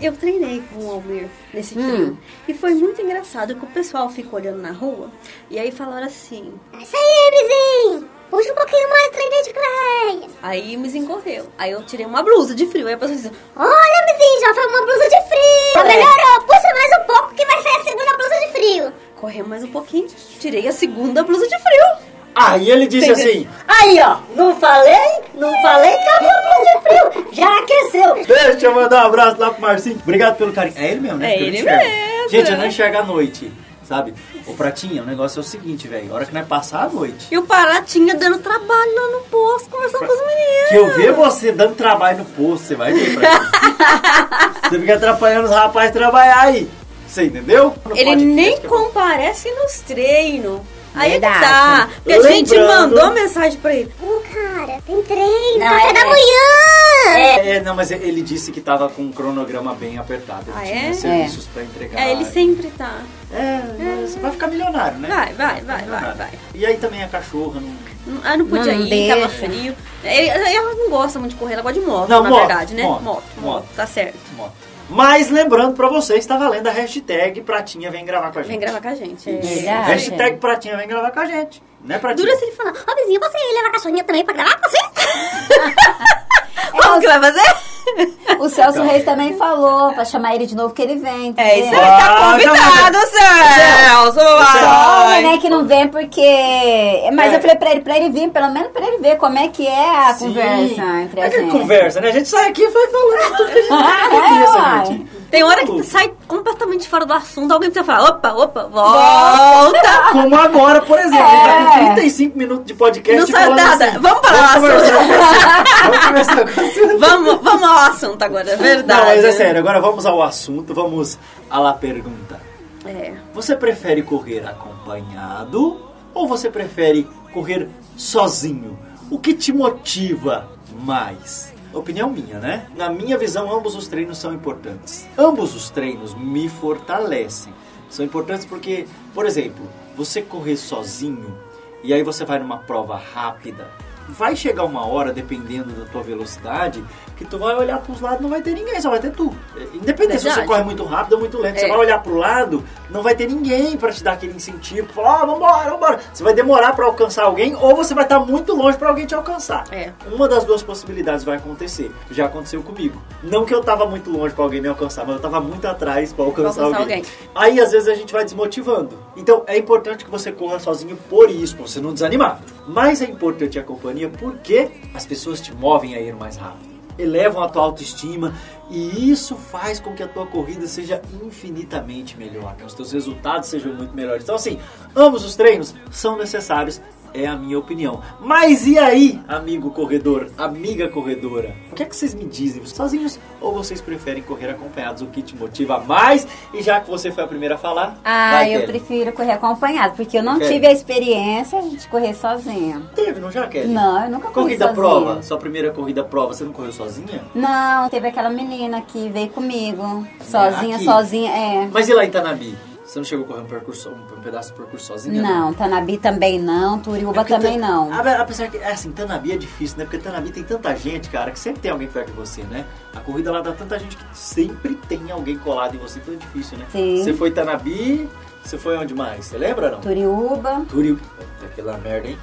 Eu treinei com o Almir nesse
Hum.
frio. E foi muito engraçado que o pessoal ficou olhando na rua e aí falaram assim.
Isso aí, vizinho. Puxa um pouquinho mais, treinei de Cleia.
Aí me encorreu. Aí eu tirei uma blusa de frio. Aí a pessoa disse,
Olha, vizinho, já foi uma blusa de frio. Já melhorou. Puxa mais um pouco que vai ser a segunda blusa de frio.
correu mais um pouquinho. Tirei a segunda blusa de frio.
Aí ele disse assim:
Aí, ó, não falei? Não falei que a minha blusa de frio já aqueceu.
Deixa eu mandar um abraço lá pro Marcinho. Obrigado pelo carinho. É ele mesmo, né?
É ele mesmo.
Gente, eu não enxergo à noite, sabe? O pratinho, o negócio é o seguinte, velho. A hora que nós passar a noite,
E o Paratinha dando trabalho lá no posto, conversando com os meninos.
que eu ver você dando trabalho no posto, você vai ver, pratinho. você fica atrapalhando os rapazes trabalhar aí. Você entendeu? No
Ele nem comparece nos treinos. Aí é que
Verdade.
tá. Porque a gente mandou mensagem pra ele.
Ô, cara, tem treino,
Não,
café
é-
da manhã.
É, não, mas ele disse que tava com um cronograma bem apertado. Ele
Ah,
tinha
é?
serviços pra entregar.
É, ele sempre tá.
É, você vai ficar milionário, né?
Vai, vai, vai, vai, vai.
E aí também a cachorra não.
Ah, não podia
Não
ir, tava
deixa.
frio. Ele- Ela não gosta muito de correr, ela gosta de moto,
Não,
na
moto,
verdade, né?
moto,
moto,
moto.
Tá certo.
moto. Mas lembrando pra vocês, tá valendo a hashtag Pratinha vem gravar com a gente.
Vem gravar com a gente. É.
Verdade.
Hashtag Pratinha vem gravar com a gente. Né, Pratinha?
Dura se ele falar, ô vizinho, você ia levar a cachorrinha também pra gravar com você?
Como que vai fazer?
O Celso Reis também falou pra chamar ele de novo que ele vem.
É isso aí, tá
Ah,
convidado, Celso!
Só, né, que não vem porque... Mas
É.
eu falei pra ele, pra ele vir, pelo menos pra ele ver como é que é a
Sim.
conversa entre
É
a
que
gente.
conversa, né? A gente sai aqui e vai falando tudo que a gente
Ah,
tem
é,
gente.
Hora que sai completamente fora do assunto, alguém precisa falar, opa, opa, volta!
Como agora, por exemplo, a gente tá com 35 minutos de podcast
Não sai nada.
assim,
Vamos
conversar você. Vamos conversar com você.
Vamos, vamos ao assunto agora, é verdade.
Não, mas é sério, agora vamos ao assunto, vamos à la pergunta.
É.
Você prefere correr acompanhado ou você prefere correr sozinho? O que te motiva mais? Opinião minha, né? Na minha visão, ambos os treinos são importantes. Ambos os treinos me fortalecem. São importantes porque, por exemplo, você correr sozinho e aí você vai numa prova rápida, vai chegar uma hora, dependendo da tua velocidade, que tu vai olhar pros lados e não vai ter ninguém, só vai ter tu. É, Independente se você
Verdade.
corre muito rápido ou muito lento, você
É.
vai olhar pro lado, não vai ter ninguém pra te dar aquele incentivo, pra falar, ó, vambora, vambora. Você vai demorar pra alcançar alguém ou você vai estar muito longe pra alguém te alcançar.
É.
Uma das duas possibilidades vai acontecer. Já aconteceu comigo. Não que eu tava muito longe pra alguém me alcançar, mas eu tava muito atrás pra alcançar,
alcançar
alguém.
alguém.
Aí às vezes a gente vai desmotivando. Então é importante que você corra sozinho por isso, pra você não desanimar. Mas é importante a porque as pessoas te movem a ir mais rápido. Elevam a tua autoestima e isso faz com que a tua corrida seja infinitamente melhor, que os teus resultados sejam muito melhores. Então assim, ambos os treinos são necessários é a minha opinião. Mas e aí, amigo corredor, amiga corredora? O que é que vocês me dizem? Sozinhos ou vocês preferem correr acompanhados? O que te motiva mais? E já que você foi a primeira a falar,
Ah,
vai,
eu
Kelly.
prefiro correr acompanhado, porque eu não
Kelly.
tive a experiência de correr sozinha.
Teve, não já, Kelly?
Não, eu nunca corri
Corrida
sozinha.
prova, sua primeira corrida prova, você não correu sozinha?
Não, teve aquela menina que veio comigo, sozinha,
aqui?
sozinha, é.
Mas e lá em Tanabi? Você não chegou a correr um, percurso, um pedaço do percurso sozinha?
Não, Tanabi também não, Turiúba
É
também
Tan-
não.
Ah, Apesar que, é assim, Tanabi é difícil, né? Porque Tanabi tem tanta gente, cara, que sempre tem alguém perto de você, né? A corrida lá dá tanta gente que sempre tem alguém colado em você, então é difícil, né?
Sim.
Você foi Tanabi, você foi onde mais? Você lembra não?
Turiúba,
Turiu. Aquela merda, hein?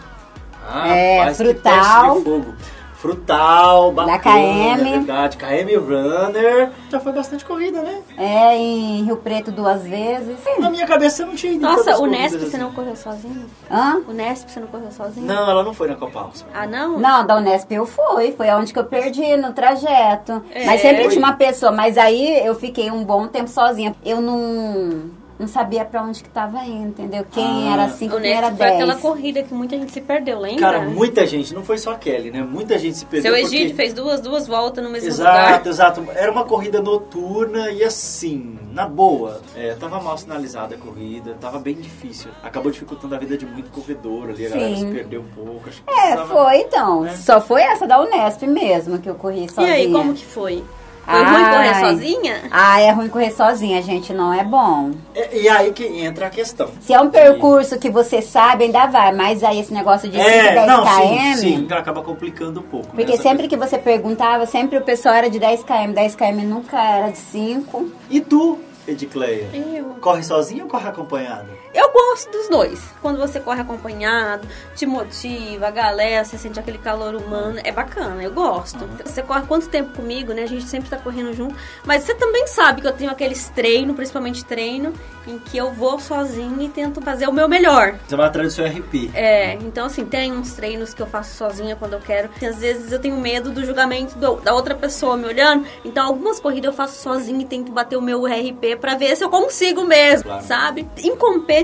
Ah,
É,
rapaz, que
Frutal.
teste de fogo. Frutal, bacana,
KM.
é verdade. KM Runner. Já foi bastante corrida, né?
é em Rio Preto duas vezes.
Na minha cabeça você não tinha ido
Nossa, o Nesp você
assim.
não correu sozinho?
Hã?
O Nesp você não correu sozinho?
Não, ela não foi na Copa Alves.
Ah, não?
Não, da Unesp eu fui, foi onde que eu perdi no trajeto.
É.
Mas sempre
Foi?
tinha uma pessoa, mas aí eu fiquei um bom tempo sozinha. Eu não, não sabia pra onde que tava indo, entendeu? Quem
Ah.
era 5,
O
quem era
Nesp foi
10.
aquela corrida que muita gente se perdeu, lembra?
Cara, muita gente, não foi só a Kelly, né? Muita gente se perdeu.
Seu
porque-
Egídio fez duas, duas voltas no mesmo
Exato,
lugar.
exato. Era uma corrida noturna e assim, na boa, é, tava mal sinalizada a corrida, tava bem difícil. Acabou dificultando a vida de muito corredor ali, a galera
Sim.
se perdeu um pouco. Acho que
É,
precisava-
foi então.
É.
Só foi essa da Unesp mesmo que eu corri
E
sozinha.
aí, como que foi? Foi ruim correr sozinha?
Ah, é ruim correr sozinha, gente, não é bom.
É, e aí que entra a questão.
Se é um percurso que você sabe, ainda vai, mas aí esse negócio de 5,
É,
10
não,
km...
sim, sim, acaba complicando um pouco. né,
Porque sempre que você perguntava, sempre o pessoal era de 10 km, 10 km nunca era de 5.
E tu, Edicleia?
Eu.
Corre sozinho ou corre acompanhado?
Eu gosto dos dois. Quando você corre acompanhado, te motiva, a galera, você sente aquele calor humano, é bacana, eu gosto. Você corre quanto tempo comigo, né? A gente sempre tá correndo junto. Mas você também sabe que eu tenho aqueles treinos, principalmente treino, em que eu vou sozinho e tento fazer o meu melhor.
Você vai atrás do seu RP.
É, então assim, tem uns treinos que eu faço sozinha quando eu quero. Às vezes eu tenho medo do julgamento do- da outra pessoa me olhando. Então algumas corridas eu faço sozinha e tento bater o meu RP pra ver se eu consigo mesmo,
Claro.
sabe? Em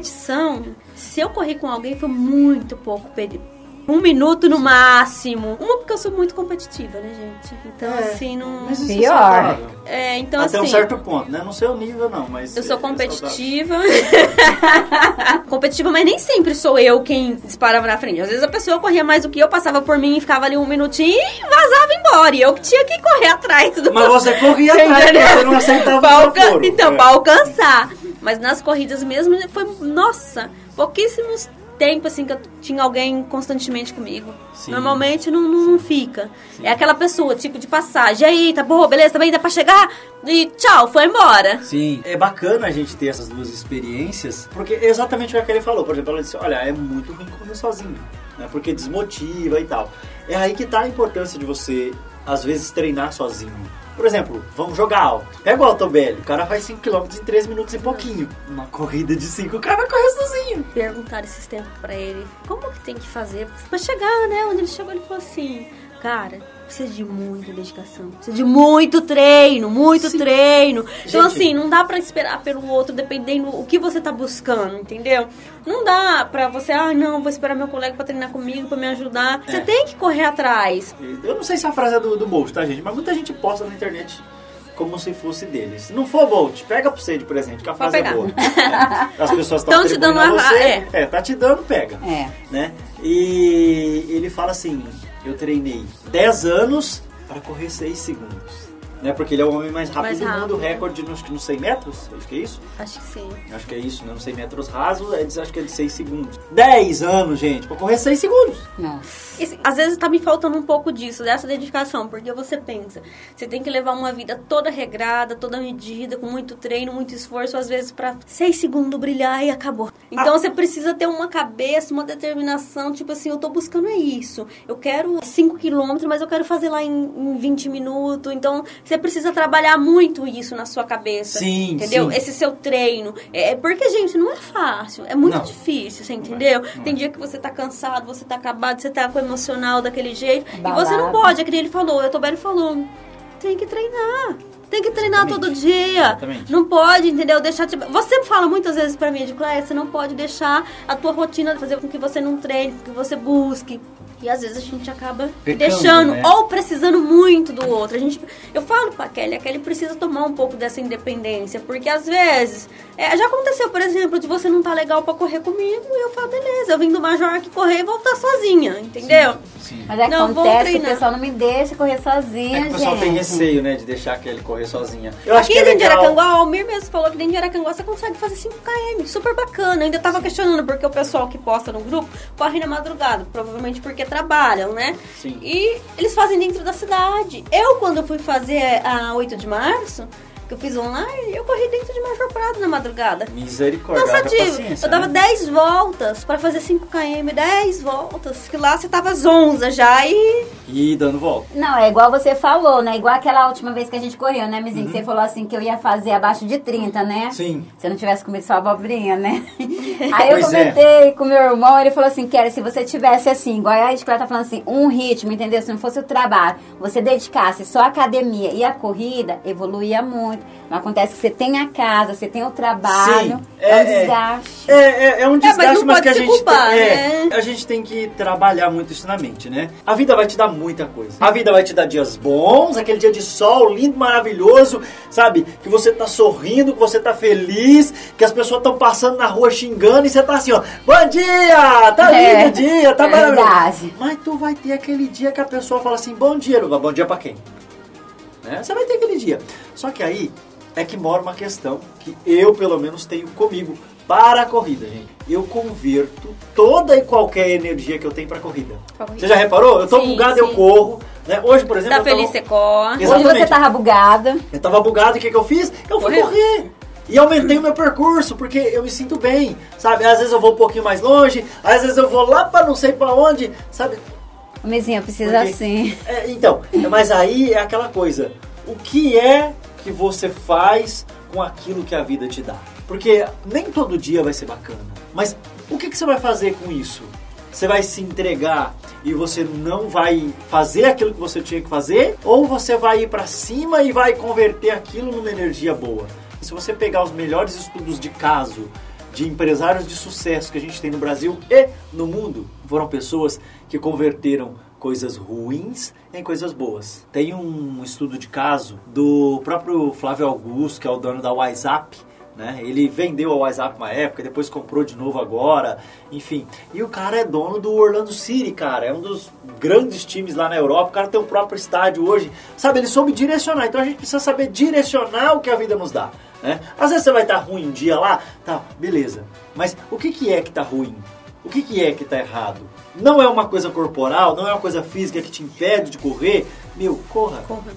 competição, se eu corri com alguém foi muito pouco peri- Um minuto no máximo. Uma porque eu sou muito competitiva, né, gente? Então,
É,
assim, não.
Mas isso
Pior.
é.
É, então
Até
assim.
um certo ponto, né? Não sei o nível, não, mas...
Eu sou
é
competitiva. competitiva, mas nem sempre sou eu quem disparava na frente. Às vezes a pessoa corria mais do que eu, passava por mim, ficava ali um minutinho e vazava embora. E eu que tinha que correr atrás do.
Mas você corria atrás, você não aceitava
Pra
o
alca-
desaforo.
Então,
É.
pra alcançar. Mas nas corridas mesmo, foi, nossa, pouquíssimos tempos assim que eu tinha alguém constantemente comigo.
Sim.
Normalmente não, não, fica. É aquela pessoa, tipo, de passagem. Aí, tá boa, beleza, tá bem, dá pra chegar? E tchau, foi embora.
Sim, é bacana a gente ter essas duas experiências, porque é exatamente o que ele falou. Por exemplo, ela disse, olha, é muito ruim correr sozinho, né? Porque desmotiva e tal. É aí que tá a importância de você, às vezes, treinar sozinho. Por exemplo, vamos jogar alto. Pega o Autobelli, o cara faz 5km em 3 minutos e pouquinho. Uma corrida de 5, o cara vai correr sozinho.
Perguntaram esses tempos pra ele, como que tem que fazer pra chegar, né? Onde ele chegou, ele falou assim, cara, precisa de muita dedicação, precisa de muito treino, muito treino. Então,
Gente-
assim, não dá pra esperar pelo outro, dependendo o que você tá buscando, entendeu? Não dá pra você, ah, não, vou esperar meu colega pra treinar comigo, pra me ajudar. Você
É.
tem que correr atrás.
Eu não sei se a frase é do, do Bolt, tá, gente? Mas muita gente posta na internet como se fosse dele. Se não for Bolt, pega pra você de presente, que a frase é boa. É. As pessoas estão
Tão te dando
a você.
é.
É, tá te dando, pega.
É.
Né? E ele fala assim, eu treinei 10 anos para correr 6 segundos. Né? Porque ele é o homem mais rápido
Mais
do mundo,
rápido.
recorde nos, nos 100 metros, acho que é isso?
Acho que sim.
Acho que é isso, né? Nos 100 metros rasos, é de- acho que é de 6 segundos. 10 anos, gente, pra correr 6 segundos.
Nossa.
Esse- às vezes tá me faltando um pouco disso, dessa dedicação, porque você pensa, você tem que levar uma vida toda regrada, toda medida, com muito treino, muito esforço, às vezes pra seis segundos brilhar e acabou. Então
Ah.
você precisa ter uma cabeça, uma determinação, tipo assim, eu tô buscando é isso. Eu quero 5 quilômetros, mas eu quero fazer lá em, em 20 minutos. Então você precisa trabalhar muito isso na sua cabeça.
Sim,
Entendeu?
sim.
Esse seu treino. É porque, gente, não é fácil. É muito
Não.
difícil, você entendeu?
não
Tem
é.
dia que você tá cansado, você tá acabado, você tá com o emocional daquele jeito. E
Abalado.
você não pode, é que nem ele falou, o Tobério falou, tem que treinar. Tem que treinar
Exatamente.
todo dia.
Exatamente.
Não pode, entendeu? Deixar. Tipo, você fala muitas vezes pra mim, de Cléia, você não pode deixar a tua rotina fazer com que você não treine, com que você busque. E às vezes a gente acaba
Pecando,
deixando,
né?
ou precisando muito do outro. A gente, eu falo pra Kelly, a Kelly precisa tomar um pouco dessa independência, porque às vezes, é, já aconteceu, por exemplo, de você não tá legal pra correr comigo, e eu falo, beleza, eu vim do Major aqui correr e voltar sozinha, entendeu?
Sim.
Mas é que
Não, vou
acontece que o
treinar.
pessoal não me deixa correr sozinha,
É que o pessoal
gente.
tem receio, né, de deixar aquele correr sozinha. Eu acho
Aqui
que é
dentro de
legal.
Aracanguá, o Almir mesmo falou que dentro de Aracanguá você consegue fazer 5km, super bacana. Ainda tava questionando porque o pessoal que posta no grupo corre na madrugada, provavelmente porque trabalham, né?
Sim.
E eles fazem dentro da cidade. Eu, quando fui fazer a 8 de março, que eu fiz online, eu corri dentro de Major Prado na madrugada.
Misericórdia.
Cansativo. Eu dava
né?
10 voltas pra fazer 5km, 10 voltas. Que lá você tava zonza já e.
E dando volta.
Não, é igual você falou, né? Igual aquela última vez que a gente correu, né, Mizinho?
Uhum.
Que você falou assim que eu ia fazer abaixo de 30, né?
Sim.
Se eu não tivesse comido só abobrinha, né? Aí eu
Pois é.
comentei com meu irmão, ele falou assim, Kelly, se você tivesse assim, igual a escola tá falando assim, um ritmo, entendeu? Se não fosse o trabalho, você dedicasse só a academia e a corrida, evoluía muito. Não acontece que você tem a casa, você tem o trabalho,
Sim,
é, um
é, é.
desgaste.
É, é, é um
mas
desgaste,
não
mas,
pode
que a
se
gente
culpar,
tem, é,
né?
a gente tem que trabalhar muito isso na mente, né? A vida vai te dar muita coisa. A vida vai te dar dias bons, aquele dia de sol lindo, maravilhoso, sabe? Que você tá sorrindo, que você tá feliz, que as pessoas estão passando na rua xingando e você tá assim, ó, bom dia, tá
É,
lindo o dia, tá
é
maravilhoso.
verdade.
Mas tu vai ter aquele dia que a pessoa fala assim, bom dia, Luva, bom dia pra quem? Né? Você vai ter aquele dia. Só que aí é que mora uma questão que eu, pelo menos, tenho comigo para a corrida, gente. Eu converto toda e qualquer energia que eu tenho para a corrida. Você já reparou? Eu tô
Sim,
bugado,
sim.
eu corro. Né? Hoje, por exemplo,
Tá feliz,
tava,
você corre.
Hoje
Exatamente.
você tava bugada.
eu tava bugado e o que, que eu fiz? Eu fui
Correu.
correr. E aumentei o meu percurso, porque eu me sinto bem, sabe? Às vezes eu vou um pouquinho mais longe, às vezes eu vou lá para não sei para onde, sabe?
Mizinho, precisa
Porque-
assim.
É, então, mas aí é aquela coisa. O que é que você faz com aquilo que a vida te dá? Porque nem todo dia vai ser bacana. Mas o que, que você vai fazer com isso? Você vai se entregar e você não vai fazer aquilo que você tinha que fazer? Ou você vai ir pra cima e vai converter aquilo numa energia boa? Se você pegar os melhores estudos de caso de empresários de sucesso que a gente tem no Brasil e no mundo foram pessoas que converteram coisas ruins em coisas boas. Tem um estudo de caso do próprio Flávio Augusto, que é o dono da WhatsApp, né? Ele vendeu a WhatsApp uma época, depois comprou de novo agora, enfim. E o cara é dono do Orlando City, cara. É um dos grandes times lá na Europa. O cara tem o próprio estádio hoje. Sabe, ele soube direcionar. Então a gente precisa saber direcionar o que a vida nos dá. Né? Às vezes você vai estar ruim um dia lá, tá, beleza. Mas o que, que é que tá ruim? O que, que é que tá errado? Não é uma coisa corporal, não é uma coisa física que te impede de correr. Meu, corra.
Corra.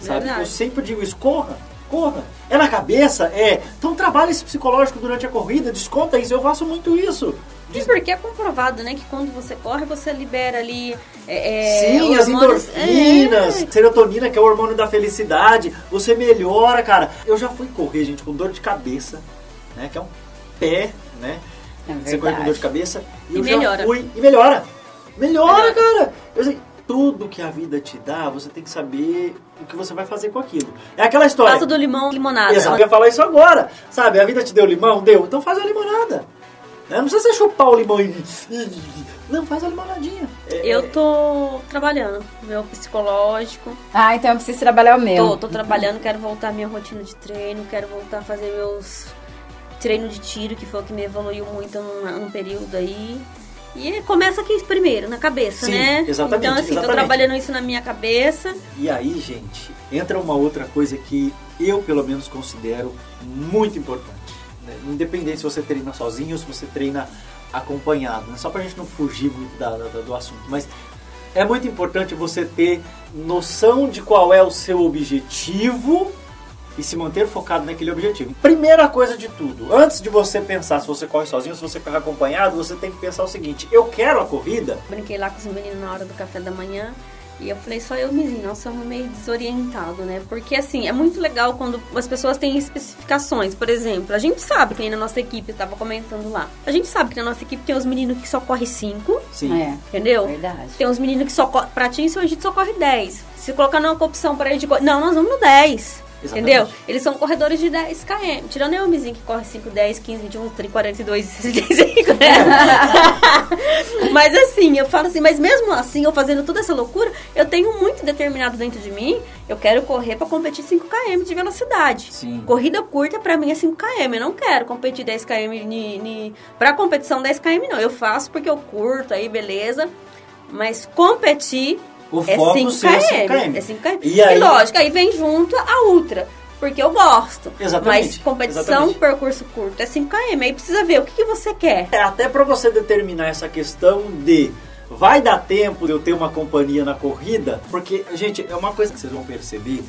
Sabe?
Verdade.
Eu sempre digo isso, corra, corra. É na cabeça, é. Então trabalha esse psicológico durante a corrida, desconta isso. Eu faço muito isso.
E porque é comprovado, né, que quando você corre, você libera ali. É,
Sim,
é,
as
hormônios-
endorfinas,
É.
serotonina, que é o hormônio da felicidade. Você melhora, cara. Eu já fui correr, gente, com dor de cabeça, né? Que é um pé, né?
É
Você corre com dor de cabeça.
E
eu já
melhora.
fui- e melhora. Melhora,
Melhora.
cara. Eu sei, tudo que a vida te dá, você tem que saber o que você vai fazer com aquilo. É aquela história.
Passa do limão limonada.
Exato, eu ia falar isso agora. Sabe, a vida te deu limão? Deu. Então faz a limonada. Né? Não precisa você chupar o limão e... Não, faz a limonadinha. É-
Eu tô trabalhando, meu psicológico.
Ah, então eu preciso trabalhar o meu.
Tô, tô trabalhando, quero voltar à minha rotina de treino, quero voltar a fazer meus treinos de tiro, que foi o que me evoluiu muito num, num período aí. E começa aqui primeiro, na cabeça,
Sim,
né?
exatamente,
Então, assim, tô
exatamente.
trabalhando isso na minha cabeça.
E aí, gente, entra uma outra coisa que eu, pelo menos, considero muito importante. né? Independente se você treina sozinho ou se você treina acompanhado. Né? Só pra gente não fugir muito da- da- do assunto. Mas é muito importante você ter noção de qual é o seu objetivo e se manter focado naquele objetivo. Primeira coisa de tudo, antes de você pensar se você corre sozinho ou se você corre acompanhado, você tem que pensar o seguinte: eu quero a corrida,
Brinquei lá com os meninos na hora do café da manhã. E eu falei, só eu e o Mizinho, nós somos meio desorientados, né? Porque, assim, é muito legal quando as pessoas têm especificações. Por exemplo, a gente sabe que na nossa equipe, eu tava comentando lá. A gente sabe que na nossa equipe tem os meninos que só correm 5,
sim.
É,
entendeu?
verdade.
Tem uns meninos que só correm. Pra ti, a gente só corre 10. Se colocar numa opção pra gente correr. Não, nós vamos no 10.
Exatamente.
Entendeu? Eles são corredores de 10 km. Tirando o Mizinho, que corre 5, 10, 15, 21, 30, 42, 65, né? mas assim, eu falo assim, mas mesmo assim, eu fazendo toda essa loucura, eu tenho muito determinado dentro de mim, eu quero correr pra competir 5 km de velocidade.
Sim.
Corrida curta pra mim é 5 km, eu não quero competir 10 km ni, ni, pra competição 10 km não. Eu faço porque eu curto aí, beleza. Mas competir
O
é
foco
5
seu é 5
km.
km.
É 5 km.
E
E,
aí-
lógico, aí vem junto a ultra. Porque eu gosto.
Exatamente,
Mas competição,
exatamente.
percurso curto é 5 km. Aí precisa ver o que, que você quer.
É até para você determinar essa questão de vai dar tempo de eu ter uma companhia na corrida, porque gente, é uma coisa que vocês vão perceber,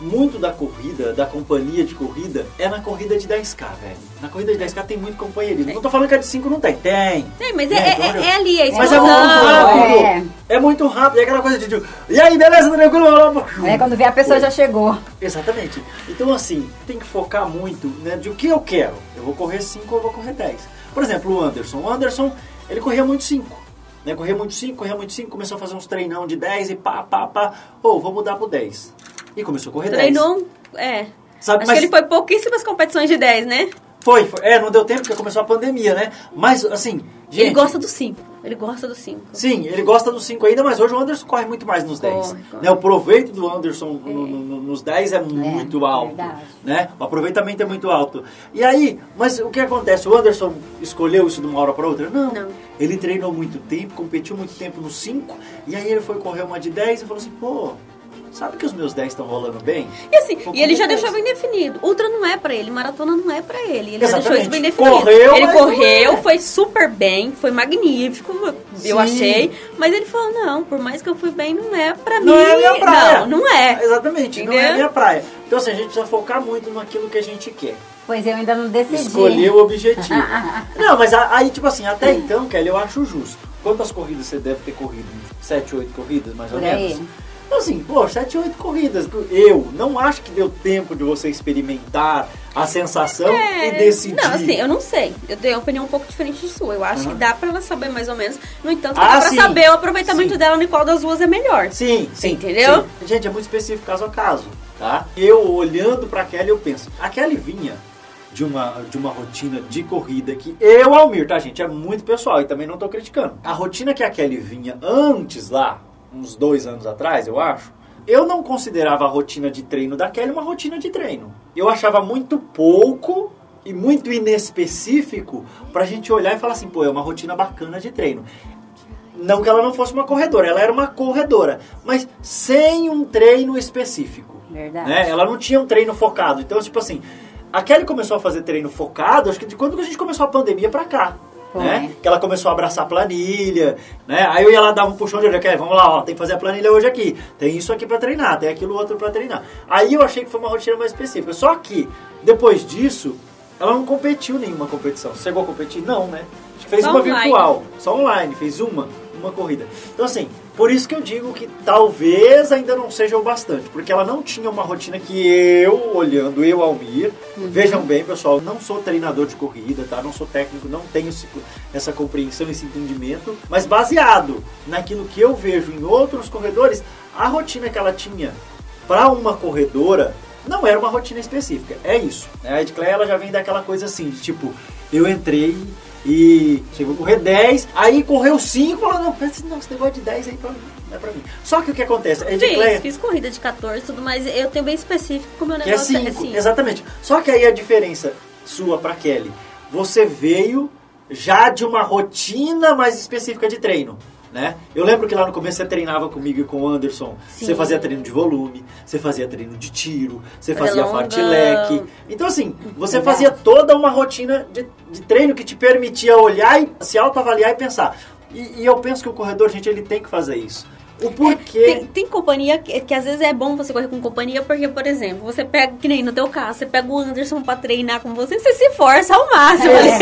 muito da corrida, da companhia de corrida é na corrida de 10k, velho. Na corrida de 10k tem muito companheirismo. Não tô falando que a de 5 não tem, tem.
Tem, mas é, é,
então,
é- é ali, a
Mas é muito rápido.
É.
É muito rápido, é aquela coisa de e aí, beleza, tranquilo?
Aí quando vê a pessoa já chegou.
Exatamente. Então, assim, tem que focar muito né, de o que eu quero. Eu vou correr 5 ou eu vou correr 10. Por exemplo, o Anderson. O Anderson, ele corria muito 5. Né? Corria muito 5, corria muito 5, começou a fazer uns treinão de 10 e pá, pá, pá. Ô, vou mudar pro 10. E começou a correr 10.
Treinou, é.
Sabe,
Acho
mas-
que ele foi pouquíssimas competições de 10, né?
Foi, foi. É, não deu tempo porque começou a pandemia, né? Mas, assim, gente...
Ele gosta do 5. Ele gosta do 5.
Sim, ele gosta dos 5 ainda, mas hoje o Anderson corre muito mais nos 10.
Corre, corre.
Né? O proveito do Anderson no- no- nos 10 é muito alto.
verdade.
Né? O aproveitamento é muito alto. E aí, mas o que acontece? O Anderson escolheu isso de uma hora para outra? Não.
Não.
Ele treinou muito tempo, competiu muito tempo nos 5, e aí ele foi correr uma de 10 e falou assim, pô, sabe que os meus 10 estão rolando bem?
E assim, e ele já deixou
10.
bem definido. Ultra não é pra ele, maratona não é pra ele. Ele já deixou
Exatamente.
isso bem definido.
Correu,
ele
não
correu,
é.
foi super bem, foi magnífico,
Sim.
eu achei. Mas ele falou, não, por mais que eu fui bem, não é pra
Não
mim.
é a minha praia.
Não, não é.
Exatamente, não é a
Entendeu?
minha praia. Então assim, a gente precisa focar muito naquilo que a gente quer.
Pois eu ainda não decidi.
Escolher o objetivo. Não, mas aí, tipo assim, até então, Kelly, eu acho justo. Quantas corridas você deve ter corrido? 7, 8 corridas, mais ou menos? Então, assim, pô, 7, 8 corridas. Eu não acho que deu tempo de você experimentar a sensação e decidir.
É, Não, assim, eu não sei. Eu tenho uma opinião um pouco diferente de sua. Eu acho
Aham.
que dá pra ela saber mais ou menos. No entanto,
Ah,
dá pra
sim.
saber o aproveitamento
Sim.
dela em qual das duas é melhor.
Sim, sim.
Entendeu?
sim. Gente, é muito específico caso a caso, tá? Eu olhando pra Kelly, eu penso, a Kelly vinha de uma, de uma rotina de corrida que eu, Almir, tá, gente? É muito pessoal e também não tô criticando. A rotina que a Kelly vinha antes lá, uns dois anos atrás, eu acho, eu não considerava a rotina de treino da Kelly uma rotina de treino. Eu achava muito pouco e muito inespecífico pra gente olhar e falar assim, pô, é uma rotina bacana de treino. Não que ela não fosse uma corredora, ela era uma corredora, mas sem um treino específico.
Verdade.
Né? Ela não tinha um treino focado. Então, tipo assim, a Kelly começou a fazer treino focado, acho que de quando que a gente começou a pandemia pra cá.
Foi.
Né? Que ela começou a abraçar a planilha, né? Aí eu ia lá dar um puxão de orelha, Kelly, vamos lá, ó, tem que fazer a planilha hoje aqui. Tem isso aqui pra treinar, tem aquilo outro pra treinar. Aí eu achei que foi uma rotina mais específica. Só que, depois disso, ela não competiu nenhuma competição. Você chegou a competir? Não, né? Fez
Só
uma
online.
virtual, só online, fez uma, uma corrida. Então assim, por isso que eu digo que talvez ainda não seja o bastante, porque ela não tinha uma rotina que eu, olhando, eu, Almir, vejam bem, pessoal, não sou treinador de corrida, tá? Não sou técnico, não tenho essa compreensão, esse entendimento, mas baseado naquilo que eu vejo em outros corredores, a rotina que ela tinha para uma corredora não era uma rotina específica. É isso. né? A Edclair ela já vem daquela coisa assim, de tipo, eu entrei e chegou a correr 10, aí correu 5, falou, não, pensa, não, esse negócio de 10 aí pra mim, não é pra mim. Só que o que acontece? A
Fiz,
Edclair,
fiz corrida de 14 e tudo mais. Eu tenho bem específico como meu
que é
negócio
5,
é
exatamente. Só que aí a diferença sua pra Kelly, você veio já de uma rotina mais específica de treino. Né? Eu lembro que lá no começo você treinava comigo e com o Anderson.
Sim.
Você fazia treino de volume, você fazia treino de tiro, você fazia
longa.
fartlek. Então, assim, você
Verdade.
fazia toda uma rotina de, de treino que te permitia olhar e se autoavaliar e pensar. E, e eu penso que o corredor, gente, ele tem que fazer isso. O porquê.
Tem, tem companhia que, que às vezes é bom você correr com companhia, porque, por exemplo, você pega, que nem no teu caso, você pega o Anderson pra treinar com você, você se força ao máximo.
É
né?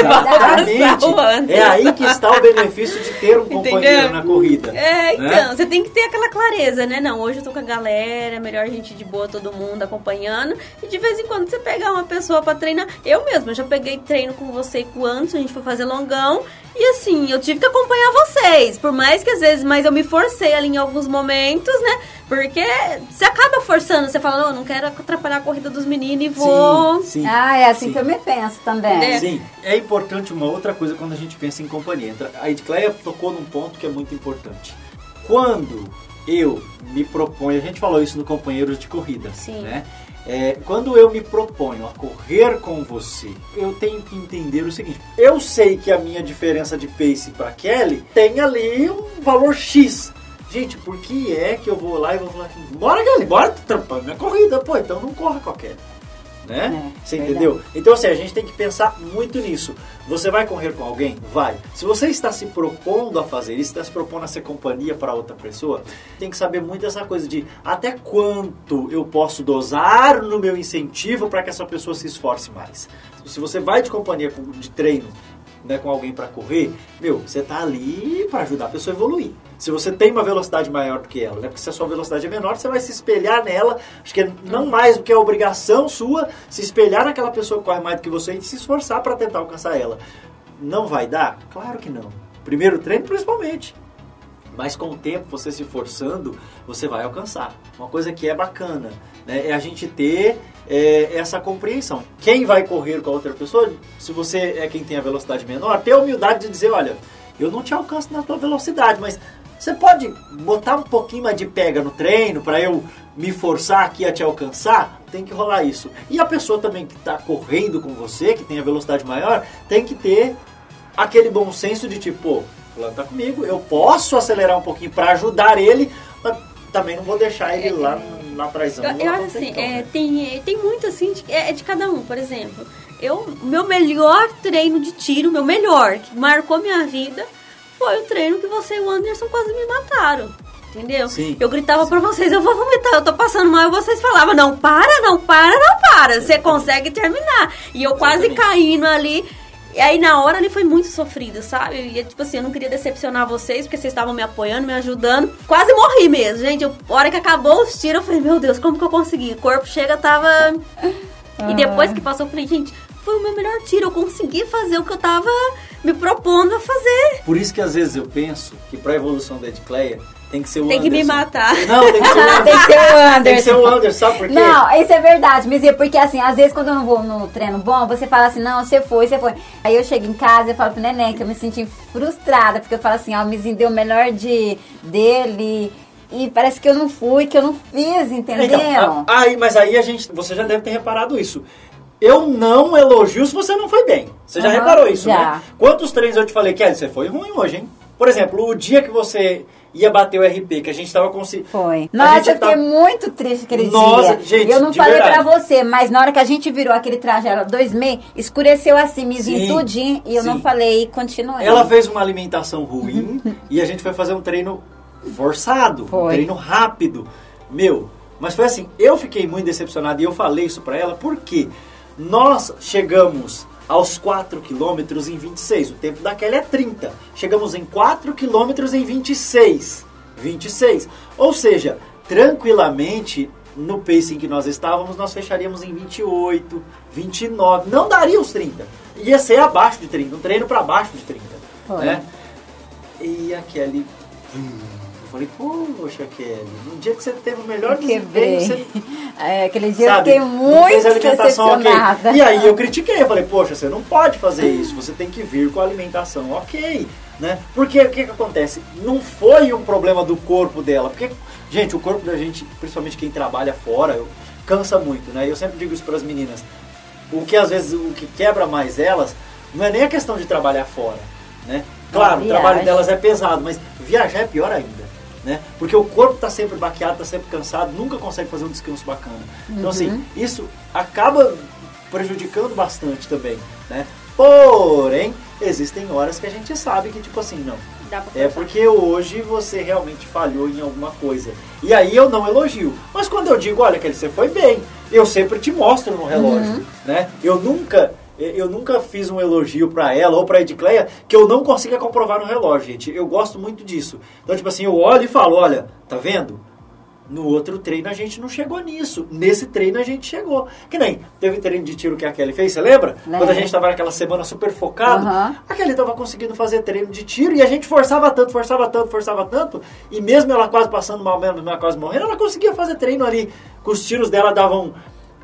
Exatamente. É aí que está o benefício de ter um companheiro
Entendeu?
na corrida.
É,
né?
então, você tem que ter aquela clareza, né? Não, hoje eu tô com a galera, é melhor a gente de boa, todo mundo acompanhando. E de vez em quando você pegar uma pessoa pra treinar. Eu mesma já peguei treino com você e com o Anderson, a gente foi fazer longão. E assim, eu tive que acompanhar vocês. Por mais que às vezes, mas eu me forcei ali em alguns momentos, né? Porque você acaba forçando, você fala, não, eu não quero atrapalhar a corrida dos meninos e vou.
Sim, sim.
Ah, é assim
Sim.
que eu me penso também.
Entendeu?
Sim, é importante uma outra coisa quando a gente pensa em companhia. Entra- A Edcleia tocou num ponto que é muito importante. Quando eu me proponho, a gente falou isso no Companheiros de Corrida,
Sim.
né? É, quando eu me proponho a correr com você, eu tenho que entender o seguinte: eu sei que a minha diferença de pace para Kelly tem ali um valor X. Gente, por que é que eu vou lá e vou falar assim, bora Kelly, bora trampando minha corrida, pô, então não corra Kelly. Né?
É,
Você
verdade.
entendeu? Então, assim, a gente tem que pensar muito nisso. Você vai correr com alguém? Vai. Se você está se propondo a fazer isso, está se propondo a ser companhia para outra pessoa, tem que saber muito essa coisa de até quanto eu posso dosar no meu incentivo para que essa pessoa se esforce mais. Se você vai de companhia com- de treino né, com alguém para correr, meu, você tá ali para ajudar a pessoa a evoluir. Se você tem uma velocidade maior do que ela, né? Porque se a sua velocidade é menor, você vai se espelhar nela. Acho que é não mais do que a obrigação sua se espelhar naquela pessoa que corre mais do que você e se esforçar para tentar alcançar ela. Não vai dar? Claro que não. Primeiro treino, principalmente. Mas com o tempo, você se forçando, você vai alcançar. Uma coisa que é bacana né, é a gente ter é, essa compreensão. Quem vai correr com a outra pessoa, se você é quem tem a velocidade menor, ter a humildade de dizer, olha, eu não te alcanço na tua velocidade, mas você pode botar um pouquinho mais de pega no treino para eu me forçar aqui a te alcançar? Tem que rolar isso. E a pessoa também que está correndo com você, que tem a velocidade maior, tem que ter aquele bom senso de tipo, fulano tá comigo, eu posso acelerar um pouquinho para ajudar ele, mas também não vou deixar ele lá, lá.
Eu, eu acho assim, é, tem, tem muito assim, de, é, é de cada um, por exemplo. Eu, meu melhor treino de tiro, meu melhor, que marcou minha vida, foi o treino que você e o Anderson quase me mataram. Entendeu?
Sim.
Eu gritava pra vocês, eu vou vomitar, eu tô passando mal, e vocês falavam, não para, não para, não para, você consegue terminar. E eu quase caindo ali. E aí na hora ali foi muito sofrido, sabe? E tipo assim, eu não queria decepcionar vocês, porque vocês estavam me apoiando, me ajudando. Quase morri mesmo, gente. Eu, a hora que acabou os tiros, eu falei, meu Deus, como que eu consegui? O corpo chega, tava. E depois que passou, eu falei, gente, foi o meu melhor tiro. Eu consegui fazer o que eu tava me propondo a fazer.
Por isso que às vezes eu penso que para a evolução da Edcleia, Tem que ser o
Tem que me
Anderson.
matar.
Não, tem que ser o Anderson.
Tem que ser o Anderson.
Tem que ser o Anderson, sabe por quê?
Não, isso é verdade, Mizia, porque assim, às vezes quando eu não vou no treino bom, você fala assim, não, você foi, você foi. Aí eu chego em casa e falo pro neném que eu me senti frustrada, porque eu falo assim, ó, o Mizinho deu o melhor de, dele e parece que eu não fui, que eu não fiz, entendeu?
Então, aí, mas aí a gente, você já deve ter reparado isso. Eu não elogio se você não foi bem. Você já
Aham,
reparou isso,
já.
né? Quantos treinos eu te falei, Kelly, você foi ruim hoje, hein? Por exemplo, o dia que você ia bater o RP, que a gente tava conseguindo...
Foi.
A
Nossa, eu fiquei
tá-
muito triste aquele
Nossa,
dia.
gente,
eu não falei
verdade.
pra você, mas na hora que a gente virou aquele traje, era dois meses, escureceu assim,
Sim,
tudinho, e eu não
sim.
falei e continuei.
Ela fez uma alimentação ruim e a gente foi fazer um treino forçado, um
Foi.
treino rápido. Meu, mas foi assim, eu fiquei muito decepcionado e eu falei isso pra ela porque nós chegamos aos 4 quilômetros em 26. O tempo da Kelly é 30. Chegamos em 4 quilômetros em 26. 26. Ou seja, tranquilamente, no pacing que nós estávamos, nós fecharíamos em 28, 29. Não daria os 30. Ia ser abaixo de 30. Um treino para baixo de 30.
Foi.
Né? E a Kelly... hum, Eu falei, poxa, Kelly, no dia que você teve o melhor desempenho, você
É, aquele dia
sabe,
eu fiquei muito decepcionada.
E aí eu critiquei, eu falei, poxa, você não pode fazer isso, você tem que vir com a alimentação ok, né? Porque o que, que acontece? Não foi um problema do corpo dela, porque, gente, o corpo da gente, principalmente quem trabalha fora, eu- cansa muito, né? Eu sempre digo isso para as meninas, o que às vezes, o que quebra mais elas, não é nem a questão de trabalhar fora, né? Claro, o trabalho delas é pesado, mas viajar é pior ainda. Né? Porque o corpo está sempre baqueado, está sempre cansado, nunca consegue fazer um descanso bacana. Então,
Uhum.
assim, isso acaba prejudicando bastante também, né? Porém, existem horas que a gente sabe que, tipo assim, não. É porque hoje você realmente falhou em alguma coisa. E aí eu não elogio. Mas quando eu digo, olha, que você foi bem, eu sempre te mostro no relógio,
Uhum.
né? Eu nunca eu nunca fiz um elogio pra ela ou pra Edcleia que eu não consiga comprovar no relógio, gente. Eu gosto muito disso. Então, tipo assim, eu olho e falo, olha, tá vendo? No outro treino a gente não chegou nisso. Nesse treino a gente chegou. Que nem teve treino de tiro que a Kelly fez, você lembra?
Lembro.
Quando a gente tava naquela semana super focado,
Aham.
a Kelly tava conseguindo fazer treino de tiro e a gente forçava tanto, forçava tanto, forçava tanto. E mesmo ela quase passando mal, mesmo ela quase morrendo, ela conseguia fazer treino ali. Com os tiros dela davam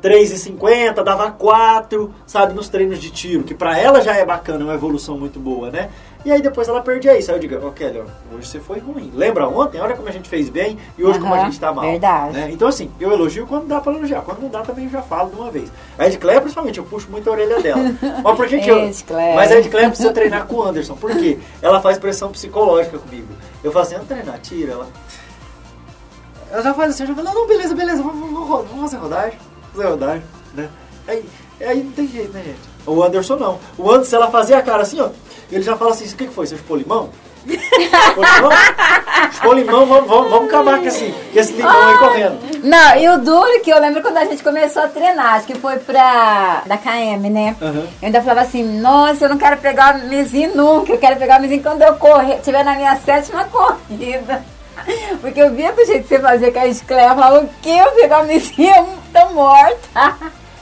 3,50, dava 4, sabe, nos treinos de tiro, que pra ela já é bacana, é uma evolução muito boa, né? E aí depois ela perdia isso. Aí eu digo, ó, Kelly, ó, hoje você foi ruim. Lembra ontem? Olha como a gente fez bem e hoje como a gente tá mal.
verdade.
né? Então assim, eu elogio quando dá pra elogiar. Quando não dá também eu já falo de uma vez. A Edcleia, principalmente, eu puxo muito a orelha dela. Mas por que que eu... Mas a Edcleia precisa treinar com o Anderson. Por quê? Ela faz pressão psicológica comigo. Eu falo assim, vamos treinar, tira. Ela... Ela já faz assim, eu já falo, não, não, beleza, beleza, vamos, vamos, vamos, vamos fazer rodagem. Rodagem, né? Aí, aí não tem jeito, né, gente? O Anderson não. O Anderson, ela fazia a cara assim, ó. Ele já fala assim, o que, que foi? Você chupou limão? chupou limão? Vamos, vamos, vamos acabar com esse, com esse limão aí correndo.
Não, e o duro que eu lembro quando a gente começou a treinar, acho que foi pra da KM, né?
Aham.
Eu ainda falava assim, nossa, eu não quero pegar o mizinho nunca, eu quero pegar o mizinho quando eu correr, tiver na minha sétima corrida. Porque eu via do jeito que você fazia com a Escléia, eu falava, o que? Eu pegar o mizinho, eu tô morta.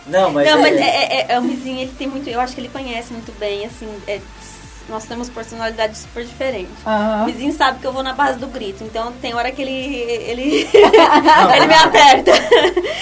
Não, mas,
não,
é,
mas é, é, é, o Mizinho, ele tem muito. Eu acho que ele conhece muito bem, assim. é, nós temos personalidades super diferentes.
Aham.
O Mizinho sabe que eu vou na base do grito, então tem hora que ele. ele, ele me aperta.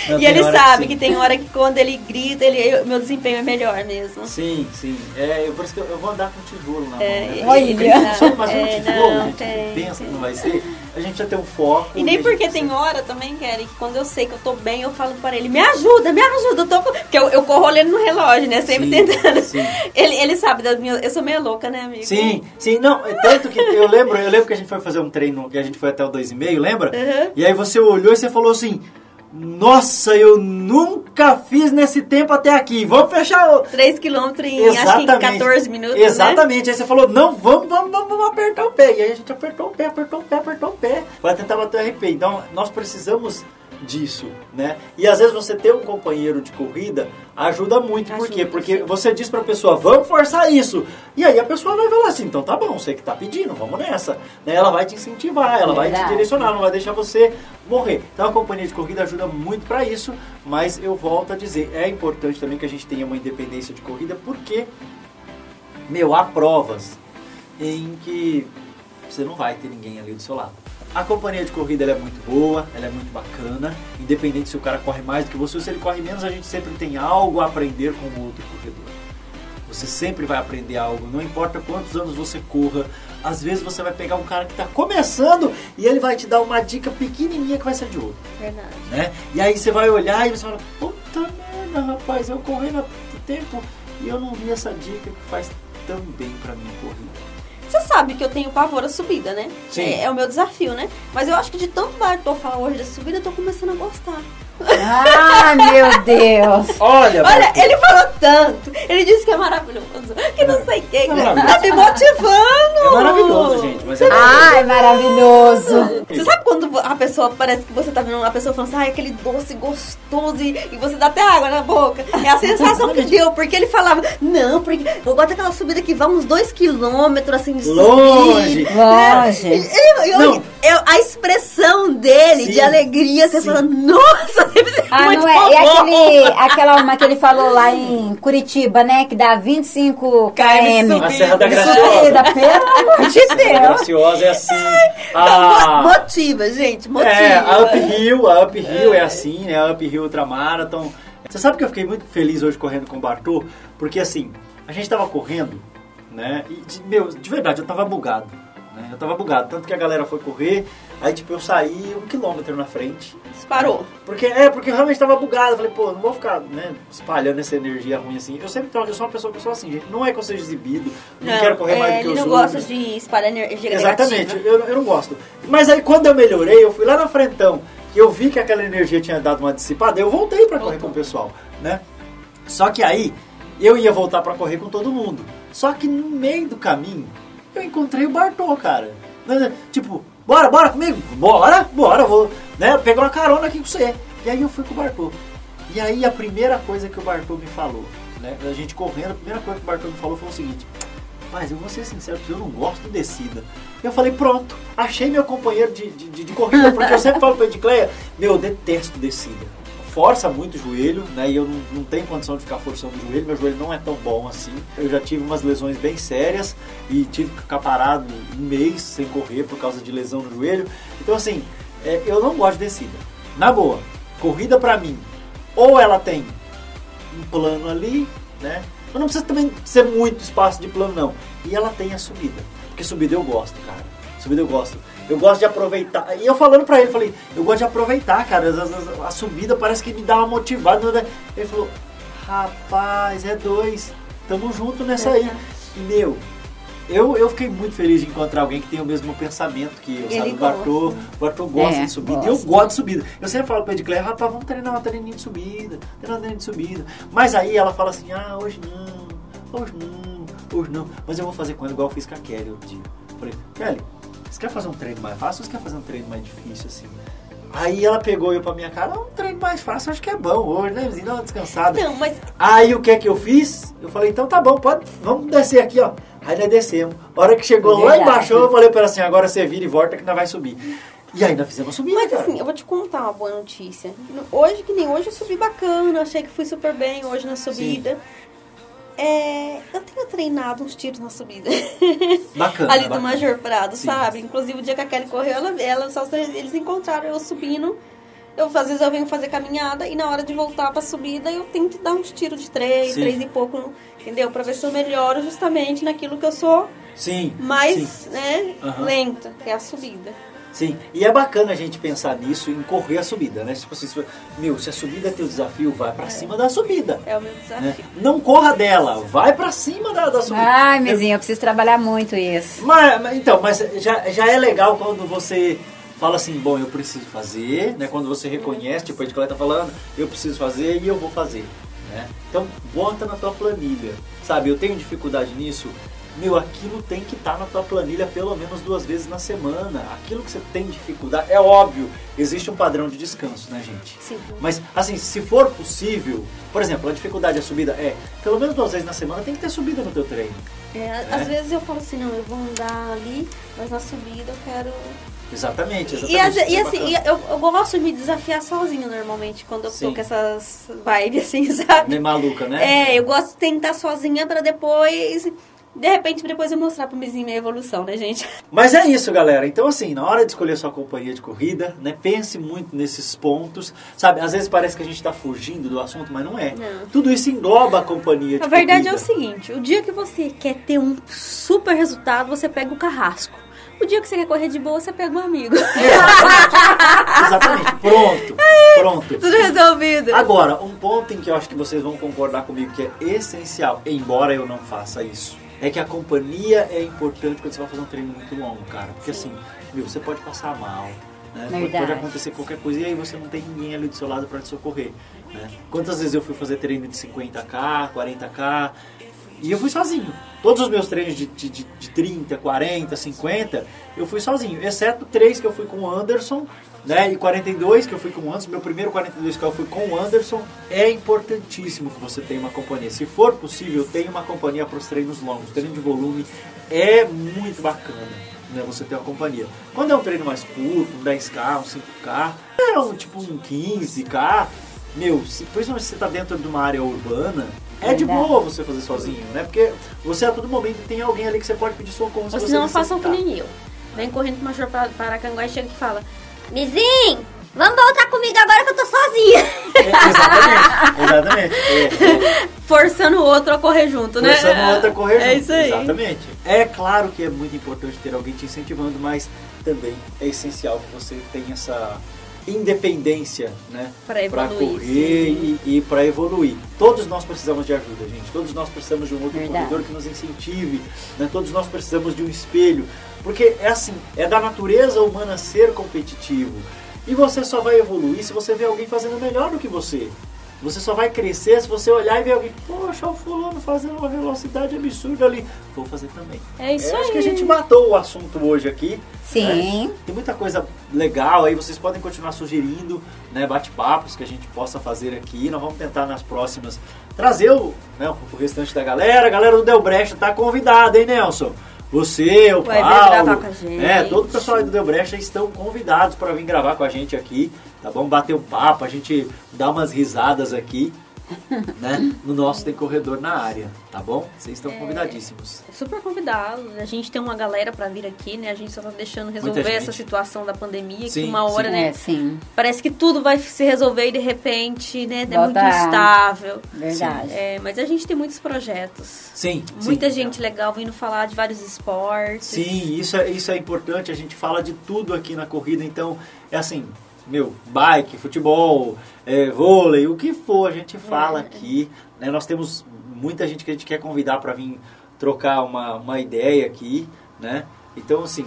Não,
e ele
que
sabe
sim.
que, tem hora que quando ele grita, ele, eu- meu desempenho é melhor mesmo.
Sim, sim. É, eu- por isso que eu, eu vou andar com tijolo na mão.
É,
né?
Olha.
Só fazer um
É,
tijolo,
não,
gente,
tem,
que pensa que
tem.
não vai ser. A gente precisa ter um foco.
E nem porque tem
precisa-
hora também, Kelly, que quando eu sei que eu tô bem, eu falo para ele, me ajuda, me ajuda, eu tô com... Porque eu, eu corro olhando no relógio, né? Sempre
Sim,
tentando.
sim.
Ele, ele sabe das minhas. Eu sou meio louca, né, amigo?
Sim, sim, não, é tanto que eu lembro, eu lembro que a gente foi fazer um treino, que a gente foi até o 2,5, lembra?
Uhum.
E aí você olhou e você falou assim, nossa, eu nunca fiz nesse tempo até aqui, vamos fechar o...
3 km em acho que em 14 minutos, né?
Exatamente. Aí você falou, não, vamos, vamos, vamos, vamos apertar o pé. E aí a gente apertou o pé, apertou o pé, apertou o pé. Para tentar bater o RP. Então, nós precisamos disso, né? E às vezes você ter um companheiro de corrida ajuda muito. Por
Ajuda,
quê? Porque
sim.
você diz pra pessoa, vamos forçar isso. E aí a pessoa vai falar assim, então tá bom, você que tá pedindo, vamos nessa. Né? Ela vai te incentivar, ela vai te direcionar, não vai deixar você morrer. Então a companhia de corrida ajuda muito pra isso, mas eu volto a dizer, é importante também que a gente tenha uma independência de corrida, porque meu, há provas em que você não vai ter ninguém ali do seu lado. A companhia de corrida é muito boa, ela é muito bacana. Independente se o cara corre mais do que você ou se ele corre menos, a gente sempre tem algo a aprender com o outro corredor. Você sempre vai aprender algo, não importa quantos anos você corra. Às vezes você vai pegar um cara que está começando e ele vai te dar uma dica pequenininha que vai ser de ouro.
Verdade.
Né? E aí você vai olhar e você fala, puta merda, rapaz, eu corri há tanto tempo e eu não vi essa dica que faz tão bem pra minha corrida.
Você sabe que eu tenho pavor à subida, né?
Sim.
É, é o meu desafio, né? Mas eu acho que de tanto Bartô falar hoje da subida, eu tô começando a gostar.
Ah, meu Deus.
Olha,
Olha, ele falou tanto. Ele disse que é maravilhoso. Que não sei quem.
É maravilhoso.
Tá me motivando.
É maravilhoso, gente, mas é
Ai, maravilhoso.
Você sabe quando a pessoa parece que você tá vendo uma pessoa falando assim, ai, aquele doce gostoso e, e você dá até água na boca? É a sensação que deu, porque ele falava, não, porque eu gosto daquela subida que vai uns dois quilômetros assim de
Longe.
subir.
Longe.
É,
Não.
eu- a expressão dele
Sim.
de alegria, você
Sim.
fala, nossa,
Ah,
muito
não é? E
bom.
aquele, aquela uma que ele falou lá em Curitiba, né? Que dá 25 km.
A Serra da
de
Graciosa.
subida, pelo amor de
Serra
Deus.
Graciosa é assim.
Então,
A,
mo- motiva, gente, motiva.
é, a Uphill, a Uphill é assim, né? A Uphill Ultramarathon. Você sabe que eu fiquei muito feliz hoje correndo com o Bartô? Porque assim, a gente tava correndo, né? E, de- meu, de verdade, eu tava bugado. Né? Eu tava bugado. Tanto que a galera foi correr, aí tipo, eu saí um quilômetro na frente.
Parou.
Porque, é, porque eu realmente tava bugado. Eu falei, pô, não vou ficar, né, espalhando essa energia ruim assim. Eu sempre eu sou uma pessoa que eu sou assim, gente. Não é que eu seja exibido, não, quero correr
é,
mais do que
ele
os
não
outros.
gosta de espalhar energia
Exatamente, eu, eu não gosto. Mas aí quando eu melhorei, eu fui lá na frentão, eu vi que aquela energia tinha dado uma dissipada, eu voltei pra correr com o pessoal, né? Só que aí eu ia voltar pra correr com todo mundo. Só que no meio do caminho, eu encontrei o Bartô, cara. Tipo, bora, bora comigo? Bora, bora, vou, né, pegar uma carona aqui com você. E aí eu fui com o Bartô. E aí a primeira coisa que o Bartô me falou, né, a gente correndo, a primeira coisa que o Bartô me falou foi o seguinte: mas eu vou ser sincero, eu não gosto de descida. Eu falei, pronto, achei meu companheiro de, de, de- de corrida, porque eu sempre falo pra Edicleia, meu, eu detesto descida. Força muito o joelho, né? E eu não, não tenho condição de ficar forçando o joelho, meu joelho não é tão bom assim. Eu já tive umas lesões bem sérias e tive que ficar parado um mês sem correr por causa de lesão no joelho. Então, assim, é, eu não gosto de descida. Na boa, corrida pra mim, ou ela tem um plano ali, né? Mas não precisa também ser muito espaço de plano, não. E ela tem a subida. Porque subida eu gosto, cara. Subida eu gosto. Eu gosto de aproveitar. E eu falando pra ele, falei, eu gosto de aproveitar, cara. Às vezes A subida parece que me dá uma motivada. né? Ele falou, rapaz, é dois. Tamo junto nessa aí. E meu, eu, eu fiquei muito feliz de encontrar alguém que tem o mesmo pensamento que eu, sabe? O Bartô,
gosta.
o Bartô gosta
É,
de subida.
gosta.
Eu gosto de subida. Eu sempre falo pra Edicleia, rapaz, vamos treinar uma treininha de subida, treinar uma treininha de subida. Mas aí ela fala assim, ah, hoje não, hoje não, hoje não. Mas eu vou fazer com ela igual eu fiz com a Kelly outro dia. Falei, Kelly, você quer fazer um treino mais fácil ou você quer fazer um treino mais difícil assim? Aí ela pegou eu pra minha cara, ah, um treino mais fácil, acho que é bom hoje, né? Dá uma descansada.
Não, mas
Aí o que é que eu fiz? Eu falei, então tá bom, pode, vamos descer aqui, ó. Aí nós descemos. A hora que chegou lá
Verdade.
embaixo, eu falei pra ela assim, agora você vira e volta que nós vai subir. E nós fizemos subir,
Mas
cara.
assim, eu vou te contar uma boa notícia. Hoje, que nem hoje, eu subi bacana, achei que fui super bem hoje na subida. É, eu tenho treinado uns tiros na subida.
Bacana,
Ali do
bacana.
Major Prado,
Sim.
sabe? Inclusive o dia que a Kelly correu, ela, ela só, eles encontraram eu subindo. Eu, às vezes eu venho fazer caminhada e na hora de voltar pra subida eu tento dar uns tiros de três,
Sim.
três e pouco, entendeu? Pra ver se eu melhoro justamente naquilo que eu sou
Sim,
mais,
sim,
né,
Aham.
lenta, que é a subida.
Sim. E é bacana a gente pensar nisso, em correr a subida, né? Tipo assim, se- meu, se a subida é teu desafio, vai pra cima da subida.
É o meu
né?
desafio.
Não corra dela, vai pra cima da, da subida.
Ai, mezinho, eu preciso trabalhar muito isso.
Mas, mas- então, mas já, já é legal quando você fala assim, bom, eu preciso fazer, né? Quando você reconhece, tipo, a gente tá falando, eu preciso fazer e eu vou fazer, né? Então, bota na tua planilha, sabe? Eu tenho dificuldade nisso, meu, aquilo tem que estar na tua planilha pelo menos duas vezes na semana. Aquilo que você tem dificuldade, é óbvio, existe um padrão de descanso, né, gente?
Sim.
Mas, assim, se for possível, por exemplo, a dificuldade é subida, é, pelo menos duas vezes na semana tem que ter subida no teu treino.
É, Às vezes eu falo assim, não, eu vou andar ali, mas na subida eu quero.
Exatamente, exatamente.
E, e
é
assim, eu, eu gosto de me desafiar sozinho normalmente, quando eu
Sim.
tô com essas vibes assim, sabe?
Meio maluca, né?
É, eu gosto de tentar sozinha pra depois De repente, depois eu mostrar pro vizinho minha evolução, né, gente?
Mas é isso, galera. Então, assim, na hora de escolher sua companhia de corrida, né, pense muito nesses pontos. Sabe, às vezes parece que a gente tá fugindo do assunto, mas não é.
Não.
Tudo isso engloba a companhia de
A verdade é
corrida.
o seguinte, o dia que você quer ter um super resultado, você pega o carrasco. O dia que você quer correr de boa, você pega um amigo.
Exatamente. Pronto. Pronto.
Tudo resolvido.
Agora, um ponto em que eu acho que vocês vão concordar comigo que é essencial, embora eu não faça isso, é que a companhia é importante quando você vai fazer um treino muito longo, cara. Porque assim, meu, você pode passar mal. Né? Pode- acontecer qualquer coisa e aí você não tem ninguém ali do seu lado para te socorrer. Né? Quantas vezes eu fui fazer treino de 50k, 40k e eu fui sozinho. Todos os meus treinos de, de, de, de 30, 40, 50, eu fui sozinho. Exceto três que eu fui com o Anderson, né? E 42 que eu fui com o Anderson. Meu primeiro 42 que eu fui com o Anderson. É importantíssimo que você tenha uma companhia. Se for possível, tenha uma companhia para os treinos longos. Treino de volume é muito bacana. Né, você ter uma companhia. Quando é um treino mais curto, um 10k, um 5k, é um tipo um 15k, meu, se, principalmente se você tá dentro de uma área urbana, é de
Verdade.
boa você fazer sozinho, né? Porque você a todo momento tem alguém ali que você pode pedir socorro se
Ou
você
senão façam que nem eu. Vem correndo pro Major Pa- Paracanguá e chega e fala...
Mizinho, vamos voltar comigo agora que eu tô sozinha.
É, exatamente, exatamente. É, é.
Forçando o outro a correr junto, né?
Forçando o outro a correr
É
junto.
isso aí.
Exatamente. É claro que é muito importante ter alguém te incentivando, mas também é essencial que você tenha essa independência, né?
Evoluir,
correr e, e para evoluir. Todos nós precisamos de ajuda, gente. Todos nós precisamos de um outro
Verdade.
corredor que nos incentive, né? Todos nós precisamos de um espelho, porque é assim, é da natureza humana ser competitivo. E você só vai evoluir se você ver alguém fazendo melhor do que você. Você só vai crescer se você olhar e ver alguém, poxa, o fulano fazendo uma velocidade absurda ali. Vou fazer também.
É isso
Eu Acho
aí.
que a gente matou o assunto hoje aqui.
Sim.
né? Tem muita coisa legal aí, vocês podem continuar sugerindo né, bate-papos que a gente possa fazer aqui. Nós vamos tentar nas próximas trazer o, né, o restante da galera. A galera do Del Brecha tá convidada, hein, Nelson? Você, o
Vai
Paulo,
gravar com a gente.
né, todo o pessoal aí do Del Brecha estão convidados para vir gravar com a gente aqui, tá bom? Bater um papo, a gente dar umas risadas aqui, né? No nosso Tem Corredor na área, tá bom? Vocês estão convidadíssimos.
Super convidado. A gente tem uma galera pra vir aqui, né? A gente só tá deixando resolver essa situação da pandemia,
Sim,
que uma hora,
sim.
né?
É, sim.
Parece que tudo vai se resolver e de repente, né? É muito instável.
Verdade.
É, mas a gente tem muitos projetos.
Sim,
Muita
sim.
gente legal vindo falar de vários esportes.
Sim, isso é, isso é importante. A gente fala de tudo aqui na corrida, então é assim, meu, bike, futebol, é, vôlei, o que for, a gente fala aqui. Né? Nós temos muita gente que a gente quer convidar para vir trocar uma, uma ideia aqui, né? Então, assim,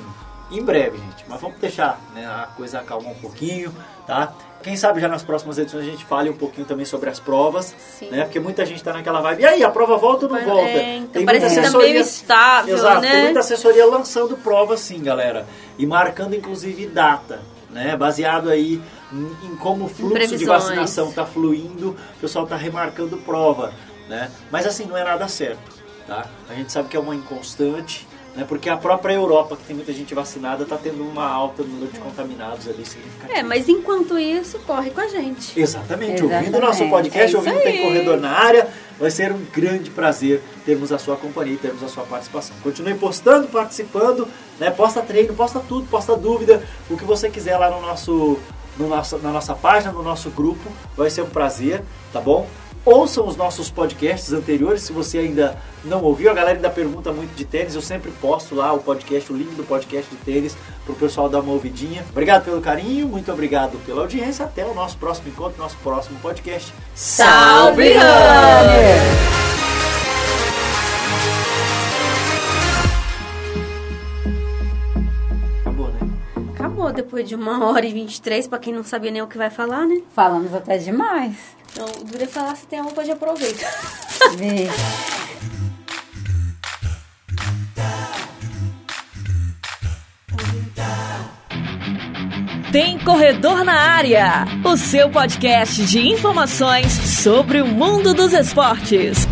em breve, gente. Mas vamos deixar né, a coisa acalmar um pouquinho, tá? Quem sabe já nas próximas edições a gente fale um pouquinho também sobre as provas,
Sim.
né? Porque muita gente tá naquela vibe. E aí, a prova volta ou não
Mas,
volta?
é, então,
Tem
parece
muita
que tá
assessoria-
meio estável,
Exato,
né?
tem muita assessoria lançando prova sim, galera. E marcando inclusive data, né? Baseado aí em, em como o fluxo de
previsões.
vacinação tá fluindo, o pessoal tá remarcando prova, né? Mas assim, não é nada certo, tá? A gente sabe que é uma inconstante, né? Porque a própria Europa, que tem muita gente vacinada, tá tendo uma alta no número de contaminados ali significativo.
É, mas enquanto isso, corre com a gente.
Exatamente,
Exatamente.
ouvindo o nosso podcast,
É
ouvindo Tem
aí.
Corredor na área, vai ser um grande prazer termos a sua companhia e termos a sua participação. Continue postando, participando, né? posta treino, posta tudo, posta dúvida, o que você quiser lá no nosso, no nosso, na nossa página, no nosso grupo, vai ser um prazer, tá bom? Ouçam os nossos podcasts anteriores, se você ainda não ouviu. A galera ainda pergunta muito de tênis. Eu sempre posto lá o podcast, o link do podcast de tênis, para o pessoal dar uma ouvidinha. Obrigado pelo carinho, muito obrigado pela audiência. Até o nosso próximo encontro, nosso próximo podcast.
Salve,
Acabou, né?
Acabou depois de uma hora e 23, pra quem não sabia nem o que vai falar, né?
Falamos até demais.
Então, é falar se tem algo de aproveita.
Vixe.
Tem Corredor na Área, o seu podcast de informações sobre o mundo dos esportes.